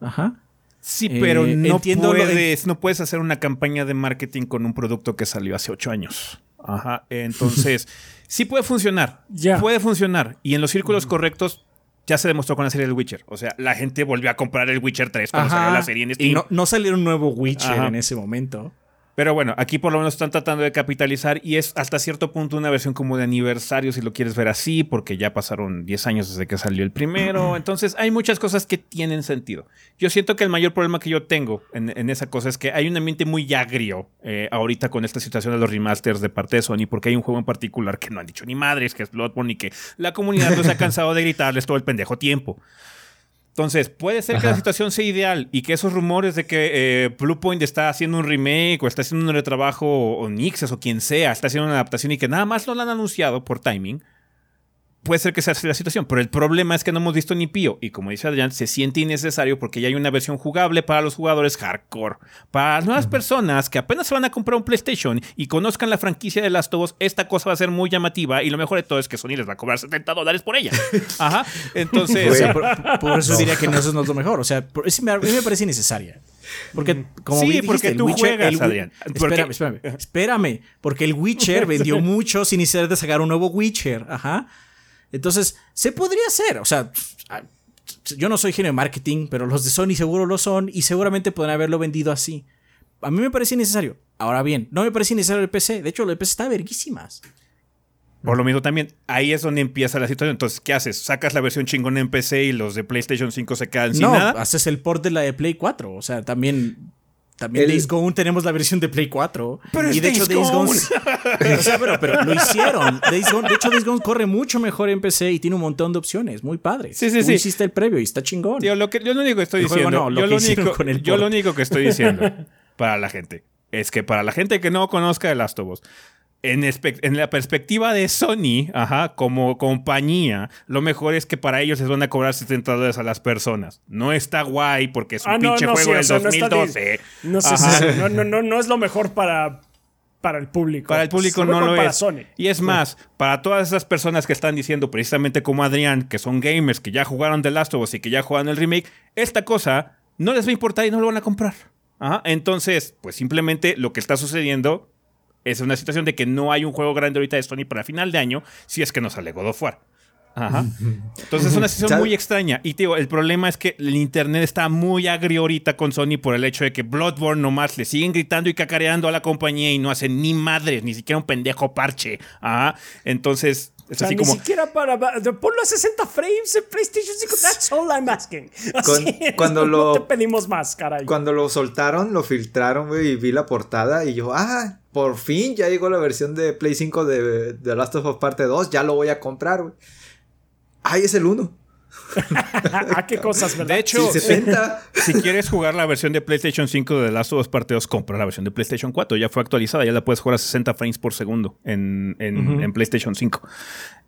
Ajá. sí, Eh, pero no lo de- puedes, no puedes hacer una campaña de marketing con un producto que salió hace ocho años. Ajá. Entonces, sí puede funcionar. Ya. Puede funcionar. Y en los círculos correctos. Ya se demostró con la serie del Witcher. O sea, la gente volvió a comprar el Witcher 3 cuando Ajá. salió la serie en Steam. Y no, no salió un nuevo Witcher Ajá. en ese momento. Pero bueno, aquí por lo menos están tratando de capitalizar y es hasta cierto punto una versión como de aniversario, si lo quieres ver así, porque ya pasaron 10 años desde que salió el primero. Entonces hay muchas cosas que tienen sentido. Yo siento que el mayor problema que yo tengo en, en esa cosa es que hay un ambiente muy agrio eh, ahorita con esta situación de los remasters de parte de Sony, porque hay un juego en particular que no han dicho ni madres, que es Bloodborne y que la comunidad no se ha cansado de gritarles todo el pendejo tiempo. Entonces, puede ser que la situación sea ideal y que esos rumores de que eh, Bluepoint está haciendo un remake o está haciendo un retrabajo o, Nixes o quien sea está haciendo una adaptación y que nada más no lo han anunciado por timing, puede ser que sea así la situación. Pero el problema es que no hemos visto ni pío y como dice Adrián, se siente innecesario porque ya hay una versión jugable para los jugadores hardcore. Para las nuevas personas que apenas se van a comprar un PlayStation y conozcan la franquicia de Last of Us, esta cosa va a ser muy llamativa y lo mejor de todo es que Sony les va a cobrar 70 dólares por ella. Ajá. Entonces... O sea, por, por eso diría que no, eso no es lo mejor. O sea, por- eso me, a mí me parece innecesaria. Porque, como Sí, bien porque dijiste, tú el Witcher, juegas, el Adrián. Porque- Espérame, espérame, espérame. Porque el Witcher vendió mucho sin necesidad de sacar un nuevo Witcher. Ajá. Entonces, se podría hacer. O sea, yo no soy genio de marketing, pero los de Sony seguro lo son y seguramente podrán haberlo vendido así. A mí me parece innecesario. Ahora bien, no me parece innecesario el PC. De hecho, el PC está verguísimas. Por lo mismo también, ahí es donde empieza la situación. Entonces, ¿qué haces? ¿Sacas la versión chingona en PC y los de PlayStation 5 se quedan sin no, nada? haces el port de la de Play 4. O sea, también también El- Days Gone tenemos la versión de Play 4. Pero y es de hecho Days Gone. o sea, pero, pero lo hicieron. Days Gone- de hecho, Days Gone corre mucho mejor en PC y tiene un montón de opciones. Muy padre. Sí, sí, Tú sí. hiciste el previo y está chingón. Tío, lo que, yo lo único que estoy El diciendo, no, lo yo, lo único, con el yo lo único que estoy diciendo para la gente es que para la gente que no conozca The Last of Us, en, la perspectiva de Sony, ajá, como compañía, lo mejor es que para ellos les van a cobrar 70 dólares a las personas. No está guay porque es un Ah, pinche no, juego sí, o del sea, no está 2012. No sé Ajá. si no, no, no, no es lo mejor para, para el público. Para el público no lo es. Sony. Y es más, para todas esas personas que están diciendo, precisamente como Adrián, que son gamers, que ya jugaron The Last of Us y que ya jugaron el remake, esta cosa no les va a importar y no lo van a comprar. Ajá. Entonces, pues simplemente lo que está sucediendo es una situación de que no hay un juego grande ahorita de Sony para final de año, si es que no sale God of War. Ajá. Entonces es una situación muy extraña. Y digo, el problema es que el internet está muy agrio ahorita con Sony por el hecho de que Bloodborne nomás le siguen gritando y cacareando a la compañía y no hacen ni madres, ni siquiera un pendejo parche. Ajá. Entonces, es O sea, así ni como. siquiera para. Ponlo a 60 frames en PlayStation 5. That's all I'm asking. Así es, cuando no, lo- no te pedimos más, caray. Cuando lo soltaron, lo filtraron, güey, y vi la portada y yo, ah, por fin ya llegó la versión de Play 5 de, de Last of Us Parte 2, ya lo voy a comprar, güey. Ay, es el 1. ¿A qué cosas, verdad? De hecho, Sí, 70. si quieres jugar la versión de PlayStation 5 de The Last of Us Parte 2, compra la versión de PlayStation 4. Ya fue actualizada, ya la puedes jugar a 60 frames por segundo en, en- en PlayStation 5.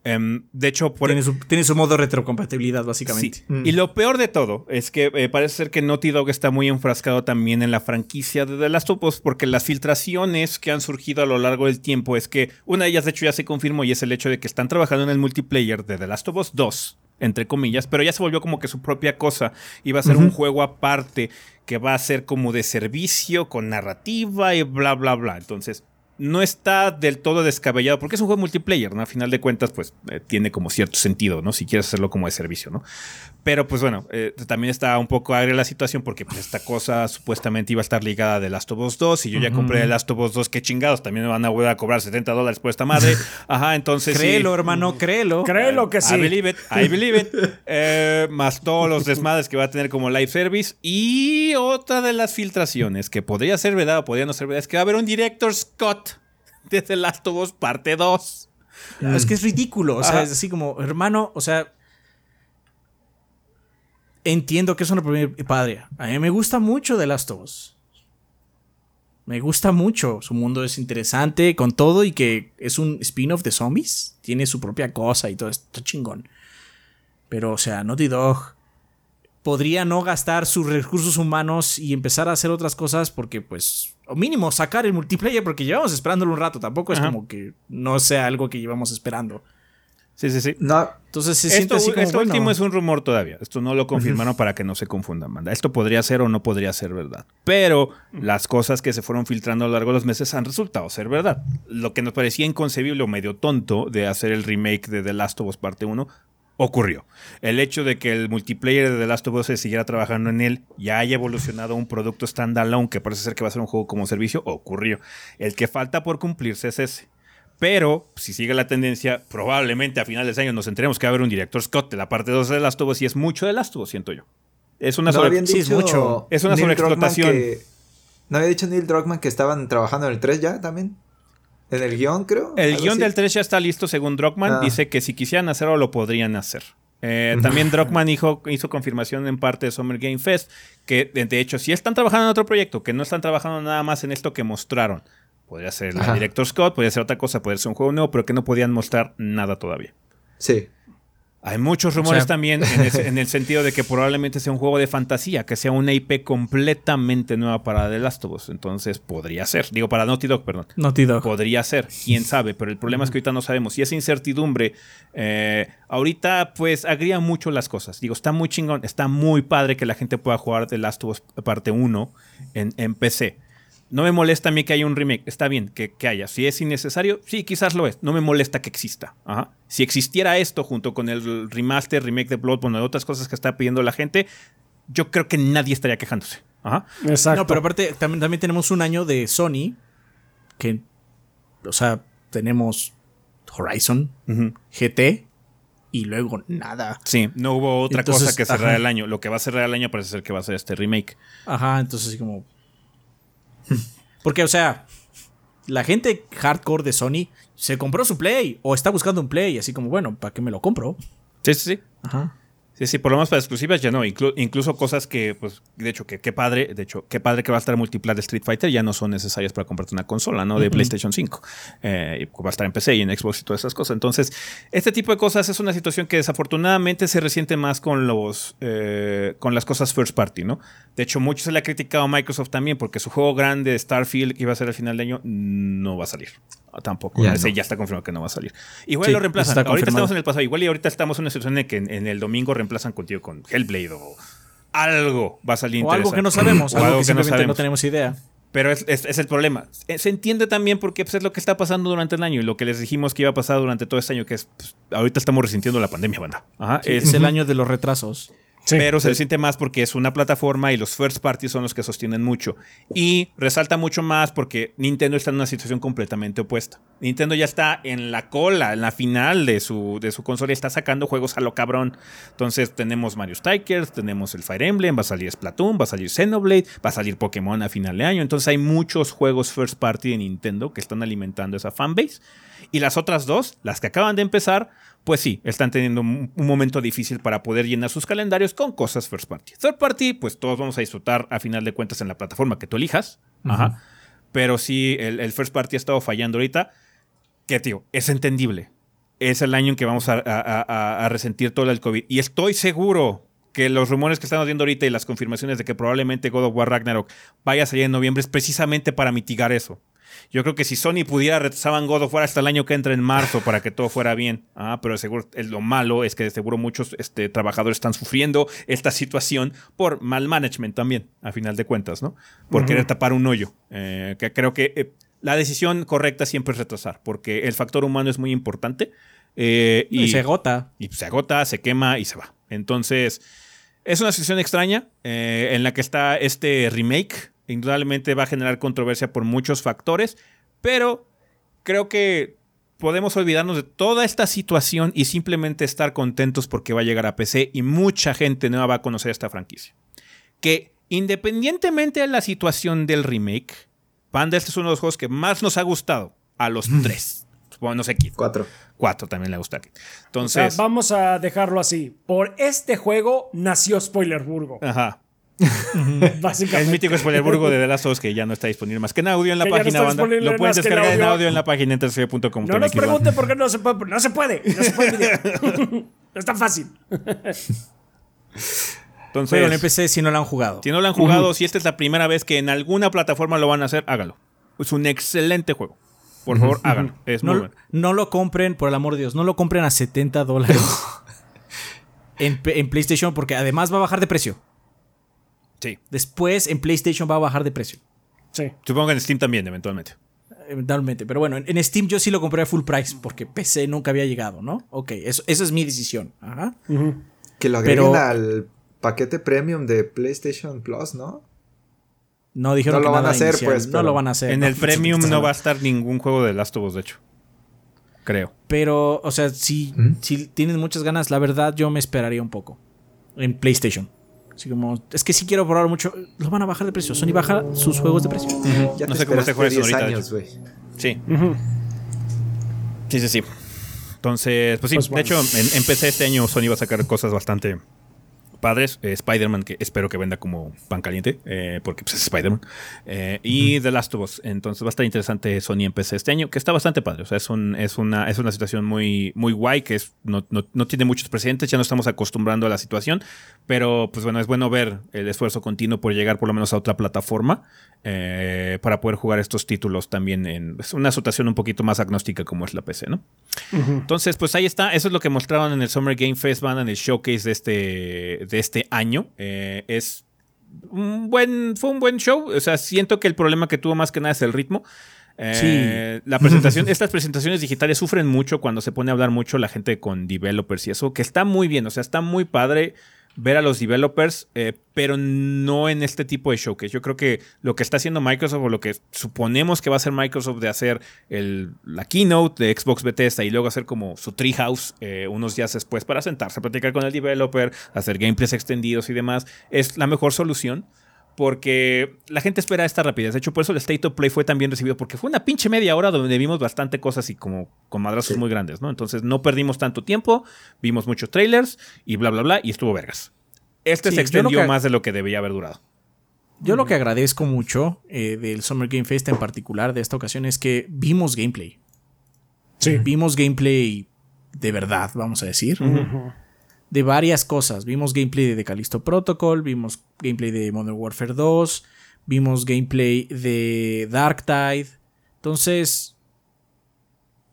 Em, de hecho, por, Tiene su, tiene su modo retrocompatibilidad, básicamente. Sí. Y lo peor de todo es que eh, parece ser que Naughty Dog está muy enfrascado también en la franquicia de The Last of Us porque las filtraciones que han surgido a lo largo del tiempo es que una de ellas de hecho ya se confirmó y es el hecho de que están trabajando en el multiplayer de The Last of Us 2 entre comillas, pero ya se volvió como que su propia cosa va a ser un juego aparte que va a ser como de servicio con narrativa y bla bla bla. Entonces, no está del todo descabellado, porque es un juego multiplayer, ¿no? A final de cuentas, pues eh, tiene como cierto sentido, ¿no? Si quieres hacerlo como de servicio, ¿no? Pero pues bueno, eh, también está un poco agria la situación porque pues, esta cosa supuestamente iba a estar ligada a The Last of Us 2 y yo ya compré The Last of Us 2, qué chingados, también me van a volver a cobrar 70 dólares por esta madre. Ajá, entonces... sí. Créelo, hermano, créelo. Créelo que sí. I believe it, I believe it. Eh, más todos los desmadres que va a tener como live service. Y otra de las filtraciones que podría ser verdad o podría no ser verdad es que va a haber un director Scott de The Last of Us parte 2. Es que es ridículo. O sea, Ajá. es así como, hermano, o sea. Entiendo que es una primera padre. A mí me gusta mucho The Last of Us. Me gusta mucho. Su mundo es interesante con todo y que es un spin-off de zombies. Tiene su propia cosa y todo esto chingón. Pero, o sea, Naughty Dog podría no gastar sus recursos humanos y empezar a hacer otras cosas porque, pues, o mínimo sacar el multiplayer porque llevamos esperándolo un rato. Tampoco es Ajá. como que no sea algo que llevamos esperando. Sí, sí, sí. No, Entonces se siente Esto, así como, esto bueno, último es un rumor todavía. Esto no lo confirmaron para que no se confundan, banda. Esto podría ser o no podría ser verdad. Pero las cosas que se fueron filtrando a lo largo de los meses han resultado ser verdad. Lo que nos parecía inconcebible o medio tonto de hacer el remake de The Last of Us Parte 1 ocurrió. El hecho de que el multiplayer de The Last of Us se siguiera trabajando en él, ya haya evolucionado a un producto standalone que parece ser que va a ser un juego como servicio, ocurrió. El que falta por cumplirse es ese. Pero, si sigue la tendencia, probablemente a finales de año nos enteremos que va a haber un director Scott de la parte 2 de The Last of Us y es mucho de Last of Us, siento yo. Es una no sobre- habían sí, es dicho mucho. Es una Neil sobreexplotación. Druckmann que- ¿No había dicho Neil Druckmann que estaban trabajando en el 3 ya también? En el guion, creo. El guion así. del 3 ya está listo, según Druckmann. Ah. Dice que si quisieran hacerlo, lo podrían hacer. Eh, también Druckmann hizo, hizo confirmación en parte de Summer Game Fest que, de hecho, si están trabajando en otro proyecto, que no están trabajando nada más en esto que mostraron. Podría ser la Ajá. Director Scott, podría ser otra cosa, podría ser un juego nuevo, pero que no podían mostrar nada todavía. Sí. Hay muchos rumores sea- también en, ese- en el sentido de que probablemente sea un juego de fantasía, que sea una IP completamente nueva para The Last of Us. Entonces podría ser. Digo, para Naughty Dog, perdón. Naughty Dog. Podría ser, quién sabe, pero el problema es que ahorita no sabemos. Y esa incertidumbre, eh, ahorita pues agría mucho las cosas. Digo, está muy chingón, está muy padre que la gente pueda jugar The Last of Us parte 1 en, en PC. No me molesta a mí que haya un remake. Está bien que, que haya. Si es innecesario, sí, quizás lo es. No me molesta que exista. Ajá. Si existiera esto junto con el remaster, remake de Bloodborne y otras cosas que está pidiendo la gente, yo creo que nadie estaría quejándose. Ajá. Exacto. No, pero aparte también, también tenemos un año de Sony que, o sea, tenemos Horizon, GT y luego nada. Sí, no hubo otra cosa que cerrar el año. Lo que va a cerrar el año parece ser que va a ser este remake. Ajá, entonces así como... Porque, o sea, la gente hardcore de Sony se compró su Play o está buscando un Play, así como, bueno, ¿para qué me lo compro? Sí, sí, sí. Ajá. Sí, sí, por lo menos para exclusivas ya no. incluso cosas que, pues, de hecho, que qué padre, de hecho, qué padre que va a estar multiplayer de Street Fighter ya no son necesarias para comprarte una consola, ¿no? De PlayStation 5. Eh, va a estar en PC y en Xbox y todas esas cosas. Entonces, este tipo de cosas es una situación que desafortunadamente se resiente más con los eh, con las cosas first party, ¿no? De hecho, mucho se le ha criticado a Microsoft también porque su juego grande, Starfield, que iba a ser al final de año, no va a salir. Tampoco. Ya, ya está confirmado que no va a salir. Igual lo reemplazan. Ahorita estamos en el pasado. Igual y ahorita estamos en una situación en que en, el domingo reemplazan contigo con Hellblade o algo va a salir O algo que no sabemos. o algo, que, no, sabemos. no tenemos idea. Pero es, es, el problema. Se entiende también porque pues, es lo que está pasando durante el año y lo que les dijimos que iba a pasar durante todo este año, que es pues, ahorita estamos resintiendo la pandemia, banda. es, el año de los retrasos pero se siente más porque es una plataforma y los first parties son los que sostienen mucho. Y resalta mucho más porque Nintendo está en una situación completamente opuesta. Nintendo ya está en la cola, en la final de su, de su consola y está sacando juegos a lo cabrón. Entonces tenemos Mario Strikers, tenemos el Fire Emblem, va a salir Splatoon, va a salir Xenoblade, va a salir Pokémon a final de año. Entonces hay muchos juegos first party de Nintendo que están alimentando esa fanbase. Y las otras dos, las que acaban de empezar, pues sí, están teniendo un, momento difícil para poder llenar sus calendarios con cosas first party. Third party, pues todos vamos a disfrutar a final de cuentas en la plataforma que tú elijas. Ajá. Pero sí, el, first party ha estado fallando ahorita. Que, tío, es entendible. Es el año en que vamos a, resentir todo el COVID. Y estoy seguro que los rumores que estamos viendo ahorita y las confirmaciones de que probablemente God of War Ragnarok vaya a salir en noviembre es precisamente para mitigar eso. Yo creo que si Sony pudiera, retrasaban God of War hasta el año que entra en marzo para que todo fuera bien. Ah, pero seguro lo malo es que de seguro muchos este, trabajadores están sufriendo esta situación por mal management también, a final de cuentas, ¿no? Por querer tapar un hoyo. Eh, que creo que eh, la decisión correcta siempre es retrasar, porque el factor humano es muy importante. Eh, y, se agota. Y se agota, se quema y se va. Entonces, es una situación extraña en la que está este remake Indudablemente va a generar controversia por muchos factores, pero creo que podemos olvidarnos de toda esta situación y simplemente estar contentos porque va a llegar a PC y mucha gente nueva va a conocer esta franquicia. Que independientemente de la situación del remake, Panda este es uno de los juegos que más nos ha gustado a los tres. Bueno, no sé quién. Cuatro. Cuatro también le gusta. Entonces. vamos a dejarlo así. Por este juego nació Spoilerburgo. Ajá. Básicamente. El mítico Spoilerburgo de The Last of Us que ya no está disponible más que en audio en la página, banda. Lo puedes descargar en audio en la página enterse.com. No nos pregunte por qué no se puede. No se puede. No se puede. no es tan fácil. Entonces, Pero en PC si no lo han jugado. Si no lo han jugado, si esta es la primera vez que en alguna plataforma lo van a hacer, hágalo. Es un excelente juego. Por favor, háganlo. Es no, muy bueno. No lo compren, por el amor de Dios, no lo compren a 70 dólares en, en PlayStation porque además va a bajar de precio. Sí. Después en PlayStation va a bajar de precio. Sí. Supongo que en Steam también, eventualmente. Eventualmente. Pero bueno, en, Steam yo sí lo compré a full price porque PC nunca había llegado, ¿no? Ok, eso, esa es mi decisión. Ajá. Que lo agreguen al paquete premium de PlayStation Plus, ¿no? No dijeron no lo van a hacer, pues. No lo van a hacer. En el premium no va a estar ningún juego de Last of Us, de hecho. Creo. Pero, o sea, si, si tienes muchas ganas, la verdad yo me esperaría un poco. En PlayStation. Así como, es que si quiero probar mucho, lo van a bajar de precio. Sony baja sus juegos de precio. Ya no sé cómo se juega eso ahorita. Años, sí. Sí, sí, sí. Entonces, pues sí, pues de hecho, en, en, PC este año Sony va a sacar cosas bastante padres. Eh, Spider-Man, que espero que venda como pan caliente, eh, porque pues, es Spider-Man. Eh, y The Last of Us. Entonces va a estar interesante Sony en PC este año, que está bastante padre. O sea, es, un, es, una, es una situación muy, muy guay, que es, no, no, tiene muchos precedentes, ya no estamos acostumbrando a la situación. Pero pues bueno, es bueno ver el esfuerzo continuo por llegar por lo menos a otra plataforma para poder jugar estos títulos también en es una situación un poquito más agnóstica como es la PC, ¿no? Entonces, pues ahí está. Eso es lo que mostraron en el Summer Game Fest, van en el showcase de este de este año. Eh, es un buen, fue un buen show. O sea, siento que el problema que tuvo más que nada es el ritmo. Eh, La presentación, estas presentaciones digitales sufren mucho cuando se pone a hablar mucho la gente con developers y eso, que está muy bien, o sea, está muy padre ver a los developers, eh, pero no en este tipo de showcase. Yo creo que lo que está haciendo Microsoft o lo que suponemos que va a hacer Microsoft de hacer la keynote de Xbox Bethesda y luego hacer como su treehouse eh, unos días después para sentarse a platicar con el developer, hacer gameplays extendidos y demás, es la mejor solución porque la gente espera esta rapidez. De hecho, por eso el State of Play fue tan bien recibido, porque fue una pinche media hora donde vimos bastante cosas y como con madrazos muy grandes, ¿no? Entonces no perdimos tanto tiempo, vimos muchos trailers y bla, bla, bla, y estuvo vergas. Este Sí, se extendió que- más de lo que debía haber durado. Yo lo que agradezco mucho eh, del Summer Game Fest en particular de esta ocasión es que vimos gameplay. Sí. Vimos gameplay de verdad, vamos a decir. De varias cosas. Vimos gameplay de The Callisto Protocol, vimos gameplay de Modern Warfare 2, vimos gameplay de Darktide. Entonces,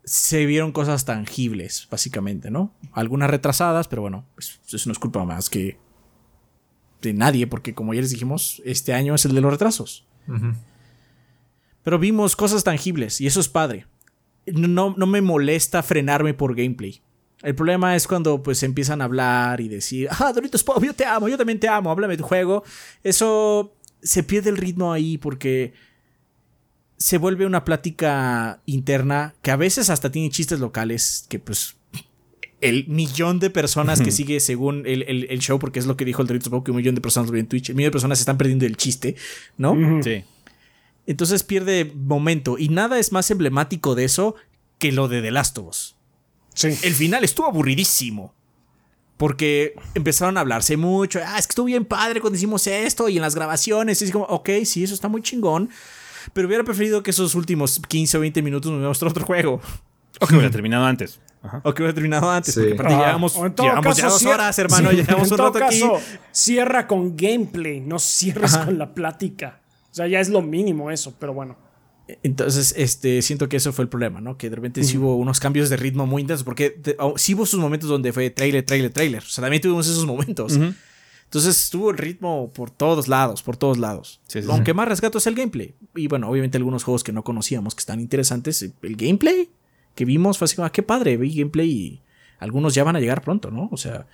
se vieron cosas tangibles, básicamente, ¿no? Algunas retrasadas, pero bueno, pues, eso no es culpa más que de nadie, porque como ya les dijimos, este año es el de los retrasos. Pero vimos cosas tangibles y eso es padre. No, no me molesta frenarme por gameplay. El problema es cuando pues empiezan a hablar y decir, ah, Doritos Pop, yo te amo, yo también te amo, háblame de tu juego. Eso se pierde el ritmo ahí porque se vuelve una plática interna que a veces hasta tiene chistes locales que pues el millón de personas que sigue según el, el- el show, porque es lo que dijo el Doritos Pop, que un millón de personas lo ven en Twitch, el millón de personas se están perdiendo el chiste, ¿no? Sí. Entonces pierde momento. Y nada es más emblemático de eso que lo de The Last of Us. Sí. El final estuvo aburridísimo. Porque empezaron a hablarse mucho. Ah, es que estuvo bien padre cuando hicimos esto y en las grabaciones. Y es como, ok, sí, eso está muy chingón. Pero hubiera preferido que esos últimos 15 o 20 minutos nos mostró otro juego. O que hubiera terminado antes. Ajá. O que hubiera terminado antes. Sí. Porque aparte Ajá. llevamos, ya caso, dos horas, hermano. Sí. Llevamos en un todo rato aquí. caso, cierra con gameplay, no cierres Ajá. con la plática. O sea, ya es lo mínimo eso, pero bueno. Entonces, este, siento que eso fue el problema, ¿no? Que de repente sí hubo unos cambios de ritmo muy intensos, porque te- oh, sí hubo sus momentos donde fue trailer, trailer, trailer. O sea, también tuvimos esos momentos. Entonces estuvo el ritmo por todos lados, por todos lados. Sí, sí, Aunque más rescato es el gameplay. Y bueno, obviamente algunos juegos que no conocíamos que están interesantes. El gameplay que vimos fue así como, ah, qué padre, vi gameplay y algunos ya van a llegar pronto, ¿no? O sea,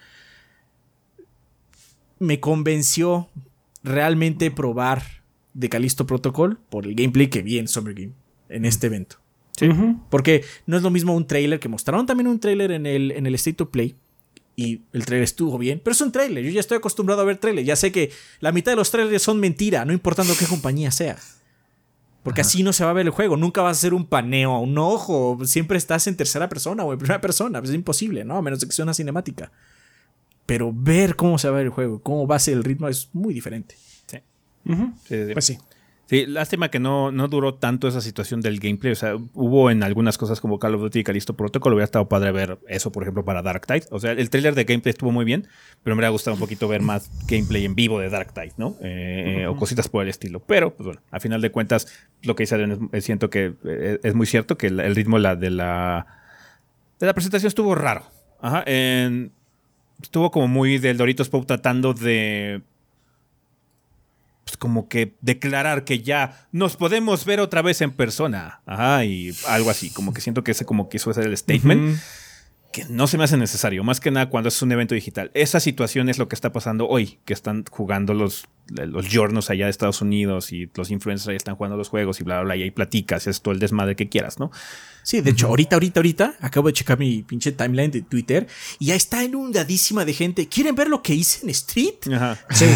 me convenció realmente probar de Callisto Protocol por el gameplay que vi en Summer Game, en este evento. Porque no es lo mismo un trailer que mostraron también un trailer en el, en el State of Play. Y el trailer estuvo bien, pero es un trailer. Yo ya estoy acostumbrado a ver trailers. Ya sé que la mitad de los trailers son mentira, no importando qué compañía sea. Porque así no se va a ver el juego. Nunca vas a hacer un paneo a un ojo. Siempre estás en tercera persona o en primera persona. Pues es imposible, ¿no? A menos de que sea una cinemática. Pero ver cómo se va a ver el juego, cómo va a ser el ritmo es muy diferente. Sí, sí. Pues sí. Sí, lástima que no, no duró tanto esa situación del gameplay. O sea, hubo en algunas cosas como Call of Duty y Callisto Protocol. Hubiera estado padre ver eso, por ejemplo, para Dark Tide. O sea, el trailer de gameplay estuvo muy bien, pero me hubiera gustado un poquito ver más gameplay en vivo de Dark Tide, ¿no? Eh, O cositas por el estilo. Pero, pues bueno, a final de cuentas, lo que dice Adrián es, siento que eh, es muy cierto que el, el ritmo la- de la de la presentación estuvo raro. Ajá. en- estuvo como muy del Doritos Pop tratando de como que declarar que ya nos podemos ver otra vez en persona. Ajá, y algo así. Como que siento que ese como quiso hacer el statement. Que no se me hace necesario. Más que nada cuando es un evento digital. Esa situación es lo que está pasando hoy. Que están jugando los, los giornos allá de Estados Unidos y los influencers ahí están jugando los juegos y bla, bla, bla. Y ahí platicas, es todo el desmadre que quieras, ¿no? Sí, de hecho, ahorita, ahorita, ahorita, acabo de checar mi pinche timeline de Twitter y ya está inundadísima de gente. ¿Quieren ver lo que hice en Street? Ajá. Sí.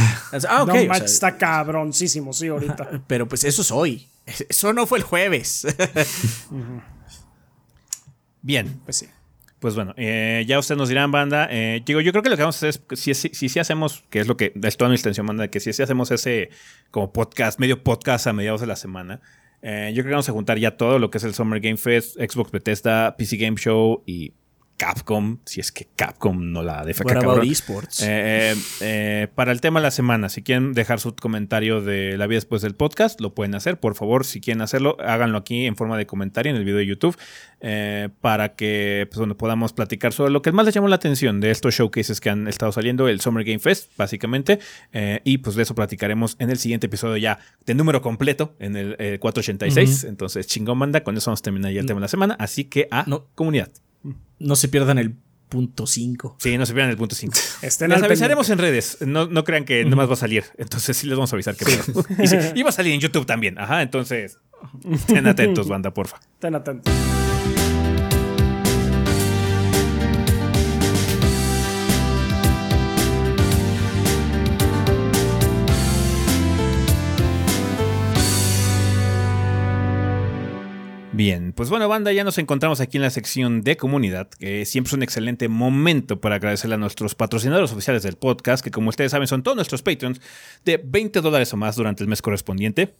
Ah, ok. no, o manches, sea, está cabroncísimo, sí, ahorita. pero pues eso es hoy. Eso no fue el jueves. Bien. Pues sí. Pues bueno, eh, ya ustedes nos dirán, banda. Eh, digo, yo creo que lo que vamos a hacer es, si, si, si, si hacemos, que es lo que es toda mi extensión, banda, que si, si hacemos ese como podcast, medio podcast a mediados de la semana, eh, yo creo que vamos a juntar ya todo lo que es el Summer Game Fest, Xbox Bethesda, PC Game Show y Capcom, si es que Capcom no la defeca esports? Eh, eh, eh, para el tema de la semana, si quieren dejar su comentario de la vida después del podcast, lo pueden hacer. Por favor, si quieren hacerlo, háganlo aquí en forma de comentario en el video de YouTube eh, para que pues, podamos platicar sobre lo que más les llamó la atención de estos showcases que han estado saliendo, el Summer Game Fest, básicamente. Y pues de eso platicaremos en el siguiente episodio ya de número completo, en el eh, 486. Entonces, chingón, banda. Con eso vamos a terminar ya el tema de la semana. Así que a No. comunidad. No se pierdan el punto 5. Sí, no se pierdan el punto 5. Estén Les avisaremos en redes. No, no crean que nomás va a salir. Entonces sí les vamos a avisar que y, sí, y va a salir en YouTube también. Ajá, entonces estén atentos, banda, porfa. Estén atentos. Bien, pues bueno, banda, ya nos encontramos aquí en la sección de comunidad, que siempre es un excelente momento para agradecerle a nuestros patrocinadores oficiales del podcast, que como ustedes saben son todos nuestros patrons de 20 dólares o más durante el mes correspondiente.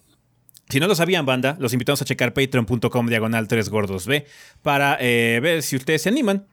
Si no lo sabían, banda, los invitamos a checar patreon.com diagonal 3 gordos B para eh, ver si ustedes se animan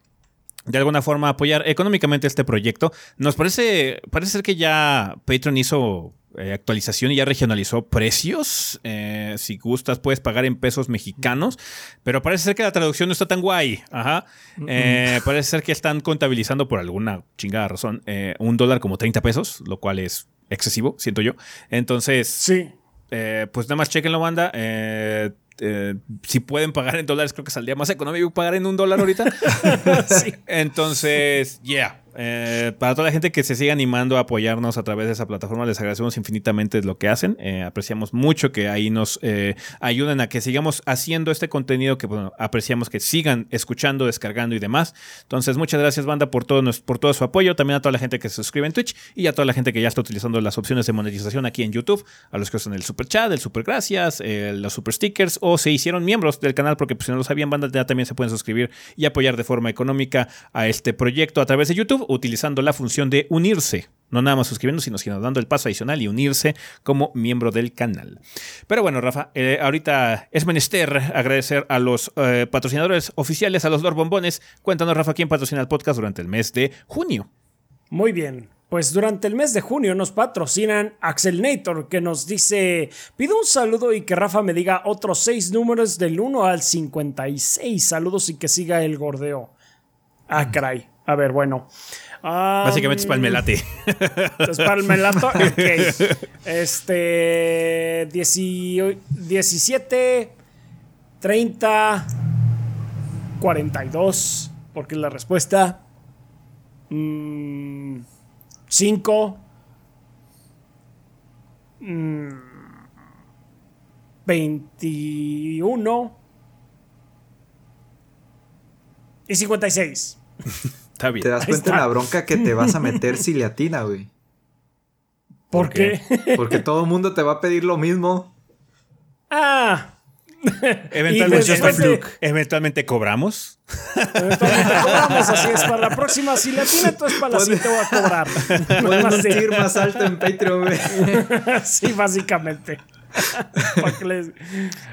de alguna forma apoyar económicamente este proyecto. Nos parece, parece ser que ya Patreon hizo eh, actualización y ya regionalizó precios. Eh, si gustas, puedes pagar en pesos mexicanos, pero parece ser que la traducción no está tan guay. Ajá. Eh, parece ser que están contabilizando por alguna chingada razón un dólar como 30 pesos, lo cual es excesivo, siento yo. Entonces, Sí. pues nada más chequenlo, banda. Eh, eh, si pueden pagar en dólares, creo que saldría más económico pagar en un dólar ahorita. Entonces, yeah. Eh, para toda la gente que se siga animando a apoyarnos a través de esa plataforma, les agradecemos infinitamente lo que hacen. Eh, apreciamos mucho que ahí nos eh, ayuden a que sigamos haciendo este contenido que apreciamos que sigan escuchando, descargando y demás. Entonces, muchas gracias, banda, por todo, nos- por todo su apoyo. También a toda la gente que se suscribe en Twitch y a toda la gente que ya está utilizando las opciones de monetización aquí en YouTube. A los que usan el super chat, el super gracias, los super stickers o se hicieron miembros del canal porque pues, si no lo sabían, banda, ya también se pueden suscribir y apoyar de forma económica a este proyecto a través de YouTube utilizando la función de unirse. No nada más suscribiendo, sino, sino dando el paso adicional y unirse como miembro del canal. Pero bueno, Rafa, eh, ahorita es menester agradecer a los eh, patrocinadores oficiales, a los Lord Bombones. Cuéntanos, Rafa, quién patrocina el podcast durante el mes de junio. Muy bien. Pues durante el mes de junio nos patrocinan Axelnator, que nos dice: Pido un saludo y que Rafa me diga otros seis números del 1 al 56. Saludos y que siga el gordeo. Ah, caray. A ver, bueno. Ah, Básicamente es palmelate. Es para el melato. Ok. Este. 18 17, 30, 42. Porque es la respuesta. 5. 21. Y 56. Está bien. Te das cuenta está. la bronca que te vas a meter si le atina, güey. ¿Por, qué? Porque todo el mundo te va a pedir lo mismo. ah. Eventualmente, eventualmente cobramos. Eventualmente cobramos, así es. Para la próxima, si la tiene, para la siguiente voy a cobrar. Más alto en Patreon, güey. Sí, básicamente. Les-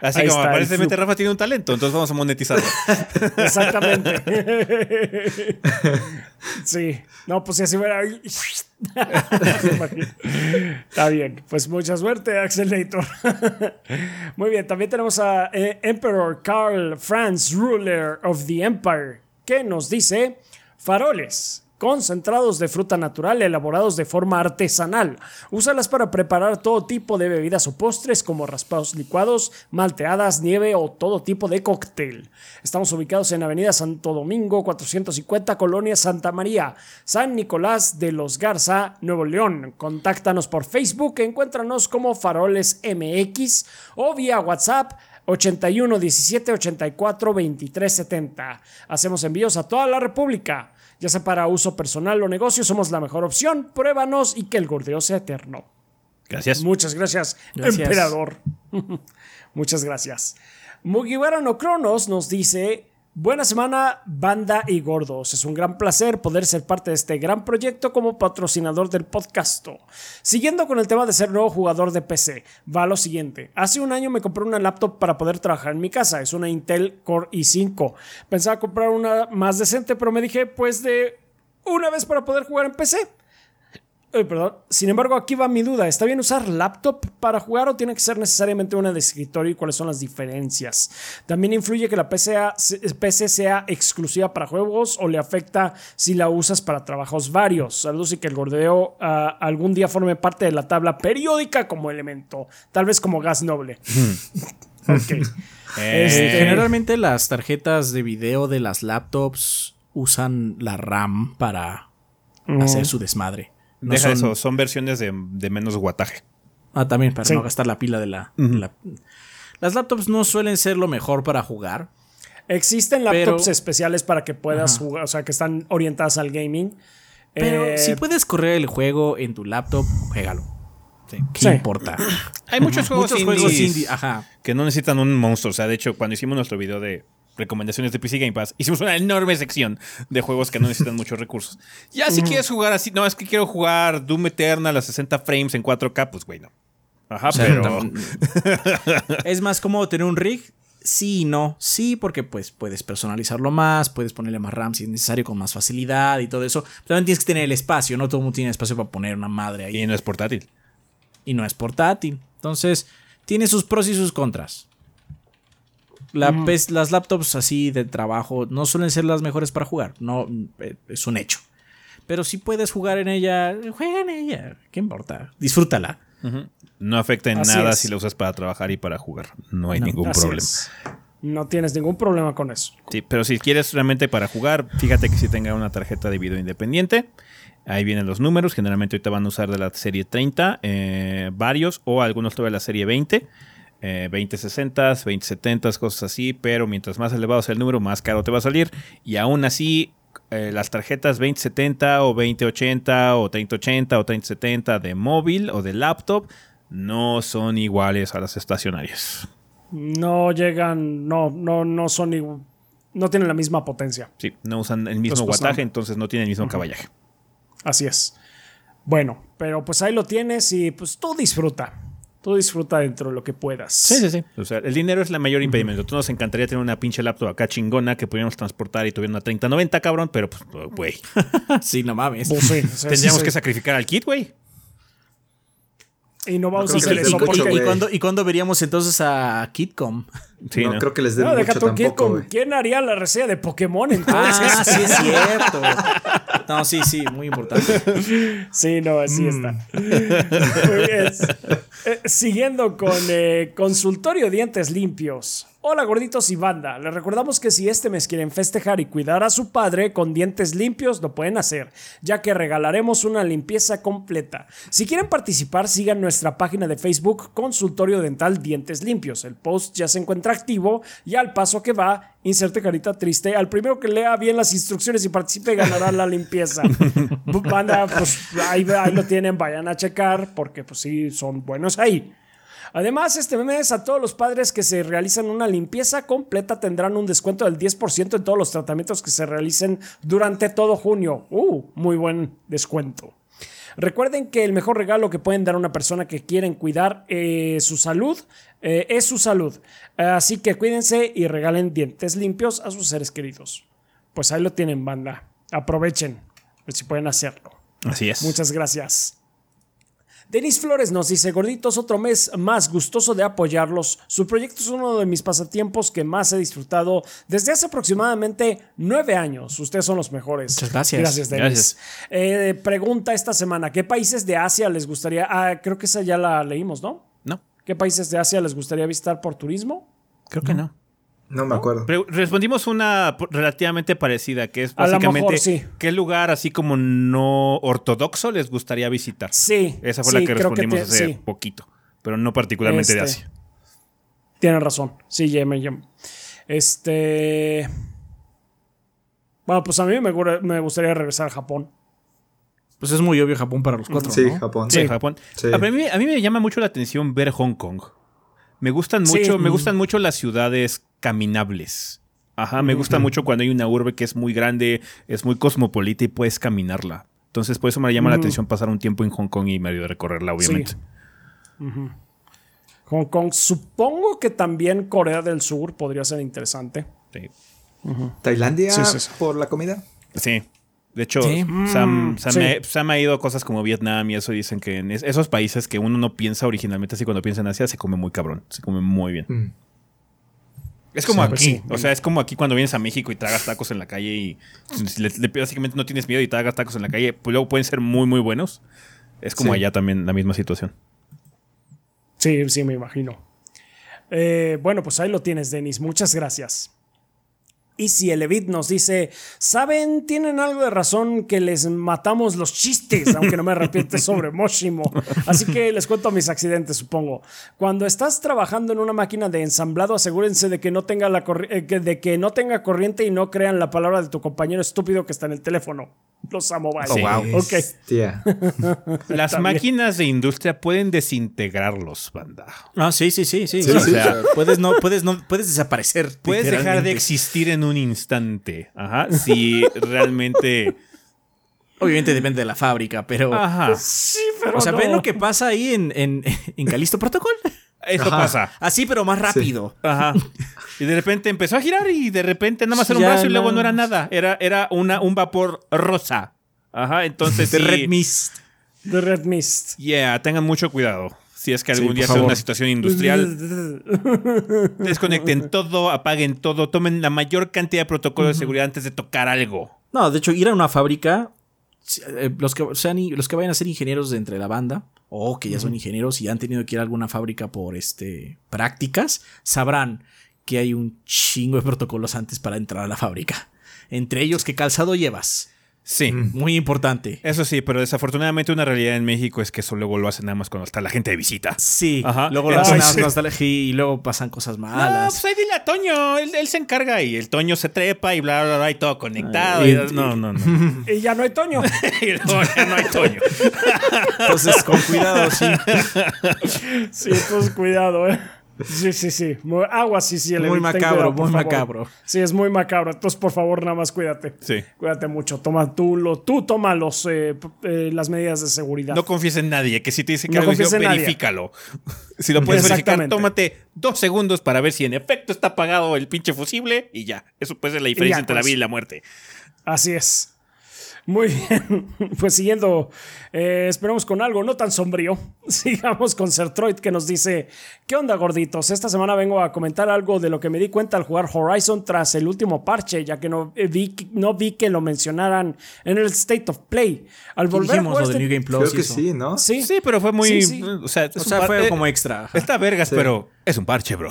Así Ahí como aparentemente. Rafa tiene un talento, entonces vamos a monetizarlo. Exactamente. Sí. No, pues si así fuera. Está bien. Pues mucha suerte, Axelator. Muy bien. También tenemos a eh, Emperor Karl Franz, ruler of the Empire, que nos dice faroles. Concentrados de fruta natural elaborados de forma artesanal. Úsalas para preparar todo tipo de bebidas o postres como raspados licuados, malteadas, nieve o todo tipo de cóctel. Estamos ubicados en Avenida Santo Domingo 450, Colonia Santa María, San Nicolás de los Garza, Nuevo León. Contáctanos por Facebook, encuéntranos como Faroles MX o vía WhatsApp 81 17 84 23 70. Hacemos envíos a toda la República. Ya sea para uso personal o negocio, somos la mejor opción. Pruébanos y que el gordeo sea eterno. Gracias. Muchas gracias, Gracias. emperador. Muchas gracias. Mugiwara no Cronos nos dice: Buena semana, banda y gordos. Es un gran placer poder ser parte de este gran proyecto como patrocinador del podcast. Siguiendo con el tema de ser nuevo jugador de PC, va lo siguiente. Hace un año me compré una laptop para poder trabajar en mi casa. Es una Intel Core i5. Pensaba comprar una más decente, pero me dije, pues de una vez para poder jugar en PC perdón. Sin embargo, aquí va mi duda. ¿Está bien usar laptop para jugar o tiene que ser necesariamente una de escritorio y cuáles son las diferencias? ¿También influye que la PC sea, exclusiva para juegos o le afecta si la usas para trabajos varios? Saludos y que el gordeo ah, algún día forme parte de la tabla periódica como elemento, tal vez como gas noble. ok. Eh, este, generalmente las tarjetas de video de las laptops usan la RAM para hacer su desmadre. Deja son... eso, son versiones de, menos guataje. Ah, también, para no gastar la pila de la, Las laptops no suelen ser lo mejor para jugar. Existen laptops especiales para que puedas jugar, o sea, que están orientadas al gaming. Pero eh, si puedes correr el juego en tu laptop, juégalo. ¿Qué importa? Hay muchos juegos, indie, que no necesitan un monstruo. O sea, de hecho, cuando hicimos nuestro video de recomendaciones de PC Game Pass, hicimos una enorme sección de juegos que no necesitan muchos recursos. Ya si quieres jugar así, no, es que quiero jugar Doom Eternal a 60 frames en 4K, pues güey, no. Ajá, pero... es más cómodo tener un rig. Sí y no. Sí, porque pues puedes personalizarlo más, puedes ponerle más RAM si es necesario con más facilidad y todo eso. Pero también tienes que tener el espacio, no todo el mundo tiene espacio para poner una madre ahí. Y no es portátil. Y no es portátil. Entonces, tiene sus pros y sus contras las laptops así de trabajo no suelen ser las mejores para jugar. No, eh, es un hecho. Pero si puedes jugar en ella, juega en ella. ¿Qué importa? Disfrútala. No afecta en nada si la usas para trabajar y para jugar. No hay ningún problema. No tienes ningún problema con eso. Sí, pero si quieres realmente para jugar, fíjate que si tenga una tarjeta de video independiente. Ahí vienen los números. Generalmente ahorita van a usar de la serie 30, eh, varios, o algunos de la serie 20 eh, 2060, 2070, cosas así, pero mientras más elevado sea el número, más caro te va a salir. Y aún así, eh, las tarjetas 2070 o 2080 o 3080 o 3070 de móvil o de laptop no son iguales a las estacionarias. No llegan, no, no, no son no tienen la misma potencia. Sí, no usan el mismo pues, wattaje, entonces no tienen el mismo caballaje. Así es. Bueno, pero pues ahí lo tienes y pues tú disfruta. Tú disfruta dentro de lo que puedas. Sí, sí, sí. O sea, el dinero es el mayor impedimento. Tú nos encantaría tener una pinche laptop acá chingona que pudiéramos transportar y tuviera una 3090, cabrón, pero pues, güey. sí, no mames. Pues Tendríamos que sacrificar al kit, güey. Y no vamos a hacer eso porque... ¿Y, cuándo, ¿Y cuándo veríamos entonces a Kitcom? Sí, no, creo que les den no, mucho tampoco, ¿Quién haría la reseña de Pokémon entonces? Ah, sí es cierto. No, sí, sí, muy importante. Sí, no, así está. Pues, eh, siguiendo con eh, consultorio dientes limpios. Hola gorditos y banda, les recordamos que si este mes quieren festejar y cuidar a su padre con dientes limpios lo pueden hacer, ya que regalaremos una limpieza completa. Si quieren participar sigan nuestra página de Facebook Consultorio Dental Dientes Limpios. El post ya se encuentra activo y al paso que va, inserte carita triste, al primero que lea bien las instrucciones y participe ganará la limpieza. banda, pues ahí, ahí lo tienen, vayan a checar porque pues sí, son buenos ahí. Además, este mes a todos los padres que se realizan una limpieza completa tendrán un descuento del 10% en todos los tratamientos que se realicen durante todo junio. Uh, muy buen descuento. Recuerden que el mejor regalo que pueden dar a una persona que quieren cuidar eh, su salud eh, es su salud. Así que cuídense y regalen dientes limpios a sus seres queridos. Pues ahí lo tienen, banda. Aprovechen, si pueden hacerlo. Así es. Muchas gracias. Denis Flores nos dice, gorditos, otro mes más gustoso de apoyarlos. Su proyecto es uno de mis pasatiempos que más he disfrutado desde hace aproximadamente nueve años. Ustedes son los mejores. Muchas gracias. Gracias, Denis. Eh, pregunta esta semana, ¿qué países de Asia les gustaría? Ah, creo que esa ya la leímos, ¿no? No. ¿Qué países de Asia les gustaría visitar por turismo? Creo que no. No me acuerdo. respondimos una relativamente parecida, que es básicamente qué lugar así como no ortodoxo les gustaría visitar. Sí. Esa fue la que respondimos hace poquito, pero no particularmente de este, Asia. Tienen razón. Sí, ya me, Este. Bueno, pues a mí me, gustaría regresar a Japón. Pues es muy obvio Japón para los cuatro. Sí, Japón. Sí, Japón. A, mí, a mí me llama mucho la atención ver Hong Kong. Me gustan mucho, me gustan mucho las ciudades caminables. Ajá, me gusta mucho cuando hay una urbe que es muy grande, es muy cosmopolita y puedes caminarla. Entonces, por eso me llama la atención pasar un tiempo en Hong Kong y medio de recorrerla, obviamente. Hong Kong, supongo que también Corea del Sur podría ser interesante. Sí. Tailandia Sí, sí, sí. por la comida. Sí. De hecho, Sí. han- sí. se han ido cosas como Vietnam y eso dicen que en es- esos países que uno no piensa originalmente así cuando piensa en Asia se come muy cabrón, se come muy bien. Es como aquí, pues sí. o sea, es como aquí cuando vienes a México y tragas tacos en la calle y si le- le- básicamente no tienes miedo y tragas tacos en la calle, pues luego pueden ser muy muy buenos. Es como Sí. allá también la misma situación. Sí, sí, me imagino. Eh, bueno, pues ahí lo tienes, Denis. Muchas gracias. Y si el Evit nos dice, ¿saben? Tienen algo de razón que les matamos los chistes, aunque no me arrepiente sobre Moshimo. Así que les cuento mis accidentes, supongo. Cuando estás trabajando en una máquina de ensamblado, asegúrense de que no tenga, la corri- eh, de que no tenga corriente y no crean la palabra de tu compañero estúpido que está en el teléfono. Los amo, bye. Oh, wow. Ok. Tía. Las También. máquinas de industria pueden desintegrarlos, banda. Ah, sí, sí, sí, sí. Sí, O sí. sea, puedes no, puedes no, puedes desaparecer. Puedes dejar de existir en un instante. Ajá. Si realmente. Obviamente depende de la fábrica, pero. Ajá. Sí, pero o sea, no. ven lo que pasa ahí en, en, en Calisto Protocol. Eso Ajá. pasa. Así, pero más rápido. Ajá. Y de repente empezó a girar y de repente nada más era un Ya brazo y luego no. era nada. Era, era una, un vapor rosa. Ajá. Entonces. De sí, Red Mist. The Red Mist. Yeah, tengan mucho cuidado. Si es que algún día sea una situación industrial, desconecten todo, apaguen todo, tomen la mayor cantidad de protocolo de seguridad antes de tocar algo. No, de hecho, ir a una fábrica. eh, Los que, sean, los que vayan a ser ingenieros de entre la banda, o que ya son ingenieros y han tenido que ir a alguna fábrica por este prácticas, sabrán que hay un chingo de protocolos antes para entrar a la fábrica. Entre ellos, ¿qué calzado llevas? Sí. Muy importante. Eso sí, pero desafortunadamente una realidad en México es que eso luego lo hacen nada más cuando está la gente de visita. Sí, Ajá. luego lo Entonces- hacen a nostalgia y luego pasan cosas No, malas. pues ahí dile a Toño, él, él se encarga y el Toño se trepa y bla, bla, bla, y todo conectado. Ay, y- y- no, no, no. Y ya no hay Toño. y luego ya no hay Toño. Entonces, con cuidado, sí. Sí, entonces cuidado, eh. Sí, sí, sí. Agua, sí, sí. Muy macabro, cuidado, muy favor. macabro. Sí, es muy macabro. Entonces, por favor, nada más cuídate. Sí. Cuídate mucho. Toma tú, lo, tú toma los, eh, eh, las medidas de seguridad. No confíes en nadie, que si te dice que No algo nadie. verifícalo. Si lo puedes verificar, tómate dos segundos para ver si en efecto está apagado el pinche fusible y ya. Eso puede ser la diferencia ya, entre la pues. vida y la muerte. Así es. Muy bien. Pues siguiendo, eh, esperemos con algo no tan sombrío. Sigamos con Sertroid que nos dice: ¿Qué onda, gorditos? Esta semana vengo a comentar algo de lo que me di cuenta al jugar Horizon tras el último parche, ya que no, eh, vi, no vi que lo mencionaran en el State of Play. Al volver a Dijimos de este- New Game Plus. Creo que sí, ¿no? Sí, Sí, pero fue muy. Sí, sí. O sea, O sea, fue como extra. ajá. Está vergas, Sí. pero es un parche, bro.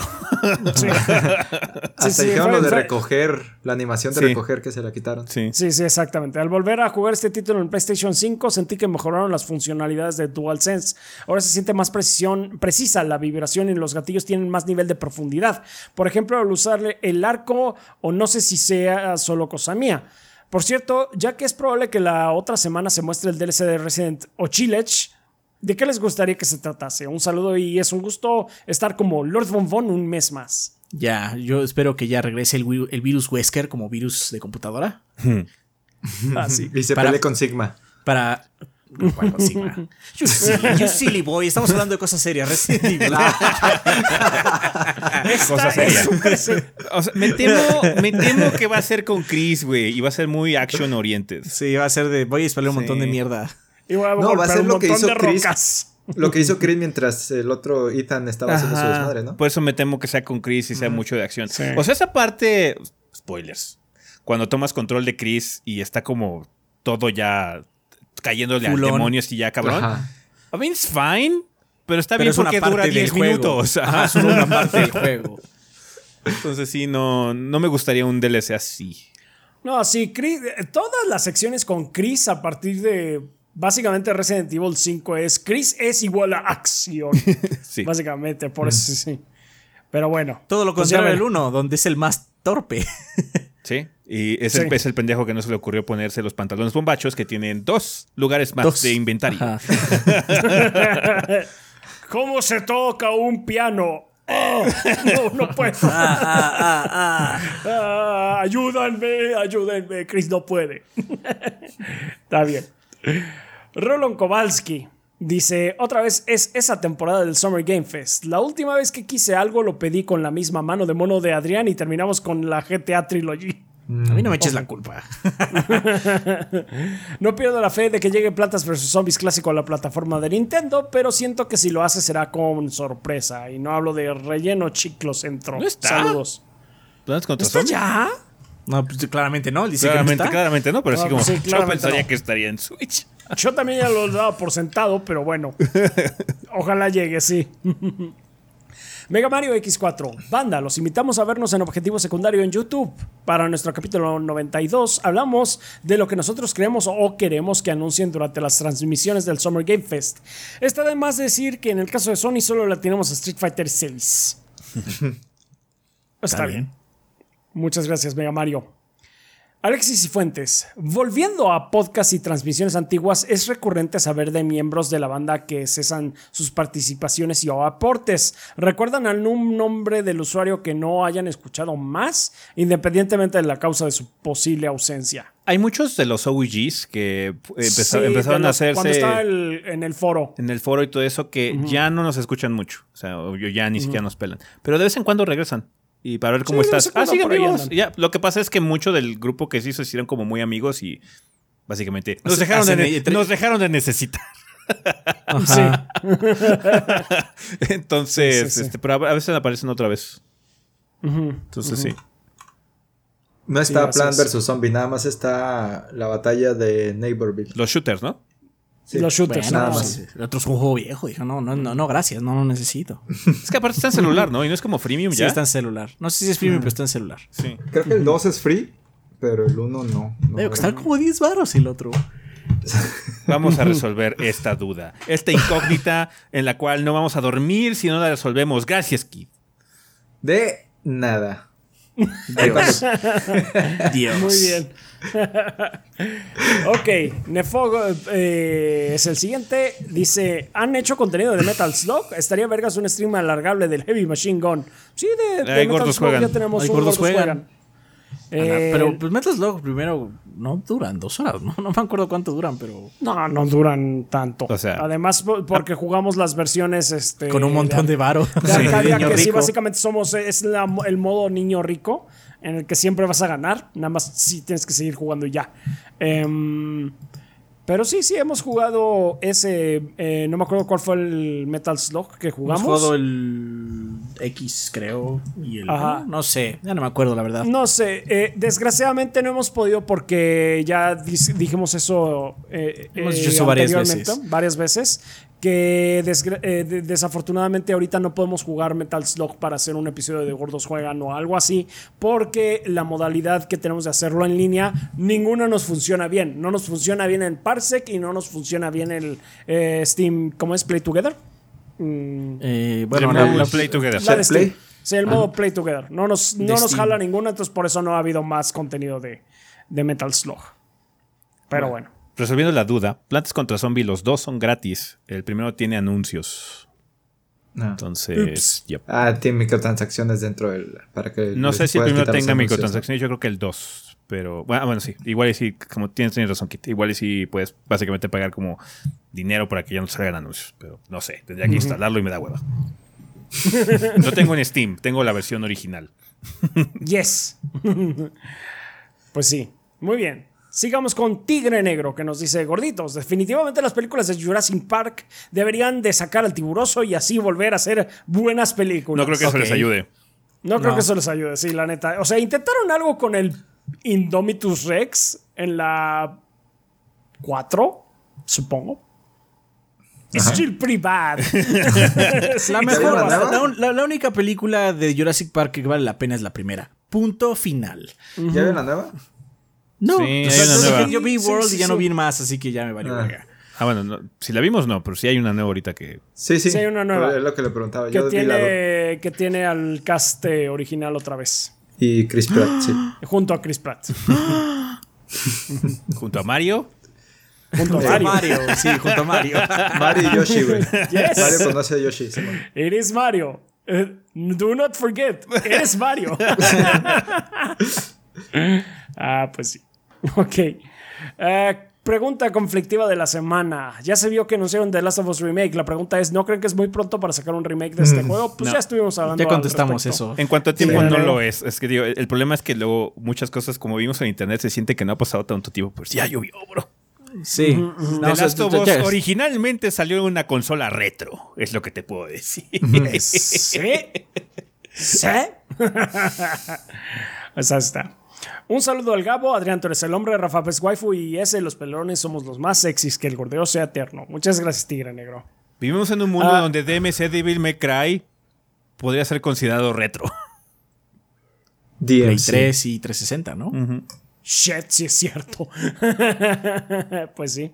sí. Hasta sí, dijeron lo de recoger, la animación de Sí. recoger que se la quitaron. Sí. Sí, sí, exactamente. Al volver a jugar este título en PlayStation 5, sentí que mejoraron las funcionalidades de DualSense. Ahora se siente más precisión, precisa la vibración y los gatillos tienen más nivel de profundidad. Por ejemplo, al usarle el arco, o no sé si sea solo cosa mía. Por cierto, ya que es probable que la otra semana se muestre el DLC de Resident o Chilech, ¿de qué les gustaría que se tratase? Un saludo y es un gusto estar como Lord Von Von un mes más. Ya, yo espero que ya regrese el, virus Wesker como virus de computadora. Ah, sí. Y se Para- pelee con Sigma. Para. ¿Cuál Sigma? You silly, you silly boy. Estamos hablando de cosas serias. Resident Evil. Cosa seria. O sea, me temo, me temo que va a ser con Chris, güey. Y va a ser muy action oriented. Sí, va a ser de. Voy a disparar un montón de mierda. Y voy a No, va a ser un lo que montón hizo de Chris. rocas. Lo que hizo Chris mientras el otro Ethan estaba haciendo su desmadre, ¿no? Por eso me temo que sea con Chris y sea mucho de acción. Sí. O sea, esa parte. Spoilers. Cuando tomas control de Chris y está como todo ya cayéndole Fulón. al demonio y ya cabrón. Ajá. I mean, it's fine. Pero está Pero bien es una porque parte dura del 10 juego. minutos. Ajá. Ajá, es una parte del juego. Entonces sí, no, no me gustaría un DLC así. No, sí, Chris- eh, todas las secciones con Chris a partir de básicamente Resident Evil 5 es Chris es igual a acción. Sí. Básicamente, por eso sí. Pero bueno. Todo lo Pues contrario del 1, donde es el más torpe. Sí. Y es, Sí. El, es el pendejo que no se le ocurrió ponerse los pantalones bombachos que tienen dos lugares más Dos. de inventario. ¿Cómo se toca un piano? Oh, no, no puedo. Ah, ah, ah, ah. Ah, ayúdenme, ayúdenme. Chris no puede. Está bien. Roland Kowalski dice: Otra vez es esa temporada del Summer Game Fest. La última vez que quise algo lo pedí con la misma mano de mono de Adrián y terminamos con la GTA Trilogy. A mí no me eches la culpa. No pierdo la fe de que llegue Plantas vs. Zombies clásico a la plataforma de Nintendo, pero siento que si lo hace será con sorpresa. Y no hablo de relleno chiclocentro. ¿No está? Saludos. Plantas contra ¿Está Zombies. ya? No, pues claramente no. Dice Claramente, que no está. claramente no, pero Ah, sí como sí, yo pensaría no. que estaría en Switch. Yo también ya lo daba por sentado, pero bueno. Ojalá llegue, sí. Mega Mario X4. Banda, los invitamos a vernos en Objetivo Secundario en YouTube. Para nuestro capítulo 92 hablamos de lo que nosotros creemos o queremos que anuncien durante las transmisiones del Summer Game Fest. Está de más decir que en el caso de Sony solo la tenemos a Street Fighter 6. Está, bien. Muchas gracias, Mega Mario. Alexis y Fuentes. Volviendo a podcasts y transmisiones antiguas, es recurrente saber de miembros de la banda que cesan sus participaciones y o aportes. ¿Recuerdan algún nombre del usuario que no hayan escuchado más, independientemente de la causa de su posible ausencia? Hay muchos de los OGs que eh, Sí, empezaron a hacerse Cuando estaba el- en el foro. en el foro y todo eso que ya no nos escuchan mucho. O sea, ya ni siquiera nos pelan. Pero de vez en cuando regresan. Y para ver cómo Sí, estás. Ah, vivos. andan. Ya, lo que pasa es que mucho del grupo que se hizo se hicieron como muy amigos y básicamente nos, dejaron, de, nos dejaron de necesitar. Ajá. Entonces, Sí, sí, sí. Este, pero a veces aparecen otra vez. Entonces sí. No está es. vs. Zombie, nada más está la batalla de Neighborville. Los shooters, ¿no? Sí. Los shooters, Bueno, nada más. más. El otro es un juego viejo. Dijo, no, no, no, no, gracias, no lo necesito. Es que aparte está en celular, ¿no? Y no es como freemium Sí, ya. está en celular. No sé si es premium, pero está en celular. Sí. Creo que el 2 es free, pero el 1 no. no Debe costar como 10 baros el otro. Vamos a resolver esta duda. Esta incógnita en la cual no vamos a dormir si no la resolvemos. Gracias, Kid. De nada. Dios. Muy bien. ok, Nefogo eh, es el siguiente. Dice: ¿Han hecho contenido de Metal Slug? Estaría vergas un stream alargable del Heavy Machine Gun. Sí, de, de Metal gordos Slug juegan. ya tenemos Ahí un gordos gordos juegan. Eh, pero pues Metal Slug primero no duran dos horas, ¿no? No me acuerdo cuánto duran, pero no, no duran tanto. O sea- Además, po- porque jugamos las versiones este, con un montón de varo. de Arcadia, Niño que sí, rico. básicamente somos, es la- el modo niño rico, en el que siempre vas a ganar, nada más sí tienes que seguir jugando y ya. Em, pero sí, sí, hemos jugado ese, eh, no me acuerdo cuál fue el Metal Slug que Hemos jugamos. jugado el X, creo. Y el. Ajá. No sé, ya no me acuerdo, la verdad. No sé, eh, desgraciadamente no hemos podido porque ya dijimos eso, eh, Hemos dicho eso varias veces. varias veces, que eh, de- desafortunadamente ahorita no podemos jugar Metal Slug para hacer un episodio de Gordos Juegan o algo así, porque la modalidad que tenemos de hacerlo en línea, ninguna nos funciona bien. No nos funciona bien el Parsec y no nos funciona bien el eh, Steam, ¿cómo es? Play Together. Mm, Eh, bueno, la- la- Play Together. la de Share Play. Sí, el modo Play Together. No nos, no nos jala ninguna, entonces por eso no ha habido más contenido de, de Metal Slug. Pero bueno. Resolviendo la duda, Plantas contra Zombie, los dos son gratis. El primero tiene anuncios. No. Entonces, yep. Ah, tiene microtransacciones dentro del. Para que no sé si el primero tenga microtransacciones, yo creo que el 2. Pero bueno, ah, bueno, sí, igual y sí, como tienes, tienes razón, Kit. Igual y sí puedes básicamente pagar como dinero para que ya no salgan anuncios. Pero no sé, tendría que instalarlo y me da hueva. no tengo en Steam, tengo la versión original. Yes. pues sí. Muy bien. Sigamos con Tigre Negro, que nos dice, gorditos, definitivamente las películas de Jurassic Park deberían de sacar al tiburoso y así volver a hacer buenas películas. No creo que eso les ayude. No creo No. que eso les ayude, sí, la neta. O sea, intentaron algo con el Indomitus Rex en la 4, supongo. Still pretty bad. Sí, La, mejor, la la, nueva? la- la- la única película de Jurassic Park que vale la pena es la primera. Punto final. ¿Ya ven la nueva? No, Sí, o sea, yo- nueva. yo vi World sí, y ya sí. no vi más, así que ya me valió Ah. verga. Ah, bueno, no, si la vimos no, pero sí hay una nueva ahorita que... Sí, sí. Sí, hay una nueva. Es lo que le preguntaba. que, Yo tiene, que tiene al cast eh, original otra vez. Y Chris Pratt, sí. Junto a Chris Pratt. Junto a Mario. Junto a a Mario. Mario, sí, junto a Mario. Mario y Yoshi, güey. Yes. Mario conoce a Yoshi. Simón. Eres Mario. Eh, do not forget, eres Mario. ah, pues sí. Ok. Eh, pregunta conflictiva de la semana. Ya se vio que anunciaron The Last of Us Remake. La pregunta es, ¿no creen que es muy pronto para sacar un remake de este juego? Pues no. ya estuvimos hablando Ya contestamos al eso. En cuanto a tiempo Sí. no lo es. Es que digo, el problema es que luego muchas cosas, como vimos en internet, se siente que no ha pasado tanto tiempo. Pues ya llovió, bro. Sí. The No, o Last of Us originalmente salió en una consola retro. Es lo que te puedo decir. Sí. Sí. Esa está. Un saludo al Gabo, Adrián, tú eres el hombre, Rafa Pes Waifu y ese, los pelones, somos los más sexys, que el gordeo sea eterno. Muchas gracias, Tigre Negro. Vivimos en un mundo Ah. donde DMC Devil May Cry podría ser considerado retro. Play DMC. 3 y 360, ¿no? Shit, sí es cierto. pues sí.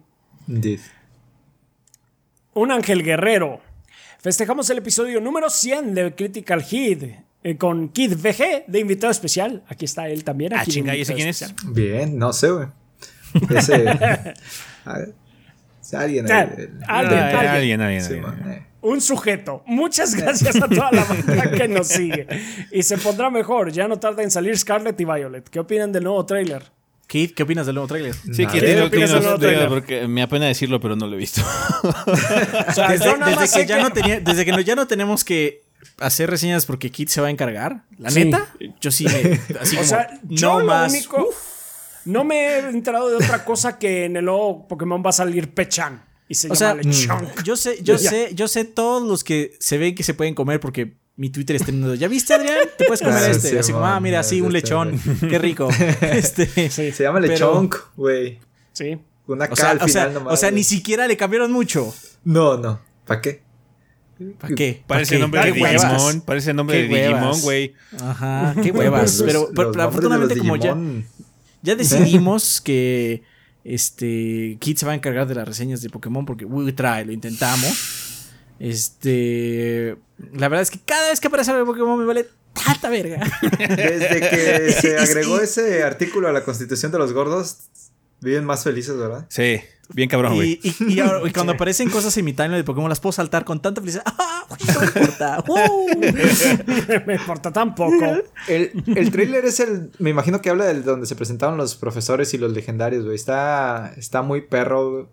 Indeed. Un ángel guerrero. Festejamos el episodio número 100 de Critical Hit eh, con Kid VG de invitado especial. Aquí está él también. Ah, aquí de chinga, ¿y ese quién es? especial. Bien, no sé, güey. Ese. a ver, alguien. Ah, el- el- alguien, Ah, alguien. alguien, alguien, Sí, alguien. man, eh. Un sujeto. Muchas gracias a toda la banda que nos sigue. Y se pondrá mejor. Ya no tarda en salir Scarlett y Violet. ¿Qué opinan del nuevo tráiler? Kid, ¿qué opinas del nuevo tráiler? Sí, que ¿Qué opinas del nuevo diga, trailer? porque me apena decirlo, pero no lo he visto. O sea, Desde, desde que ya no tenía, desde que no- ya no tenemos que hacer reseñas porque Kid se va a encargar. La Sí. neta, yo sí me, así O como, sea, yo no lo más. único. No me he enterado de otra cosa que en el nuevo Pokémon va a salir Pechan. Y se O sea, llama Lechonk. yo sé, yo sé, yo sé todos los que se ven que se pueden comer porque mi Twitter está teniendo. ¿Ya viste, Adrián? Te puedes comer Ah, este. sí, Así como, ah, mira, sí, un lechón. Qué rico. Este. Sí. Se llama Lechonk, güey. Sí. Una O sea, al o sea, nomás. o sea, ni siquiera le cambiaron mucho. No, no. ¿Para qué? ¿Para qué? ¿Pa' Parece el nombre de. Digimon. Parece el nombre de. Digimon, güey. Ajá, qué huevas. Pero, los pero nombres de los afortunadamente, como ya, ya decidimos que este Kid se va a encargar de las reseñas de Pokémon porque uy, trae, lo intentamos. Este. La verdad es que cada vez que aparece algo de Pokémon me vale tanta verga. Desde que se agregó ese artículo a la constitución de los gordos, viven más felices, ¿verdad? Sí, bien cabrón, güey. Y, y- y ahora- y cuando aparecen cosas en mi timeline de Pokémon las puedo saltar con tanta felicidad. ¡Ah! No me importa. ¡Uh! me importa tampoco. El, el trailer es el. Me imagino que habla del donde se presentaron los profesores y los legendarios, güey. Está, está muy perro.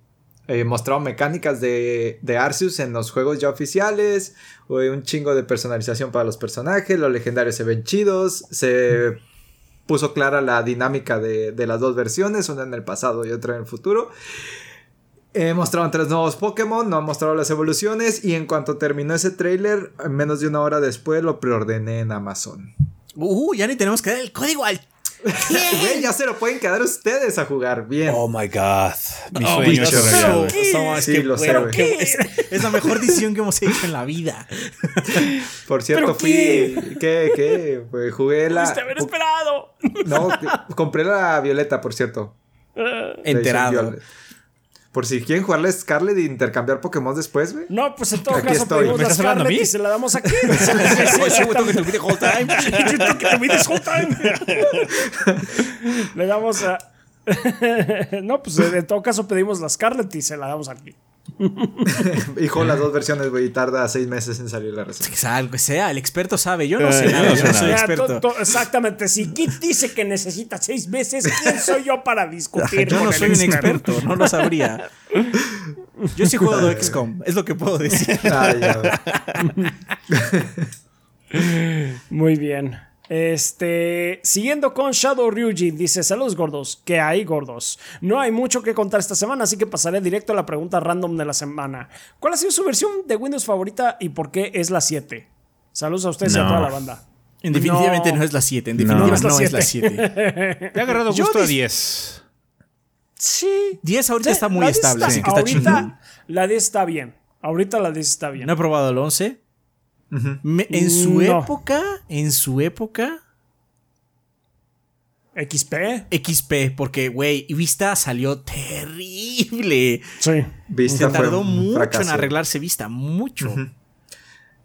Eh, mostraron mecánicas de, de Arceus en los juegos ya oficiales. güey, un chingo de personalización para los personajes. Los legendarios se ven chidos. Se puso clara la dinámica de, de las dos versiones, una en el pasado y otra en el futuro. Eh, mostraron tres nuevos Pokémon, no han mostrado las evoluciones y en cuanto terminó ese trailer, menos de una hora después lo preordené en Amazon. Uh, ya ni tenemos que dar el código al. Güey, ya se lo pueden quedar ustedes a jugar bien. Oh my god. Mi Oh, sueño. ¿Qué? No, es Sí, lo sé, es, es la mejor decisión que hemos hecho en la vida. Por cierto, ¿Pero fui. ¿Qué? ¿Qué? Pues jugué la. Haber esperado. No, compré la Violeta, por cierto. Enterado. Por si quieren jugarle a Scarlet e intercambiar Pokémon después, güey. No, pues en todo Aquí caso estoy. pedimos ¿Me estás a Scarlet mí? y se la damos aquí. Sí, sí, sí, whole time. Le damos a. no, pues en todo caso pedimos la Scarlet y se la damos aquí. Hijo, las dos versiones, güey, y tarda seis meses en salir la. Que sea algo que sea, el experto sabe. Yo no Eh, sé nada, yo no soy experto. to- to- exactamente. Si Kit dice que necesita seis meses, ¿quién soy yo para discutir? Yo con no el soy un experto, no lo sabría. Yo sí juego de XCOM, es lo que puedo decir. Muy bien. Este, siguiendo con Shadow Ryujin, dice: Saludos gordos. ¿Qué hay, gordos? No hay mucho que contar esta semana, así que pasaré directo a la pregunta random de la semana. ¿Cuál ha sido su versión de Windows favorita y por qué es la 7? Saludos a ustedes y a toda la banda. En definitivamente no, No. es la 7, en definitiva No es la no, es la siete. 7. Le ha agarrado gusto a dis- 10. Sí. 10 ahorita está muy La 10 estable, así que está ahorita, chingón. La 10 está bien. Ahorita la 10 está bien. No he probado el 11. Me- en su No. época, en su época, XP. XP, porque, güey, Vista salió terrible. Sí. Vista Se tardó mucho en arreglarse Vista, mucho.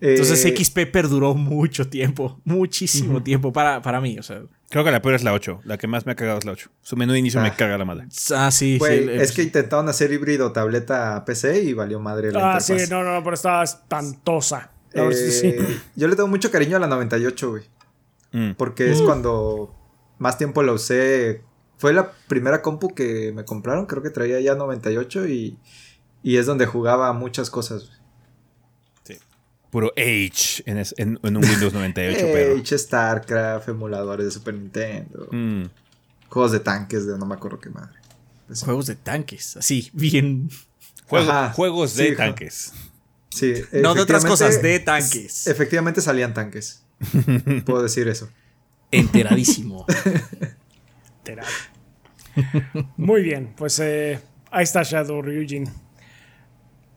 Eh, Entonces XP perduró mucho tiempo, muchísimo tiempo para, para mí, o sea. Creo que la peor es la 8. La que más me ha cagado es la 8. Su menú de inicio me Ah. caga la madre. Ah, sí, sí. es que intentaron hacer híbrido tableta PC y valió madre la Ah, sí, interfaz. no, no, pero estaba espantosa. Eh, sí. Yo le tengo mucho cariño a la 98, güey. Mm. Porque es cuando más tiempo la usé. Fue la primera compu que me compraron, creo que traía ya 98 y, y es donde jugaba muchas cosas. güey. Puro Age en, es- en- en un Windows 98, pero. Age, StarCraft, emuladores de Super Nintendo, Mm. juegos de tanques de no me acuerdo qué madre. Juegos de tanques, así, bien. Juego- juegos de Sí, tanques. Sí, No de otras cosas, de tanques. Efectivamente salían tanques. Puedo decir eso. Enteradísimo. Literal. Muy bien, pues eh, ahí está Shadow Ryujin.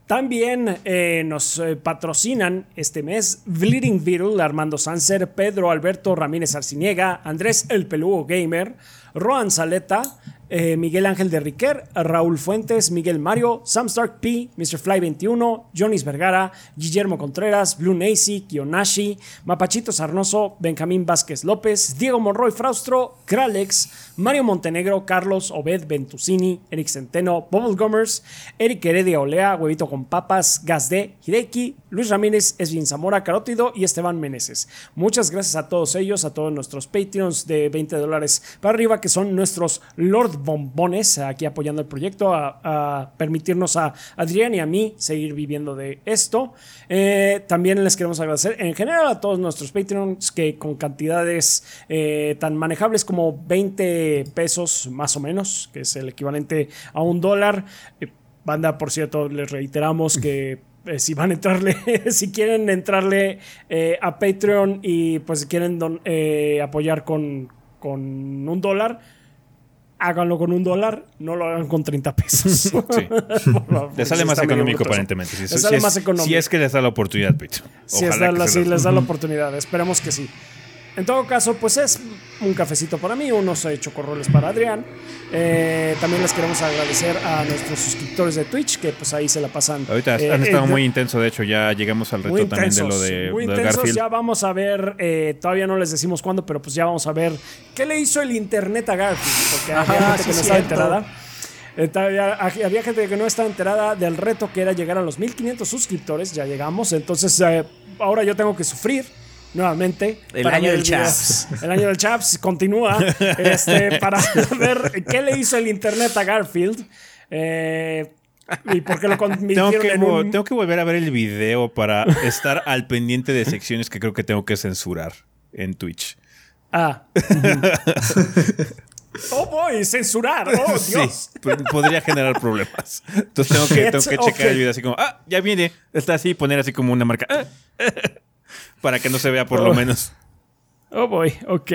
También eh, nos eh, patrocinan este mes Bleeding Beetle, Armando Sanser, Pedro Alberto Ramírez Arciniega, Andrés El Pelugo Gamer, Roan Saleta, eh, Miguel Ángel de Riquer, Raúl Fuentes, Miguel Mario, Sam Stark P, Mr. Fly 21, Jonis Vergara, Guillermo Contreras, Blue Nacy, Kionashi, Mapachito Sarnoso, Benjamín Vázquez López, Diego Monroy Fraustro, Kralex, Mario Montenegro, Carlos Obed Ventusini, Eric Centeno, Bubble Gummers, Eric Heredia Olea, Huevito con Papas, Gazde, Hideki, Luis Ramírez, Esvin Zamora, Carótido y Esteban Meneses. Muchas gracias a todos ellos, a todos nuestros Patreons de 20 dólares para arriba, que son nuestros Lord Bombones, aquí apoyando el proyecto, a, a permitirnos a Adrián y a mí seguir viviendo de esto. Eh, también les queremos agradecer en general a todos nuestros Patreons que con cantidades eh, tan manejables como 20 pesos más o menos, que es el equivalente a un dólar. Eh, banda, por cierto, les reiteramos que eh, si van a entrarle, si quieren entrarle eh, a Patreon y pues si quieren don- eh, apoyar con, con un dólar, háganlo con un dólar, no lo hagan con 30 pesos. Por favor, Le sale sí más económico aparentemente. Si, Le si sale es, más económico. si es que les da la oportunidad. Si es la- si les da la oportunidad, esperemos que sí. En todo caso, pues es un cafecito para mí, unos eh, chocorroles para Adrián. Eh, también les queremos agradecer a nuestros suscriptores de Twitch, que pues ahí se la pasan. Ahorita eh, han estado eh, muy intenso, de hecho, ya llegamos al reto también de lo de, muy de intensos. Garfield. Ya vamos a ver, eh, todavía no les decimos cuándo, pero pues ya vamos a ver qué le hizo el internet a Garfield, porque había Ajá, gente sí que no es estaba cierto. enterada. Eh, había gente que no estaba enterada del reto que era llegar a los 1500 suscriptores, ya llegamos, entonces eh, ahora yo tengo que sufrir nuevamente. El año del video. Chaps. El año del Chaps continúa este, para ver qué le hizo el internet a Garfield. eh, y por qué lo Tengo que, un... tengo que volver a ver el video para estar al pendiente de secciones que creo que tengo que censurar en Twitch. Ah. oh, boy, censurar. Oh, Dios. Sí, p- podría generar problemas. Entonces tengo que, tengo que checar el video así como, ah, ya viene. Está así, poner así como una marca. ah, para que no se vea por lo Oh. menos. Oh, boy, ok.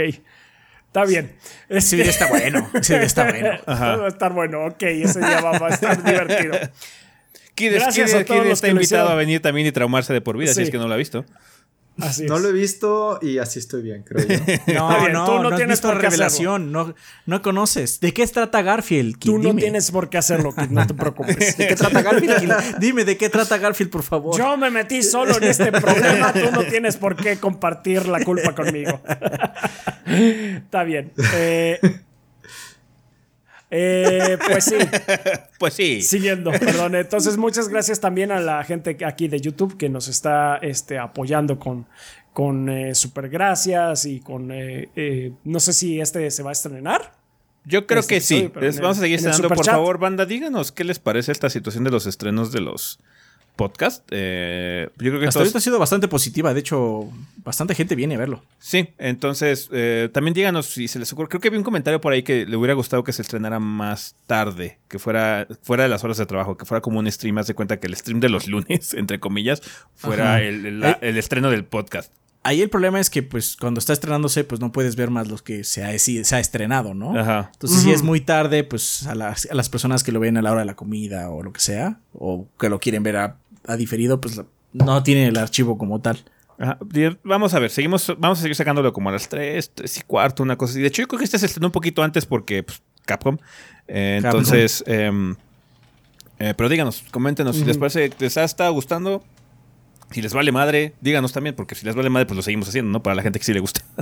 Está bien. Ese video está bueno. Video está bueno. Va a estar bueno, ok. Ese día va, a estar divertido. Kid, Gracias a todos los está que invitado a venir también y traumarse de por vida, si Sí. es que no lo ha visto. Así No es. lo he visto y así estoy bien, creo yo. No, bien, no, tú no no, has tienes visto por revelación. No, no conoces. ¿De qué trata Garfield? Kid? Tú no Dime. tienes por qué hacerlo, Kid, no te preocupes. ¿De qué trata Garfield? Kid? Dime, ¿de qué trata Garfield, por favor? Yo me metí solo en este problema, tú no tienes por qué compartir la culpa conmigo. Está bien. Eh, eh, pues sí, Pues sí. siguiendo, perdón. Entonces, muchas gracias también a la gente aquí de YouTube que nos está este, apoyando con, con eh, super gracias y con. eh, eh, no sé si este se va a estrenar. Yo creo este que sí. episodio, Les vamos a seguir estrenando. Por favor, banda, díganos qué les parece esta situación de los estrenos de los podcasts. Eh, yo creo que Hasta ahorita ha sido bastante positiva. De hecho, bastante gente viene a verlo. Sí, entonces eh, también díganos si se les ocurre. Creo que vi un comentario por ahí que le hubiera gustado que se estrenara más tarde, que fuera fuera de las horas de trabajo, que fuera como un stream. Haz de cuenta que el stream de los lunes, entre comillas, fuera el, el- la- el estreno del podcast. Ahí el problema es que, pues, cuando está estrenándose, pues no puedes ver más los que se ha, se ha estrenado, ¿no? Ajá. Entonces, si es muy tarde, pues a las, a las personas que lo ven a la hora de la comida o lo que sea, o que lo quieren ver a, a diferido, pues no tienen el archivo como tal. Ajá. Vamos a ver, seguimos, vamos a seguir sacándolo como a las 3, 3 y cuarto, una cosa así. De hecho, yo creo que este se estrenó un poquito antes porque pues, Capcom. Eh, Capcom. entonces, em, eh, pero díganos, coméntenos si les parece que les ha estado gustando. Si les vale madre, díganos también, porque si les vale madre, pues lo seguimos haciendo, ¿no? Para la gente que sí le gusta.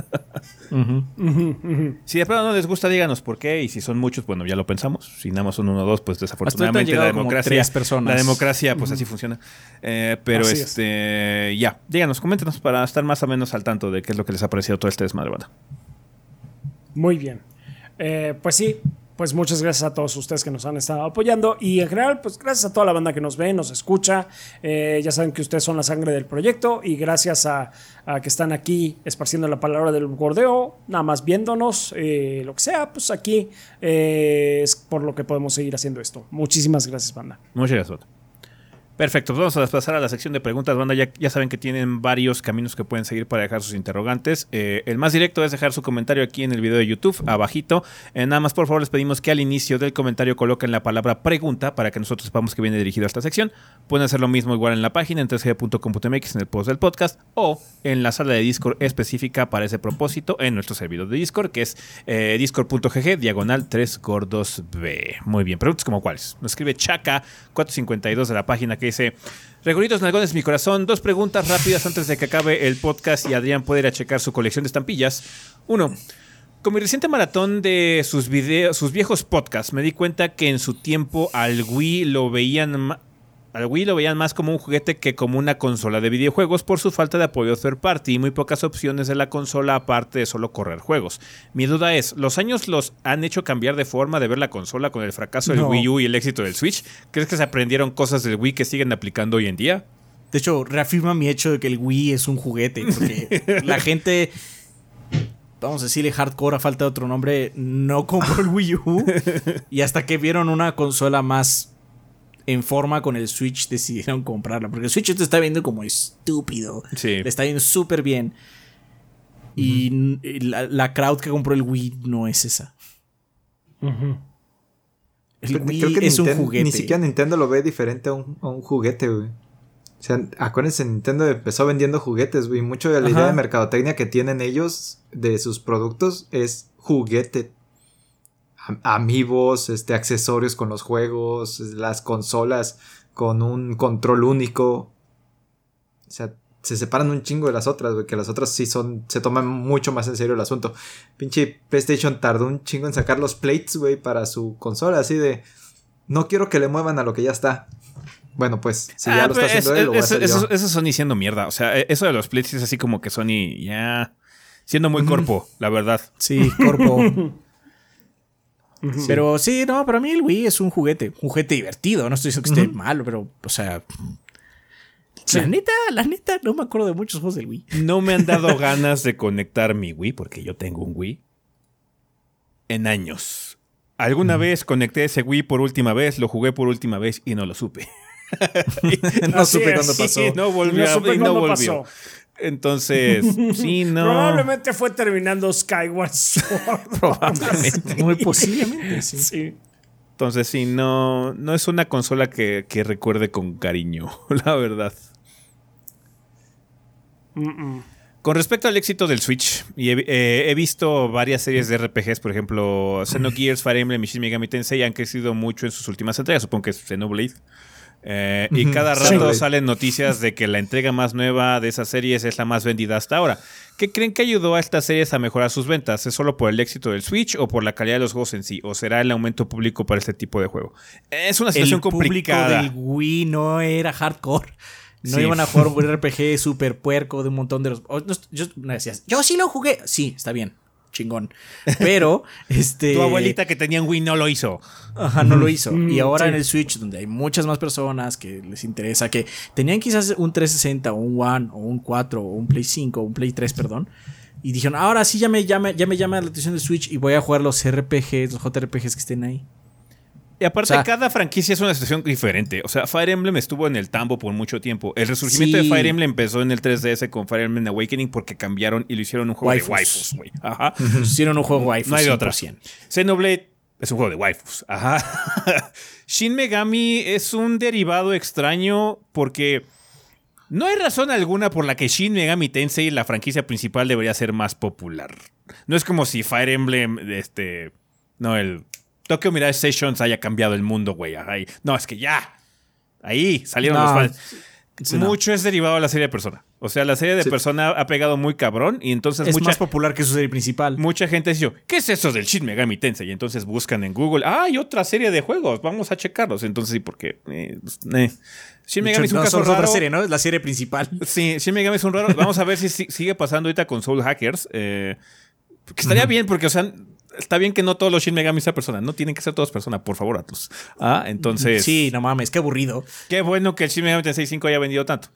Si de pronto no les gusta, díganos por qué. Y si son muchos, bueno, ya lo pensamos. Si nada más son uno o dos, pues desafortunadamente la democracia. personas. La democracia, pues así funciona. Eh, pero Así es. este. Ya, díganos, coméntenos para estar más o menos al tanto de qué es lo que les ha parecido todo este desmadre, banda. Muy bien. Eh, pues sí, pues muchas gracias a todos ustedes que nos han estado apoyando y en general, pues gracias a toda la banda que nos ve, nos escucha. Eh, ya saben que ustedes son la sangre del proyecto y gracias a, que están aquí esparciendo la palabra del gordeo, nada más viéndonos, eh, lo que sea, pues aquí eh, es por lo que podemos seguir haciendo esto. Muchísimas gracias, banda. Muchas gracias. Perfecto, pues vamos a pasar a la sección de preguntas, banda. Ya, saben que tienen varios caminos que pueden seguir para dejar sus interrogantes. Eh, el más directo es dejar su comentario aquí en el video de YouTube, abajito. Eh, nada más, por favor, les pedimos que al inicio del comentario coloquen la palabra pregunta para que nosotros sepamos que viene dirigido a esta sección. Pueden hacer lo mismo igual en la página en 3g.com.mx en el post del podcast o en la sala de Discord específica para ese propósito en nuestro servidor de Discord, que es eh, discord.gg diagonal 3 gordos B. Muy bien, preguntas como cuáles. Nos escribe Chaca 452 de la página que dice, Regoritos Nalgones, mi corazón, dos preguntas rápidas antes de que acabe el podcast y Adrián pueda ir a checar su colección de estampillas. Uno, con mi reciente maratón de sus, videos, sus viejos podcasts, me di cuenta que en su tiempo al Wii lo veían al Wii lo veían más como un juguete que como una consola de videojuegos por su falta de apoyo third party y muy pocas opciones de la consola aparte de solo correr juegos. Mi duda es, ¿los años los han hecho cambiar de forma de ver la consola con el fracaso del No. Wii U y el éxito del Switch? ¿Crees que se aprendieron cosas del Wii que siguen aplicando hoy en día? De hecho, reafirma mi hecho de que el Wii es un juguete. Porque la gente, vamos a decirle hardcore a falta de otro nombre, no compró el Wii U. Y hasta que vieron una consola más en forma con el Switch decidieron comprarla. Porque el Switch te está viendo como estúpido. Sí. Le está viendo súper bien. Y la, la crowd que compró el Wii no es esa. El Creo- Wii creo que es un Ninten- juguete. Ni siquiera Nintendo lo ve diferente a un, a un juguete, güey. O sea, acuérdense, Nintendo empezó vendiendo juguetes, güey. Mucho de la Ajá. idea de mercadotecnia que tienen ellos de sus productos es juguete. Am- Amigos, este, accesorios con los juegos, las consolas con un control único. O sea, se separan un chingo de las otras, güey. Que las otras sí son. Se toman mucho más en serio el asunto. Pinche PlayStation tardó un chingo en sacar los plates, güey, para su consola. Así de. No quiero que le muevan a lo que ya está. Bueno, pues, si ya Ah, lo está pero haciendo es- él, lo voy a eso, yo. eso Sony siendo mierda. O sea, e, eso de los plates es así como que Sony ya siendo muy corpo, la verdad. Sí, corpo. Pero sí, no, para mí el Wii es un juguete. Un juguete divertido. No estoy diciendo que esté malo, pero, o sea. La neta, la neta, no me acuerdo de muchos juegos del Wii. No me han dado ganas de conectar mi Wii, porque yo tengo un Wii, en años. Alguna vez conecté ese Wii por última vez, lo jugué por última vez y no lo supe. No Así supe es, cuándo pasó. No volvió. No supe y no volvió. pasó. Entonces, sí, no. Probablemente fue terminando Skyward Sword. Muy posiblemente, sí. sí. Entonces, sí, no, no es una consola que, que recuerde con cariño, la verdad. Con respecto al éxito del Switch, y he, eh, he visto varias series de RPGs, por ejemplo, Xenogears, Fire Emblem y Shin Megami Tensei han crecido mucho en sus últimas entregas, supongo que es Xenoblade. Eh, y cada rato salen noticias de que la entrega más nueva de esas series es la más vendida hasta ahora. ¿Qué creen que ayudó a estas series a mejorar sus ventas? ¿Es solo por el éxito del Switch o por la calidad de los juegos en sí? ¿O será el aumento público para este tipo de juego? Es una situación El público complicada. del Wii no era hardcore. No Sí. iban a jugar un RPG super puerco de un montón de los. o- no, yo, yo sí lo jugué. Sí, está bien. Chingón. Pero, este. Tu abuelita que tenía un Wii no lo hizo. Ajá, no lo hizo. Mm, y ahora sí. en el Switch, donde hay muchas más personas que les interesa, que tenían quizás un 360 o un One o un 4 o un Play 5 o un Play 3, perdón. Y dijeron, ahora sí ya me llama, ya me llama la atención el Switch y voy a jugar los RPGs, los JRPGs que estén ahí. Y aparte, O sea- cada franquicia es una situación diferente. O sea, Fire Emblem estuvo en el tambo por mucho tiempo. El resurgimiento Sí. de Fire Emblem empezó en el 3DS con Fire Emblem Awakening porque cambiaron y lo hicieron un juego Waifus. de waifus, güey. Ajá. Hicieron un juego waifu. No hay de otra. 100%. Xenoblade es un juego de waifus. Ajá. Shin Megami es un derivado extraño porque no hay razón alguna por la que Shin Megami Tensei, la franquicia principal, debería ser más popular. No es como si Fire Emblem, este, no, el Tokyo Mirage Sessions haya cambiado el mundo, güey. No, es que ya. Ahí salieron No. los fans. Sí, no. mucho es derivado de la serie de Persona. O sea, la serie de Sí. Persona ha pegado muy cabrón y entonces Es mucha, más popular que su serie principal. mucha gente dice, ¿qué es eso del Shin Megami Tensei? Y entonces buscan en Google, ah, hay otra serie de juegos, vamos a checarlos. Entonces sí, porque eh, eh. Shin Megami es un no caso es otra raro. serie, ¿no? Es la serie principal. Sí, Shin Megami es un raro. Vamos a ver si si- sigue pasando ahorita con Soul Hackers. eh, que estaría bien, porque, o sea, está bien que no todos los Shin Megami sean personas. No tienen que ser todos personas, por favor, Atlus. Ah, entonces. Sí, no mames, qué aburrido. Qué bueno que el Shin Megami Tensei 5 haya vendido tanto.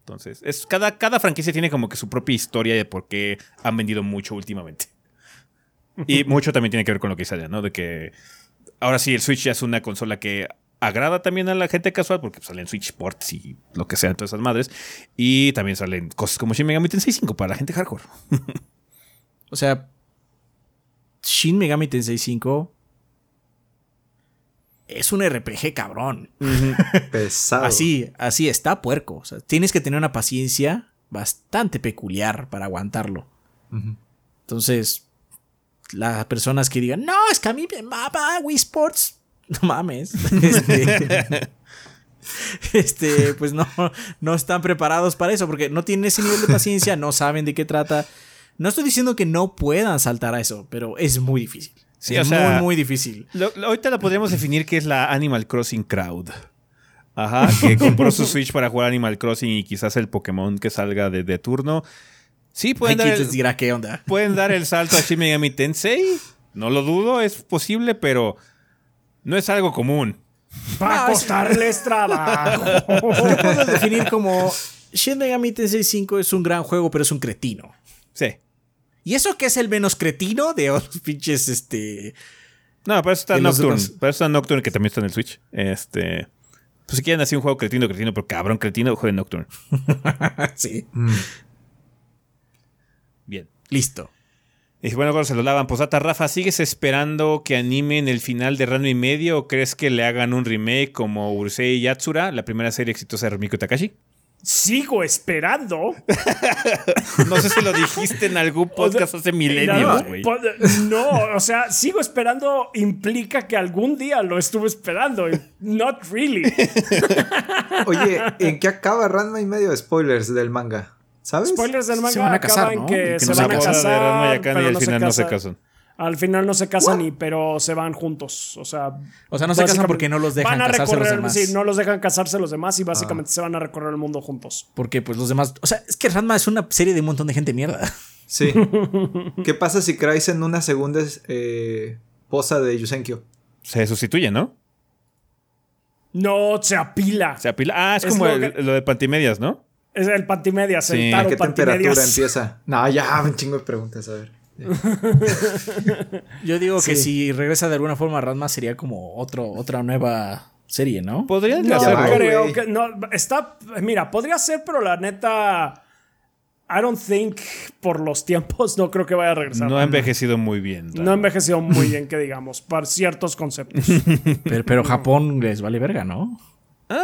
Entonces, es, cada, cada franquicia tiene como que su propia historia de por qué han vendido mucho últimamente. Y mucho también tiene que ver con lo que dice Adrián, ¿no? De que ahora sí, el Switch ya es una consola que agrada también a la gente casual porque salen Switch Sports y lo que sea, todas esas madres. Y también salen cosas como Shin Megami Tensei 5 para la gente hardcore. O sea, Shin Megami Tensei 5 es un RPG cabrón. Pesado. Así, así está puerco. O sea, tienes que tener una paciencia bastante peculiar para aguantarlo. Entonces, las personas que digan, no, es que a mí me mama Wii Sports. No mames. Este, este, pues no, no están preparados para eso porque no tienen ese nivel de paciencia, no saben de qué trata. No estoy diciendo que no puedan saltar a eso, pero es muy difícil. Sí, es o sea- muy, muy difícil. Lo- lo- ahorita la podríamos definir que es la Animal Crossing Crowd. Ajá, que compró su Switch para jugar Animal Crossing y quizás el Pokémon que salga de, de turno. Sí, pueden dar, el, les dirá qué onda. pueden dar el salto a Shin Megami Tensei. No lo dudo, es posible, pero no es algo común. Va a costarles trabajo. Yo puedo definir como Shin Megami Tensei 5 es un gran juego, pero es un cretino. Sí. ¿Y eso que es el menos cretino de los pinches, este... No, para eso está Nocturne. Para eso está Nocturne, que también está en el Switch. Este. Pues si quieren hacer un juego cretino, cretino, pero cabrón cretino, jueguen Nocturne. sí. Mm. Bien. Listo. Y bueno, cuando se lo lavan, posata Rafa, ¿sigues esperando que animen el final de Ranma y medio o crees que le hagan un remake como Urusei Yatsura, la primera serie exitosa de Rumiko Takashi? Sigo esperando. No sé si lo dijiste en algún podcast hace milenios, güey. No, o sea, sigo esperando implica que algún día lo estuve esperando. Not really. Oye, ¿en qué acaba Ranma y medio de spoilers del manga? ¿Sabes? Spoilers del manga Se van a casar, acaban ¿no? que, Que se no Se van a se acuerda de Ranma y casar, pero y al no se final no se casan. Al final no se casan ni, pero se van juntos. O sea, O sea, no se casan porque no los dejan van a casarse los recorrer- demás. Sí, no los dejan casarse los demás y básicamente se van a recorrer el mundo juntos. Porque pues los demás... O sea, es que Ranma es una serie de un montón de gente mierda. Sí. ¿Qué pasa si en una segunda eh, posa de Yusenkyo? Se sustituye, ¿no? No se apila. Se apila. Ah, es, Es como lo el- que- lo de Pantimedias, ¿no? Es el pantimedias, Sí. el ¿A qué temperatura empieza? No, ya, un chingo de preguntas, a ver. Yo digo que si regresa de alguna forma Ranma sería como otro, otra nueva serie, ¿no? Podría No, hacerlo. creo que no. Está. Mira, podría ser, pero la neta. I don't think por los tiempos no creo que vaya a regresar. No ha envejecido muy bien. No ha envejecido muy bien, que digamos, para ciertos conceptos. Pero, pero Japón les vale verga, ¿no? O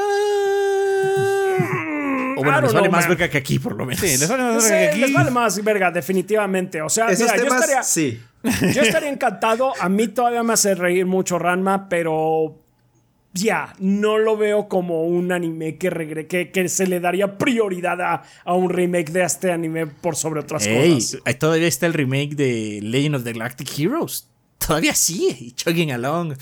bueno, I les don't vale know, más man. verga que aquí, por lo menos. Sí, les vale más Sí, verga que aquí. les vale más verga, definitivamente. O sea, Esos mira, yo temas, estaría, sí. yo estaría encantado. A mí todavía me hace reír mucho Ranma, pero ya, no lo veo como un anime que, regre que, que se le daría prioridad a, a un remake de este anime por sobre otras Ey, cosas. todavía está el remake de Legend of the Galactic Heroes. Todavía sí, chugging along.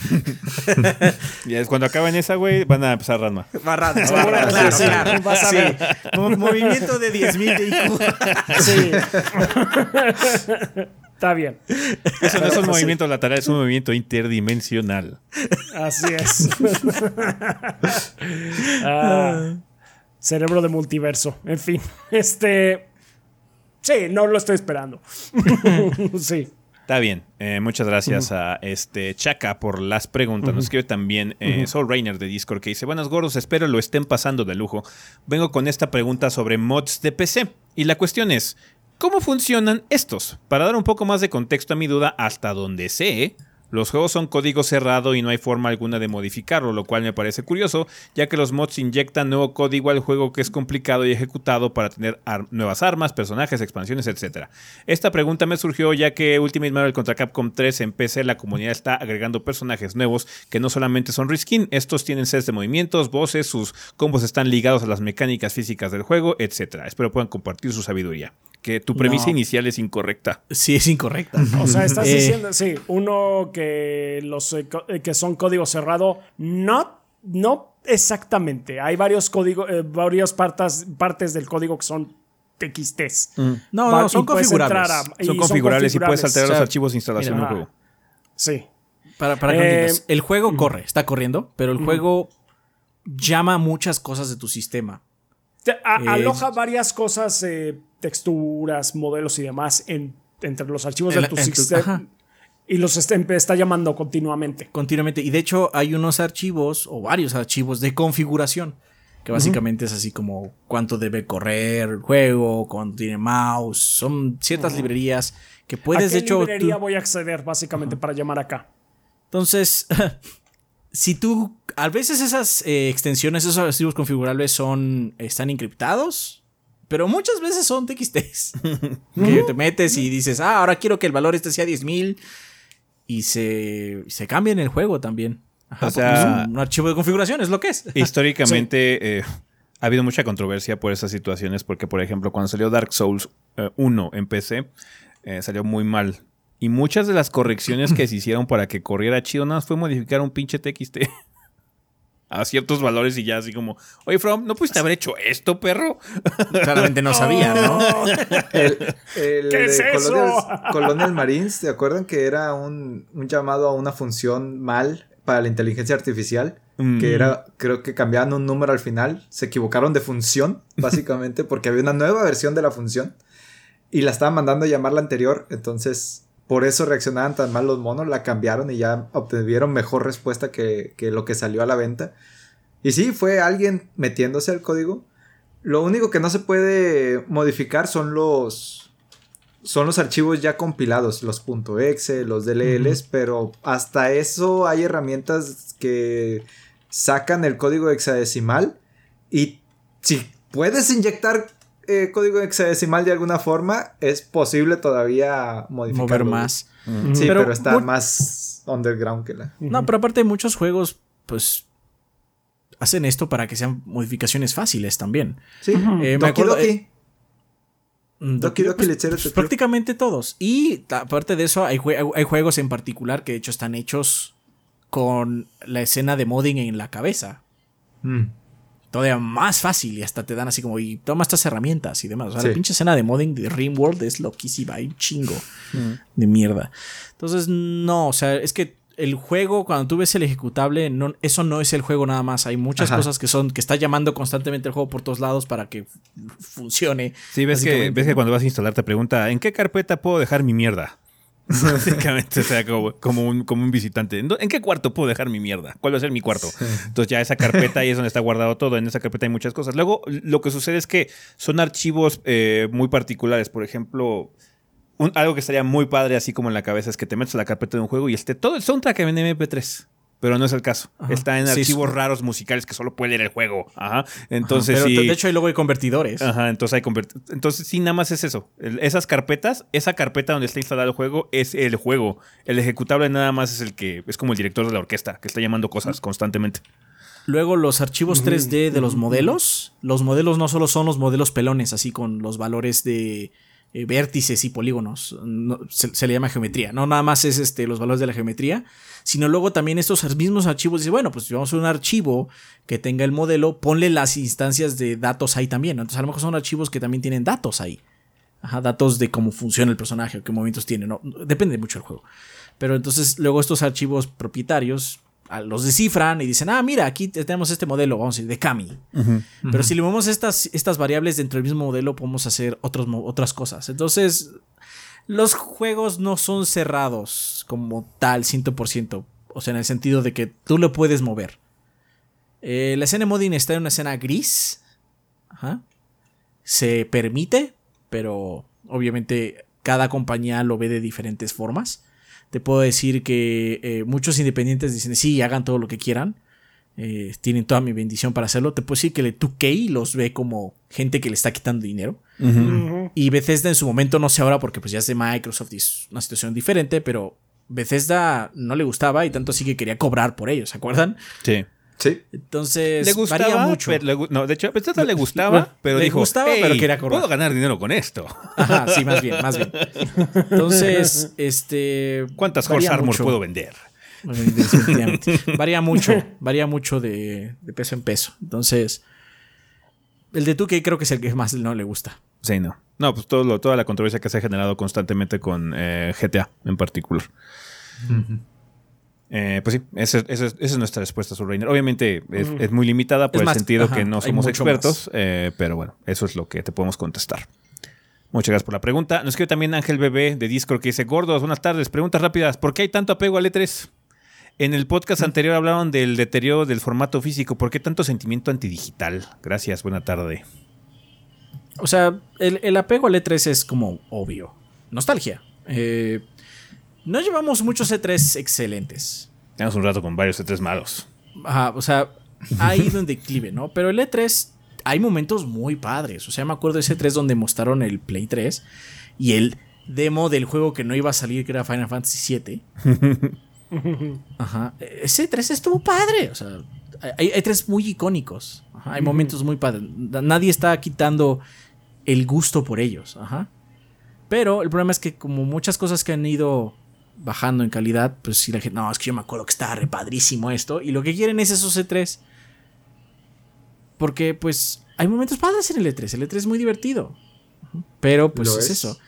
Y es cuando acaben esa, güey, van a empezar Ranma. Barrando. Seguramente claro, sí. claro. Vas a Sí. ver. Mo- movimiento de 10.000 de IQ. Sí. Está bien. Eso no es un movimiento lateral, es un movimiento interdimensional. Así es. Ah, cerebro de multiverso. En fin. Este. Sí, no lo estoy esperando. sí. Está bien. Eh, muchas gracias a este Chaka por las preguntas. Nos escribe también eh, Soul Rainer de Discord que dice: Buenas gordos, espero lo estén pasando de lujo. Vengo con esta pregunta sobre mods de PC. Y la cuestión es: ¿cómo funcionan estos? Para dar un poco más de contexto a mi duda, hasta donde sé, Los juegos son código cerrado y no hay forma alguna de modificarlo, lo cual me parece curioso, ya que los mods inyectan nuevo código al juego que es complicado y ejecutado para tener nuevas armas, personajes, expansiones, etc. Esta pregunta me surgió ya que Ultimate Marvel contra Capcom 3 en PC la comunidad está agregando personajes nuevos que no solamente son reskin, estos tienen sets de movimientos, voces, sus combos están ligados a las mecánicas físicas del juego, etc. Espero puedan compartir su sabiduría que tu premisa inicial es incorrecta. Sí, es incorrecta. O sea, estás eh, diciendo, sí, uno que los eh, eh, que son código cerrado, no, no exactamente. Hay varios códigos, varias partes, partes del código que son TXTs. Mm. No, no, son configurables. son, configurables y puedes alterar los archivos de instalación del juego. Sí. Para, para que el juego corre, está corriendo, pero el juego llama muchas cosas de tu sistema. aloja varias cosas texturas, modelos y demás en, entre los archivos de tu sistema. Y los está, llamando continuamente. Continuamente. Y de hecho hay unos archivos o varios archivos de configuración. Que básicamente es así como cuánto debe correr el juego, cuánto tiene mouse. Son ciertas librerías que puedes, de hecho. librería voy a acceder básicamente para llamar acá? Entonces, si tú. A veces esas eh, extensiones, esos archivos configurables son. están encriptados pero muchas veces son TXTs. que te metes y dices, ah, ahora quiero que el valor este sea 10.000 y se, se cambia en el juego también. o sea, un, archivo de configuración es lo que es. Históricamente eh, ha habido mucha controversia por esas situaciones porque, por ejemplo, cuando salió Dark Souls 1 eh, en PC, eh, salió muy mal. Y muchas de las correcciones que se hicieron para que corriera chido nada más fue modificar un pinche TXT a ciertos valores y ya así como, oye, From, ¿no pudiste haber hecho esto, perro? Claramente no sabía, ¿no? el, ¿Qué es eso? Colonial, Marines, ¿se acuerdan que era un, llamado a una función mal para la inteligencia artificial? Que mm. era, creo que cambiaban un número al final, se equivocaron de función, básicamente, porque había una nueva versión de la función y la estaban mandando a llamar la anterior, entonces por eso reaccionaban tan mal los monos, la cambiaron y ya obtuvieron mejor respuesta que, lo que salió a la venta. Y sí, fue alguien metiéndose al código. Lo único que no se puede modificar son los son los archivos ya compilados, los .exe, los DLLs, pero hasta eso hay herramientas que sacan el código hexadecimal y si puedes inyectar eh, código hexadecimal de alguna forma, es posible todavía modificarlo. Mover más. Sí, pero, está más underground que la. No, pero aparte muchos juegos, pues hacen esto para que sean modificaciones fáciles también. Sí, eh, me acuerdo. Eh, Doki Doki pues, Prácticamente todos. Y aparte de eso, hay, hay, juegos en particular que de hecho están hechos con la escena de modding en la cabeza. Mm todavía más fácil y hasta te dan así como, y toma estas herramientas y demás. O sea, la pinche escena de modding de Rimworld es loquísima, hay un chingo mm. de mierda. Entonces, no, o sea, es que el juego, cuando tú ves el ejecutable, no, eso no es el juego nada más. Hay muchas cosas que son, que está llamando constantemente el juego por todos lados para que funcione. Sí, ves que, ves que cuando vas a instalar te pregunta, ¿en qué carpeta puedo dejar mi mierda? Básicamente, o sea, como, un, como un visitante. ¿En qué cuarto puedo dejar mi mierda? ¿Cuál va a ser mi cuarto? Entonces ya esa carpeta ahí es donde está guardado todo. En esa carpeta hay muchas cosas. Luego, lo que sucede es que son archivos eh, muy particulares. Por ejemplo, algo que estaría muy padre así como en la cabeza es que te metes a la carpeta de un juego y esté todo el soundtrack en MP3 pero no es el caso. Está en archivos raros musicales que solo puede leer el juego. Ajá. Entonces, pero de hecho, hay luego hay convertidores. Ajá, entonces hay Entonces, sí, nada más es eso. esas carpetas, esa carpeta donde está instalado el juego es el juego. El ejecutable nada más es el que es como el director de la orquesta, que está llamando cosas constantemente. Luego los archivos 3D de los modelos. Los modelos no solo son los modelos pelones, así con los valores de eh, vértices y polígonos. se, le llama geometría. No nada más es este, los valores de la geometría, sino luego también estos mismos archivos. Dice, bueno, pues vamos a un archivo que tenga el modelo, ponle las instancias de datos ahí también. Entonces a lo mejor son archivos que también tienen datos ahí. Ajá, datos de cómo funciona el personaje qué movimientos tiene. No, depende mucho del juego. Pero entonces luego estos archivos propietarios los descifran y dicen, ah, mira, aquí tenemos este modelo, vamos a decir, de Kami. Pero si le movemos estas, estas variables dentro del mismo modelo, podemos hacer otros, otras cosas. Entonces, los juegos no son cerrados como tal, 100%. O sea, en el sentido de que tú lo puedes mover. Eh, la escena modding está en una escena gris. Se permite, pero obviamente cada compañía lo ve de diferentes formas. Te puedo decir que eh, muchos independientes dicen, sí, hagan todo lo que quieran. eh, tienen toda mi bendición para hacerlo. Te puedo decir que el 2K los ve como gente que le está quitando dinero. Y Bethesda en su momento, no sé ahora porque pues ya es de Microsoft y es una situación diferente, pero Bethesda no le gustaba y tanto así que quería cobrar por ello, ¿se acuerdan? Sí. Sí. Entonces, Le gustaba, varía mucho. pero le no, de hecho, a Bethesda le gustaba, Le pero dijo, gustaba, pero "Ey, quería cobrar". puedo ganar dinero con esto. Ajá, sí, más bien, más bien. Entonces, este. ¿Cuántas Horse Armor mucho. puedo vender? Definitivamente. varía mucho, varía mucho de, de peso en peso. Entonces, el de 2K creo que es el que más no le gusta. Sí, no. No, pues todo lo- toda la controversia que se ha generado constantemente con eh, GTA en particular. Eh, pues sí, esa, esa es- esa es nuestra respuesta sobre Reiner. Obviamente es, es muy limitada por Es el más, sentido ajá, que no somos expertos, eh, pero bueno, eso es lo que te podemos contestar. Muchas gracias por la pregunta. Nos escribe también Ángel Bebé de Discord que dice, gordos, buenas tardes, preguntas rápidas, ¿por qué hay tanto apego al E3? En el podcast anterior hablaron del deterioro del formato físico, ¿por qué tanto sentimiento antidigital? Gracias, buena tarde. O sea, el, el apego al E3 es como obvio. Nostalgia. Eh, no llevamos muchos E3 excelentes. Tenemos un rato con varios E3 malos. Ajá, o sea, ha ido en declive, ¿no? Pero el E3 hay momentos muy padres. O sea, me acuerdo de ese E3 donde mostraron el Play 3 y el demo del juego que no iba a salir, que era Final Fantasy VII. Ajá. Ese E3 estuvo padre. O sea, hay, hay tres muy icónicos. Ajá, Hay momentos muy padres. Na- Nadie está quitando el gusto por ellos. Ajá. Pero el problema es que como muchas cosas que han ido bajando en calidad, pues si la gente, no, es que yo me acuerdo que estaba repadrísimo esto. Y lo que quieren es esos E3. Porque pues hay momentos padres en el E3. El E3 es muy divertido. Pero pues es, es. eso.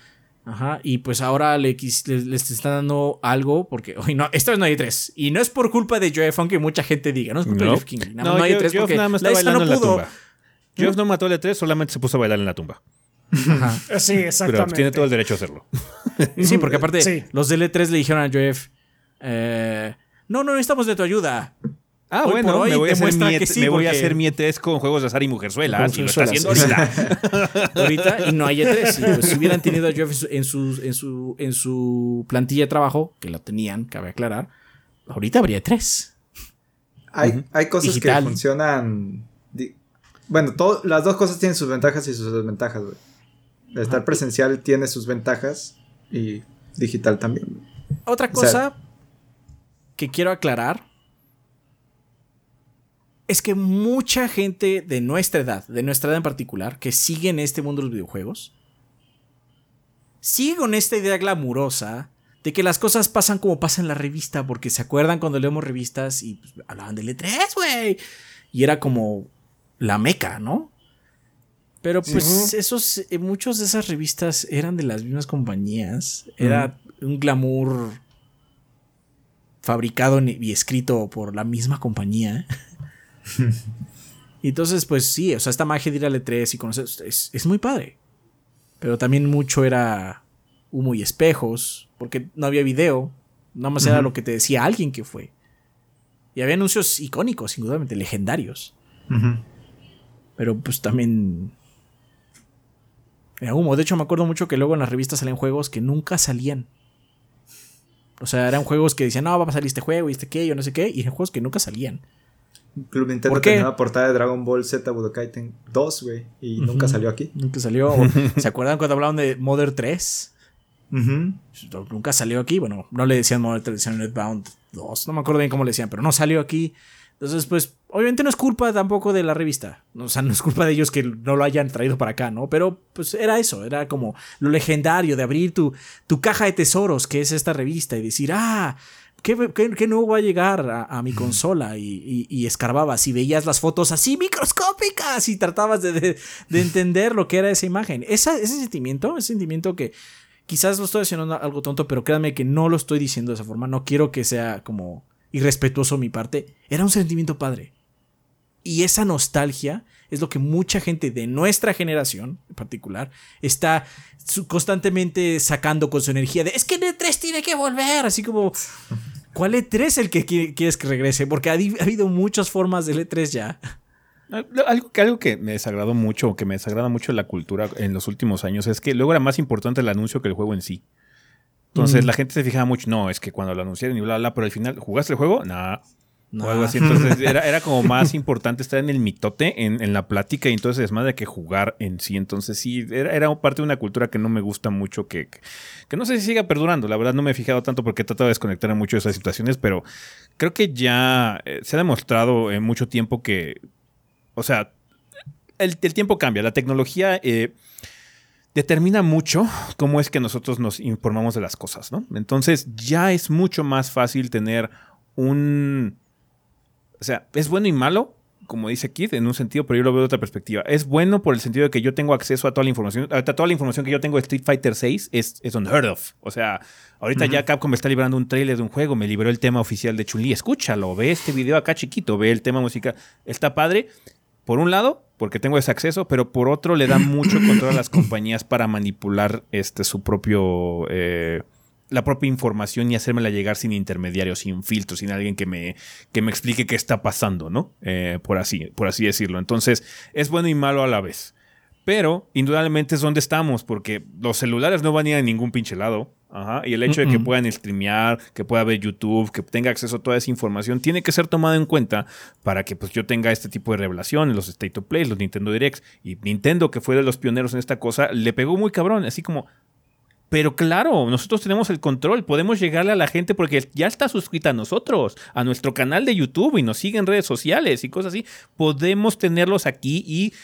Ajá. Y pues ahora le, quis- le- les están dando algo porque, hoy no, esta vez no hay E3. Y no es por culpa de Jeff, aunque mucha gente diga, no es culpa No. de Jeff King. Nada más no, hay Geoff- E3 Geoff porque nada más está isla bailando no en la tumba. Geoff no mató al E3, solamente se puso a bailar en la tumba. Ajá. Sí, Pero exactamente. pues, tiene todo el derecho a hacerlo. Sí, porque aparte, Sí. los del E3 le dijeron a Jeff, eh, no, no necesitamos de tu ayuda. Ah, Hoy bueno, por hoy me voy, a hacer, mi, que E3 sí, me voy a hacer mi E3 con juegos de azar y mujerzuelas. Con Y lo está haciendo ahorita. ahorita y no hay E3. Y pues, si hubieran tenido a Jeff en su, en, su, en su plantilla de trabajo, que lo tenían, cabe aclarar, ahorita habría E3. Hay, hay cosas Digital. que funcionan. Bueno, todo- las dos cosas tienen sus ventajas y sus desventajas, güey. Estar presencial tiene sus ventajas y digital también. Otra O sea- cosa que quiero aclarar es que mucha gente de nuestra edad, de nuestra edad en particular, que sigue en este mundo de los videojuegos, sigue con esta idea glamurosa de que las cosas pasan como pasa en la revista, porque se acuerdan cuando leemos revistas y pues, hablaban del E3, güey. Y era como la meca, ¿no? Pero pues esos, eh, muchos de esas revistas eran de las mismas compañías. Era un glamour fabricado y escrito por la misma compañía. Y Entonces, pues sí, o sea, esta magia de ir al E3 y conocer es, es muy padre. Pero también mucho era humo y espejos, porque no había video, nada más era lo que te decía alguien que fue. Y había anuncios icónicos, indudablemente, legendarios. Pero pues también. Era humo. De hecho, me acuerdo mucho que luego en las revistas salían juegos que nunca salían. O sea, eran juegos que decían, no, va a salir este juego y este qué, yo no sé qué, y eran juegos que nunca salían. Club Nintendo ¿Por qué? tenía una portada de Dragon Ball Z Budokai 2, güey. Y nunca salió aquí. Nunca salió. ¿Se acuerdan cuando hablaban de Mother 3? Ujú. Nunca salió aquí. Bueno, no le decían Mother 3, decían Netbound 2. No me acuerdo bien cómo le decían, pero no salió aquí. Entonces, pues, obviamente no es culpa tampoco de la revista. O sea, no es culpa de ellos que no lo hayan traído para acá, ¿no? Pero, pues, era eso. Era como lo legendario de abrir tu, tu caja de tesoros, que es esta revista, y decir, ah, ¿qué, qué, qué nuevo va a llegar a, a mi consola? Y, y, y escarbabas y veías las fotos así microscópicas y tratabas de, de- de entender lo que era esa imagen. Esa, ese sentimiento, ese sentimiento que quizás lo estoy haciendo algo tonto, pero créanme que no lo estoy diciendo de esa forma. No quiero que sea como irrespetuoso mi parte. Era un sentimiento padre. Y esa nostalgia es lo que mucha gente de nuestra generación en particular está constantemente sacando con su energía de es que el E3 tiene que volver. Así como, ¿cuál E3 es el que qui- quieres que regrese? Porque ha habido muchas formas del E3 ya. Algo que, algo que me desagradó mucho, que me desagrada mucho la cultura en los últimos años, es que luego era más importante el anuncio que el juego en sí. Entonces la gente se fijaba mucho, no, es que cuando lo anunciaron y bla, bla, pero al final, ¿jugaste el juego? Nah. O algo así. Entonces era, era, como más importante estar en el mitote, en, en la plática y entonces es más de que jugar en sí. Entonces sí, era, era, parte de una cultura que no me gusta mucho, que, que no sé si siga perdurando. La verdad no me he fijado tanto porque he tratado de desconectar en muchas de esas situaciones, pero creo que ya eh, se ha demostrado en mucho tiempo que, o sea, el, el tiempo cambia, la tecnología... Eh, determina mucho cómo es que nosotros nos informamos de las cosas, ¿no? Entonces ya es mucho más fácil tener un... O sea, es bueno y malo, como dice Kid, en un sentido, pero yo lo veo de otra perspectiva. Es bueno por el sentido de que yo tengo acceso a toda la información. A toda la información que yo tengo de Street Fighter 6 es, es unheard of. O sea, ahorita ya Capcom me está librando un trailer de un juego, me liberó el tema oficial de Chun-Li. Escúchalo, ve este video acá chiquito, ve el tema musical. Está padre. Por un lado, porque tengo ese acceso, pero por otro le da mucho control a las compañías para manipular este su propio eh, la propia información y hacérmela llegar sin intermediarios, sin filtros, sin alguien que me, que me explique qué está pasando, ¿no? Eh, por, así, por así decirlo. Entonces, es bueno y malo a la vez. Pero, indudablemente es donde estamos, porque los celulares no van a ir a ningún pinche lado. Ajá, y el hecho de que puedan streamear, que pueda ver YouTube, que tenga acceso a toda esa información, tiene que ser tomado en cuenta para que pues, yo tenga este tipo de revelaciones, los State of Play, los Nintendo Directs. Y Nintendo, que fue de los pioneros en esta cosa, le pegó muy cabrón, así como, pero claro, nosotros tenemos el control, podemos llegarle a la gente porque ya está suscrita a nosotros, a nuestro canal de YouTube y nos sigue en redes sociales y cosas así. Podemos tenerlos aquí y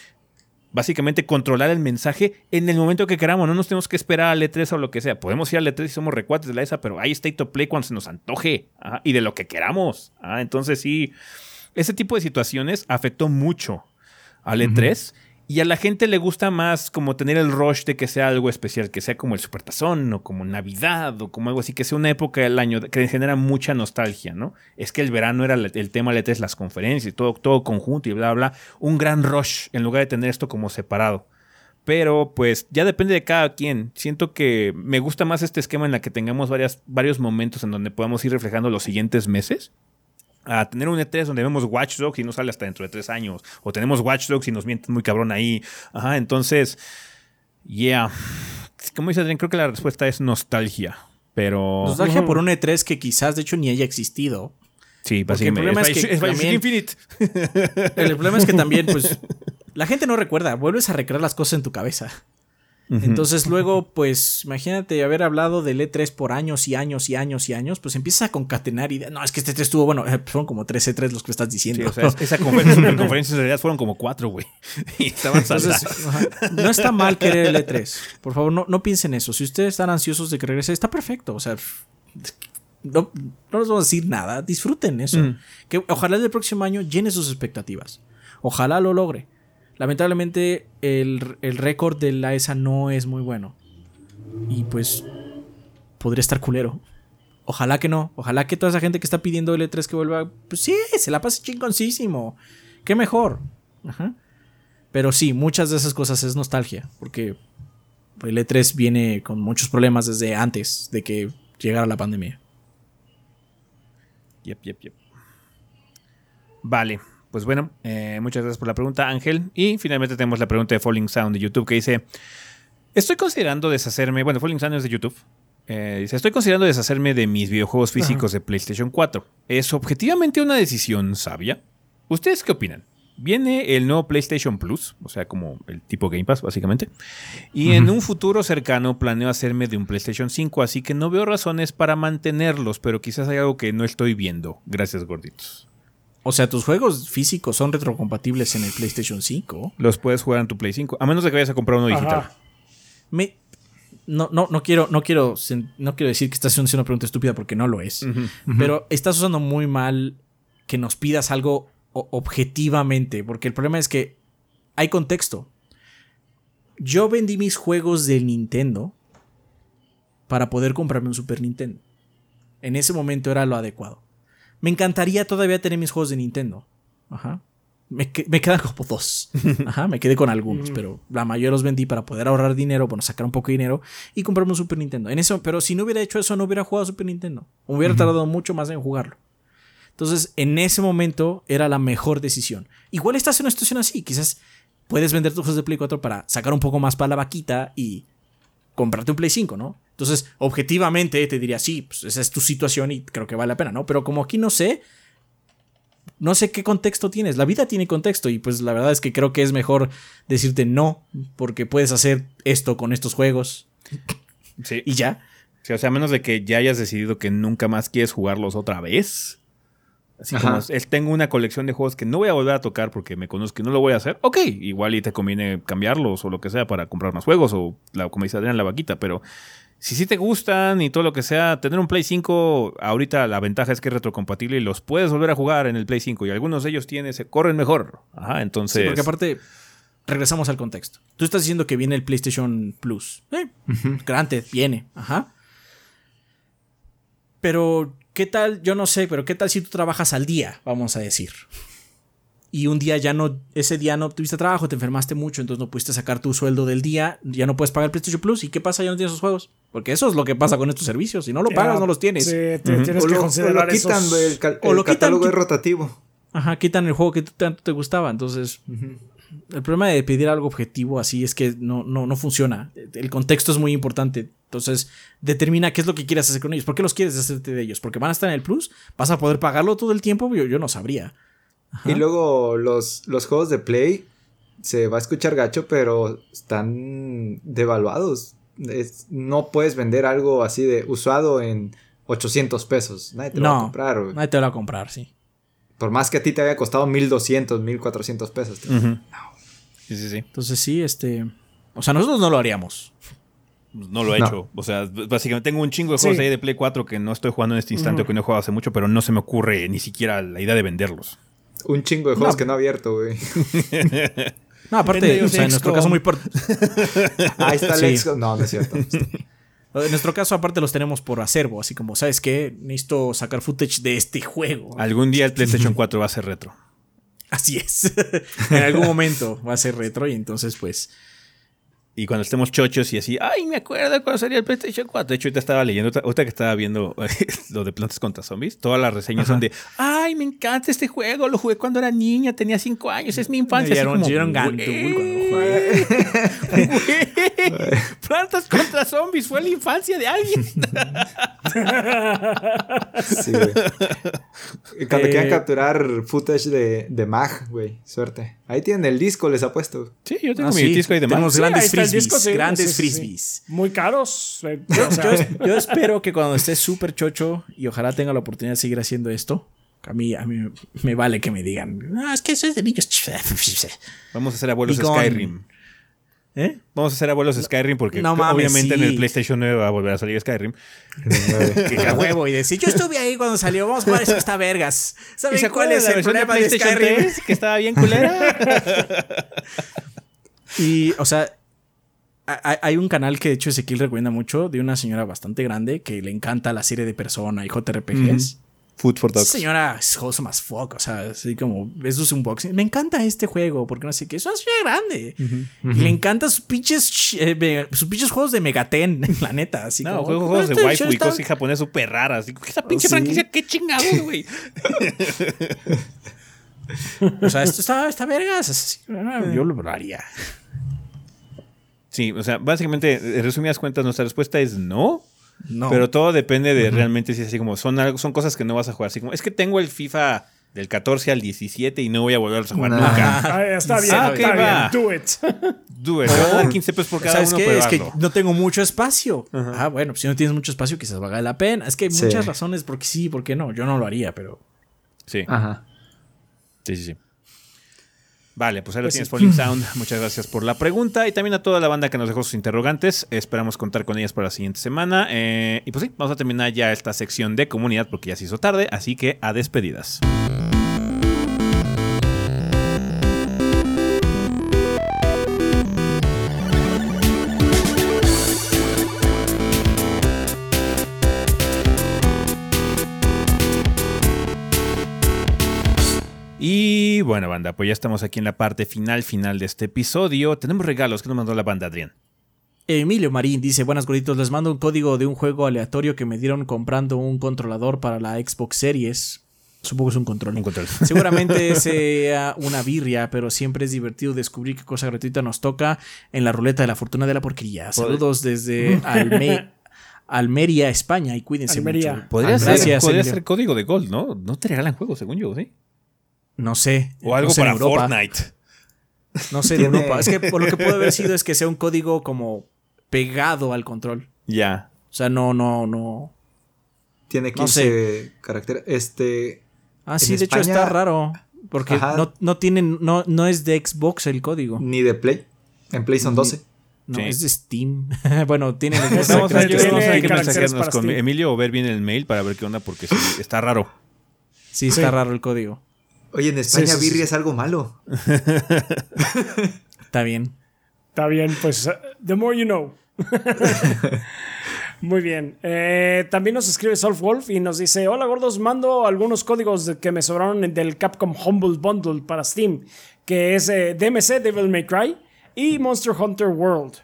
básicamente controlar el mensaje en el momento que queramos. No nos tenemos que esperar al E3 o lo que sea. Podemos ir al E3 si somos recuates de la ESA, pero hay State of Play cuando se nos antoje y de lo que queramos. entonces sí, ese tipo de situaciones afectó mucho al E3. Y a la gente le gusta más como tener el rush de que sea algo especial, que sea como el Supertazón o como Navidad o como algo así, que sea una época del año que genera mucha nostalgia, ¿no? Es que el verano era el tema de e las conferencias, todo, todo conjunto y bla, bla, un gran rush en lugar de tener esto como separado. Pero pues ya depende de cada quien. Siento que me gusta más este esquema en la que tengamos varias, varios momentos en donde podamos ir reflejando los siguientes meses a tener un E3 donde vemos Watch Dogs y no sale hasta dentro de tres años. O tenemos Watch Dogs y nos mienten muy cabrón ahí. Ajá, entonces, yeah. Como dice Adrián, creo que la respuesta es nostalgia. Pero. Nostalgia por un E3 que quizás de hecho ni haya existido. Sí, básicamente. El problema es, que también, Infinite. El problema es que también, pues, la gente no recuerda. Vuelves a recrear las cosas en tu cabeza. Entonces luego, pues, imagínate haber hablado del E3 por años y años y años y años, pues empiezas a concatenar y no, es que este E3 estuvo, bueno, eh, fueron como tres E3 los que estás diciendo. esa conferencia, conferencia en realidad fueron como cuatro, güey. Y estaban No está mal querer el E3. Por favor, no, no piensen eso. Si ustedes están ansiosos de que regrese, está perfecto. O sea, no, no les vamos a decir nada. Disfruten eso. Que ojalá el próximo año llene sus expectativas. Ojalá lo logre. Lamentablemente el, récord de la ESA no es muy bueno. Y pues podría estar culero. Ojalá que no. Ojalá que toda esa gente que está pidiendo el E3 que vuelva, pues sí, se la pase chingoncísimo. Qué mejor. Pero sí, muchas de esas cosas es nostalgia. Porque el E3 viene con muchos problemas desde antes de que llegara la pandemia. Yep, yep, yep. Vale pues bueno, eh, muchas gracias por la pregunta, Ángel. Y finalmente tenemos la pregunta de Falling Sound de YouTube que dice: Estoy considerando deshacerme. Bueno, Falling Sound es de YouTube. Eh, dice: Estoy considerando deshacerme de mis videojuegos físicos de PlayStation 4. ¿Es objetivamente una decisión sabia? ¿Ustedes qué opinan? Viene el nuevo PlayStation Plus, o sea, como el tipo Game Pass, básicamente. Y en un futuro cercano planeo hacerme de un PlayStation 5, así que no veo razones para mantenerlos, pero quizás hay algo que no estoy viendo. Gracias, gorditos. O sea, tus juegos físicos son retrocompatibles en el PlayStation 5. Los puedes jugar en tu Play 5, a menos de que vayas a comprar uno digital. Me, no, no, no quiero, no quiero, no quiero decir que estás haciendo una pregunta estúpida porque no lo es. Pero estás usando muy mal que nos pidas algo objetivamente. Porque el problema es que hay contexto. Yo vendí mis juegos de Nintendo para poder comprarme un Super Nintendo. En ese momento era lo adecuado. Me encantaría todavía tener mis juegos de Nintendo. Ajá. Me, quedan como dos. Ajá, me quedé con algunos, pero la mayoría los vendí para poder ahorrar dinero, bueno, sacar un poco de dinero y comprarme un Super Nintendo. En eso, pero si no hubiera hecho eso, no hubiera jugado Super Nintendo. Hubiera tardado mucho más en jugarlo. Entonces, en ese momento era la mejor decisión. Igual estás en una situación así, quizás puedes vender tus juegos de Play 4 para sacar un poco más para la vaquita y comprarte un Play 5, ¿no? Entonces, objetivamente te diría, sí, pues esa es tu situación y creo que vale la pena, ¿no? Pero como aquí no sé, no sé qué contexto tienes. La vida tiene contexto y pues la verdad es que creo que es mejor decirte no, porque puedes hacer esto con estos juegos Sí. y ya. Sí, o sea, a menos de que ya hayas decidido que nunca más quieres jugarlos otra vez. Así Ajá. como es, tengo una colección de juegos que no voy a volver a tocar porque me conozco y no lo voy a hacer. Ok, igual y te conviene cambiarlos o lo que sea para comprar más juegos o la, como dice Adrián, la vaquita. Pero si sí te gustan y todo lo que sea, tener un Play 5, ahorita la ventaja es que es retrocompatible y los puedes volver a jugar en el Play 5 y algunos de ellos tienen, se corren mejor. Ajá, entonces. Sí, porque aparte, regresamos al contexto. Tú estás diciendo que viene el PlayStation Plus. Eh, Granted, viene. Ajá. Pero, ¿qué tal? Yo no sé, pero ¿qué tal si tú trabajas al día, vamos a decir? Y un día ya no, ese día no tuviste trabajo, te enfermaste mucho, entonces no pudiste sacar tu sueldo del día, ya no puedes pagar el PlayStation Plus. ¿Y qué pasa? Ya no tienes esos juegos. Porque eso es lo que pasa con estos servicios. Si no lo pagas, no los tienes. Sí, te- tienes O que lo, o considerar lo quitan, esos- el, cal- o el lo quitan, catálogo qui- es rotativo. Ajá, quitan el juego que tanto te gustaba. Entonces, el problema de pedir algo objetivo así es que no, no, no funciona. El contexto es muy importante. Entonces, determina qué es lo que quieres hacer con ellos. ¿Por qué los quieres hacerte de ellos? ¿Porque van a estar en el Plus? ¿Vas a poder pagarlo todo el tiempo? Yo, yo no sabría. Ajá. Y luego los, los juegos de Play se va a escuchar gacho, pero están devaluados. Es- no puedes vender algo así de usado en 800 pesos. Nadie te lo va a No, comprar. nadie te lo va a comprar, sí. Por más que a ti te haya costado 1200, 1400 pesos. Ujú. Sí, sí, sí. Entonces, sí, este. O sea, nosotros no lo haríamos. No lo he No. hecho. O sea, básicamente tengo un chingo de juegos Sí. ahí de Play 4 que no estoy jugando en este instante o que no he jugado hace mucho, pero no se me ocurre ni siquiera la idea de venderlos. Un chingo de juegos No. que no ha abierto, güey. No, aparte, o sea, en nuestro caso muy por- Ahí está el Sí. No, no es cierto. En nuestro caso, aparte, los tenemos por acervo. Así como, ¿sabes qué? Necesito sacar footage de este juego. Algún día el PlayStation 4 va a ser retro. Así es. en algún momento va a ser retro y entonces, pues. Y cuando estemos chochos y así, ay, me acuerdo cuando salía el PlayStation 4. De hecho, ahorita estaba leyendo, ahorita- que estaba viendo lo de Plantas contra Zombies, todas las reseñas son de, ay, me encanta este juego, lo jugué cuando era niña, tenía 5 años, es mi infancia. Era un- como, güey, Plantas contra Zombies fue la infancia de alguien. Sí, güey. Cuando Eh, quieran capturar footage de, de Mag, güey. Suerte. Ahí tienen el disco, les apuesto. Sí, yo tengo Ah, mi sí, disco ahí de tenemos más. grandes frisbees. disco, sí. grandes Sí, sí, sí. frisbees. Muy caros. eh, Yo, o sea, yo- yo espero que cuando esté súper chocho y ojalá tenga la oportunidad de seguir haciendo esto, a mí, a mí me vale que me digan, ah, es que eso es de niños. Vamos a hacer abuelos Y con- Skyrim. ¿Eh? Vamos a hacer abuelos Skyrim porque No mames, obviamente en el PlayStation 9 va a volver a salir Skyrim. Que a huevo y decir, yo estuve ahí cuando salió, vamos a jugar eso que está vergas. ¿Y ¿Saben se cuál es de la el versión de problema de PlayStation Skyrim? 3 que estaba bien culera? Y, o sea, hay un canal que de hecho Ezequiel recomienda mucho de una señora bastante grande que le encanta la serie de Persona y JRPGs. Food for Esa señora es wholesome as fuck, o sea, así como ves sus unboxing. Me encanta este juego, porque no sé qué. Es una señora grande. Y le encantan sus pinches, ch- eh, sus pinches juegos de Megaten, la neta. Así No, como, juegos, juegos de "Este waifu y cosas japonesas súper raras. Digo, Esa pinche Sí. franquicia, qué chingados, güey. O sea, esto está, está vergas. así, Yo lo haría. Sí, o sea, básicamente, en resumidas cuentas, nuestra respuesta es no. No. Pero todo depende de realmente si es así como son, algo, son cosas que no vas a jugar. Así como, es que tengo el FIFA del 14 al 17 y no voy a volver a jugar Nah. nunca. ah, está bien, Ah, ok, está va. bien. Do it. Do it, te van a dar 15 pesos por cada ¿Sabes uno, qué? pero Es que no tengo mucho espacio. Ah, bueno, pues si no tienes mucho espacio, quizás valga la pena. Es que hay Sí. muchas razones porque sí, porque no. Yo no lo haría, pero. Sí, Ajá. sí, sí, sí. Vale, pues ahí lo Pues tienes sí. Falling Sound. Muchas gracias por la pregunta y también a toda la banda que nos dejó sus interrogantes. Esperamos contar con ellas para la siguiente semana. Eh, y pues sí, vamos a terminar ya esta sección de comunidad porque ya se hizo tarde, así que a despedidas. Y bueno, banda, pues ya estamos aquí en la parte final, final de este episodio. Tenemos regalos que nos mandó la banda, Adrián. Emilio Marín dice: Buenas gorditos, les mando un código de un juego aleatorio que me dieron comprando un controlador para la Xbox Series. Supongo que es un control. Un control. Seguramente sea una birria, pero siempre es divertido descubrir qué cosa gratuita nos toca en la ruleta de la fortuna de la porquería. Saludos desde Alme Almería, España. Y cuídense Almería. mucho. Podría, ser, gracias, podría ser código de Gold, ¿no? No te regalan juegos, según yo, ¿sí? No sé. O algo no sé para Europa. Fortnite. No sé de Europa. Es que por lo que puede haber sido es que sea un código como pegado al control. Ya. O sea, no, no, no. Tiene No 15 caracteres. Este. Ah, sí, de hecho está raro. Porque Ajá. no, no tienen, no, no es de Xbox el código. Ni de Play. En Play son 12. No, Sí. es de Steam. bueno, tienen Vamos a, yo- Tiene vamos a tener que caracteres mensajearnos con Steam. Emilio o ver bien el mail para ver qué onda, porque sí, está raro. Sí, está Sí. raro el código. Oye, en España sí, sí, birria sí. es algo malo. Está bien. Está bien, pues uh, the more you know. Muy bien. Eh, también nos escribe Solf Wolf y nos dice: Hola gordos, mando algunos códigos que me sobraron del Capcom Humble Bundle para Steam, que es eh, DMC Devil May Cry y Monster Hunter World.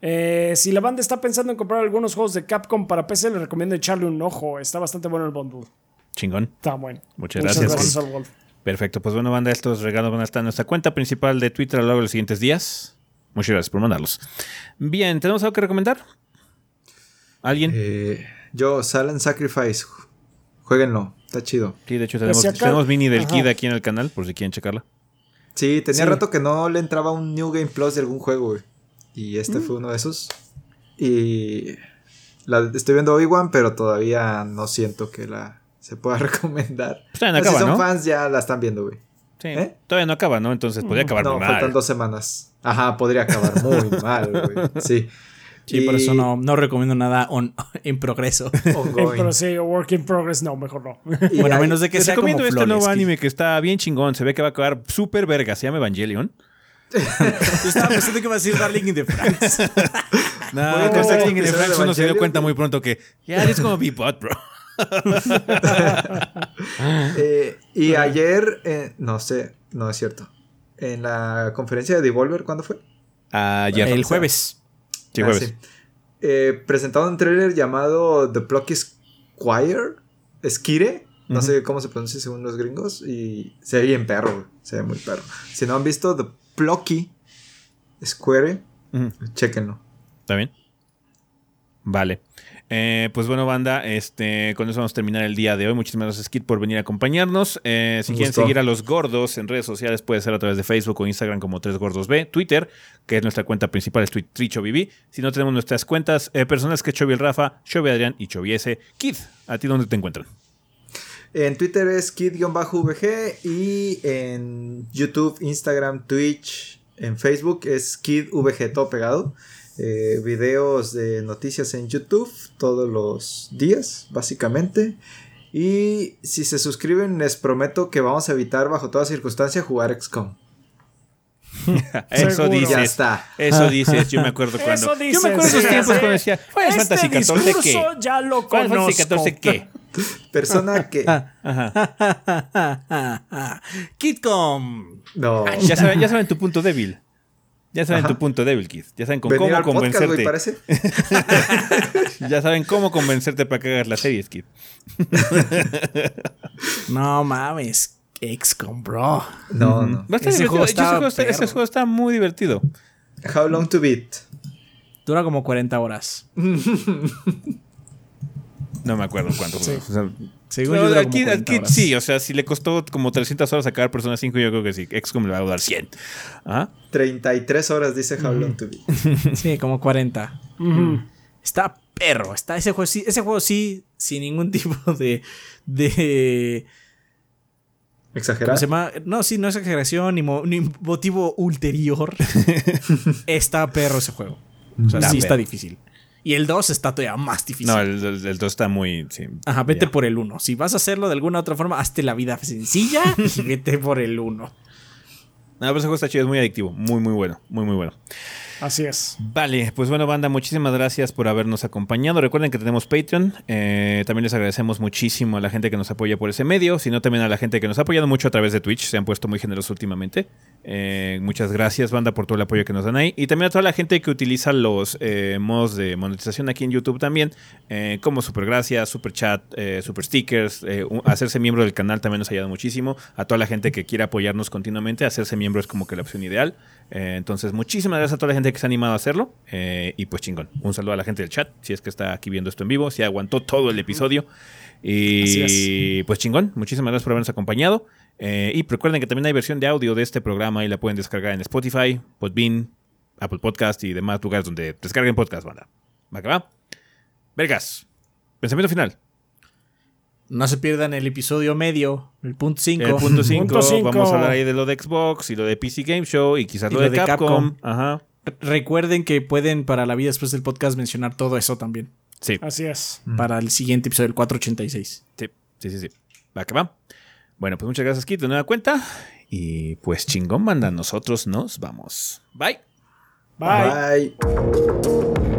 Eh, si la banda está pensando en comprar algunos juegos de Capcom para PC, les recomiendo echarle un ojo. Está bastante bueno el bundle. Chingón. Está bueno. Muchas gracias. Solf Wolf. Perfecto. Pues bueno, banda, estos regalos van a estar en nuestra cuenta principal de Twitter a lo largo de los siguientes días. Muchas gracias por mandarlos. Bien, ¿tenemos algo que recomendar? ¿Alguien? Eh, yo, Silent Sacrifice. Jueguenlo. Está chido. sí, de hecho tenemos, si acá- tenemos mini del Ajá. Kid aquí en el canal, por si quieren checarla. Sí, tenía Sí. rato que no le entraba un New Game Plus de algún juego, güey. Y este fue uno de esos. Y la, estoy viendo Obi-Wan, pero todavía no siento que la se pueda recomendar. Pues todavía no Pero si acaba, son ¿no? fans ya la están viendo, güey. Sí, ¿Eh? todavía no acaba, ¿no? Entonces podría acabar no, muy mal. faltan dos semanas. Ajá, podría acabar muy mal, güey. Sí. Sí, por eso no, no recomiendo nada on- en progreso. Pero sí, Work in Progress, no, mejor no. Y bueno, a menos de que sea como recomiendo este nuevo anime que está bien chingón. Se ve que va a acabar súper verga. Se llama Evangelion. Yo estaba pensando que iba a decir Darling in the Franks. No, Starling el in the de uno se dio cuenta muy pronto que ya it's gonna be bot, bro. Eh, y ayer, eh, no sé, no es cierto. En la conferencia de Devolver, ¿cuándo fue? Ayer. el jueves. Sí, Ah, sí. Eh, presentaron un trailer llamado The Plucky Squire. Skire. No sé cómo se pronuncia según los gringos. Y se ve bien perro. Se ve muy perro. Si no han visto The Plucky Square, Ujú. chequenlo. ¿Está bien? Vale. Eh, pues bueno, banda, este, con eso vamos a terminar el día de hoy. Muchísimas gracias, Kit, por venir a acompañarnos. Eh, si quieren seguir a los gordos en redes sociales, puede ser a través de Facebook o Instagram como 3GordosB, Twitter, que es nuestra cuenta principal, es TriChoviV. Si no tenemos nuestras cuentas eh, personales, que Chovy el Rafa, Chovy Adrián y Chovy S. Kit, ¿a ti dónde te encuentran? En Twitter es kid-vg y en YouTube, Instagram, Twitch, en Facebook es kidvg todo pegado. Eh, videos de noticias en YouTube todos los días, básicamente. Y si se suscriben, les prometo que vamos a evitar bajo toda circunstancia jugar XCOM. Eso dices. Ya está. Eso dices, yo me acuerdo cuando. Eso yo me acuerdo esos dices, tiempos sí. cuando decía, Final Este Fantasy XIV qué? discurso ya lo Final. Fantasy XIV qué? Persona que... Kitcom. No. Ya saben, ya saben tu punto débil. Ya saben Ajá. tu punto débil, Kid. Ya saben con Venir cómo al podcast, convencerte. güey, parece. Ya saben cómo convencerte para que hagas las series, Kid. No mames. XCOM, bro. No, no. Va a estar Ese divertido. juego Ese está juego está, ese juego está muy divertido. How long to beat. Dura como 40 horas. No me acuerdo cuánto. Sí. o sea, Según no, yo, dura al como Kid- al 40 Kid horas. sí, o sea, si le costó como 300 horas sacar Persona 5, yo creo que sí. XCOM le va a dar 100. ¿Ah? 33 horas dice How long to beat. Sí, como 40. Ujú. Está perro. Está ese juego sí, ese juego sí, sin ningún tipo de. de ¿Cómo Exagerado. se llama? No, sí, no es exageración ni, mo- ni motivo ulterior. está perro ese juego. O sea, Está sí está perro. difícil. Y el 2 está todavía más difícil. No, el, el, el 2 está muy. Sí, Ajá, vete ya. por el 1. Si vas a hacerlo de alguna otra forma, hazte la vida sencilla y vete por el 1. No, pero ese juego está chido, es muy adictivo. Muy, muy bueno. Muy, muy bueno. Así es. Vale, pues bueno, banda, muchísimas gracias por habernos acompañado. Recuerden que tenemos Patreon. Eh, también les agradecemos muchísimo a la gente que nos apoya por ese medio, sino también a la gente que nos ha apoyado mucho a través de Twitch. Se han puesto muy generosos últimamente. Eh, muchas gracias, banda, por todo el apoyo que nos dan ahí. Y también a toda la gente que utiliza los eh, modos de monetización aquí en YouTube también, eh, como super gracias, super chat, super stickers. hacerse miembro del canal también nos ha ayudado muchísimo. A toda la gente que quiere apoyarnos continuamente, hacerse miembro es como que la opción ideal. entonces, muchísimas gracias a toda la gente que se ha animado a hacerlo. y pues chingón. Un saludo a la gente del chat, si es que está aquí viendo esto en vivo, si aguantó todo el episodio. Y pues chingón, muchísimas gracias por habernos acompañado. Eh, y recuerden que también hay versión de audio de este programa y la pueden descargar en Spotify, Podbean, Apple Podcast y demás lugares donde descarguen podcast, banda. ¿Va que va? Vergas. Pensamiento final. No se pierdan el episodio medio, el punto 5. El punto 5. Vamos a hablar ahí de lo de Xbox y lo de PC Game Show y quizás lo, de, Capcom. Ajá. Recuerden que pueden para la vida después del podcast mencionar todo eso también. Sí. Así es. Para el siguiente episodio, el 486. Sí, sí, sí. sí. Va que va. Bueno, pues muchas gracias, Kit, de nueva cuenta. Y pues chingón, banda. Nosotros nos vamos. Bye. Bye. Bye.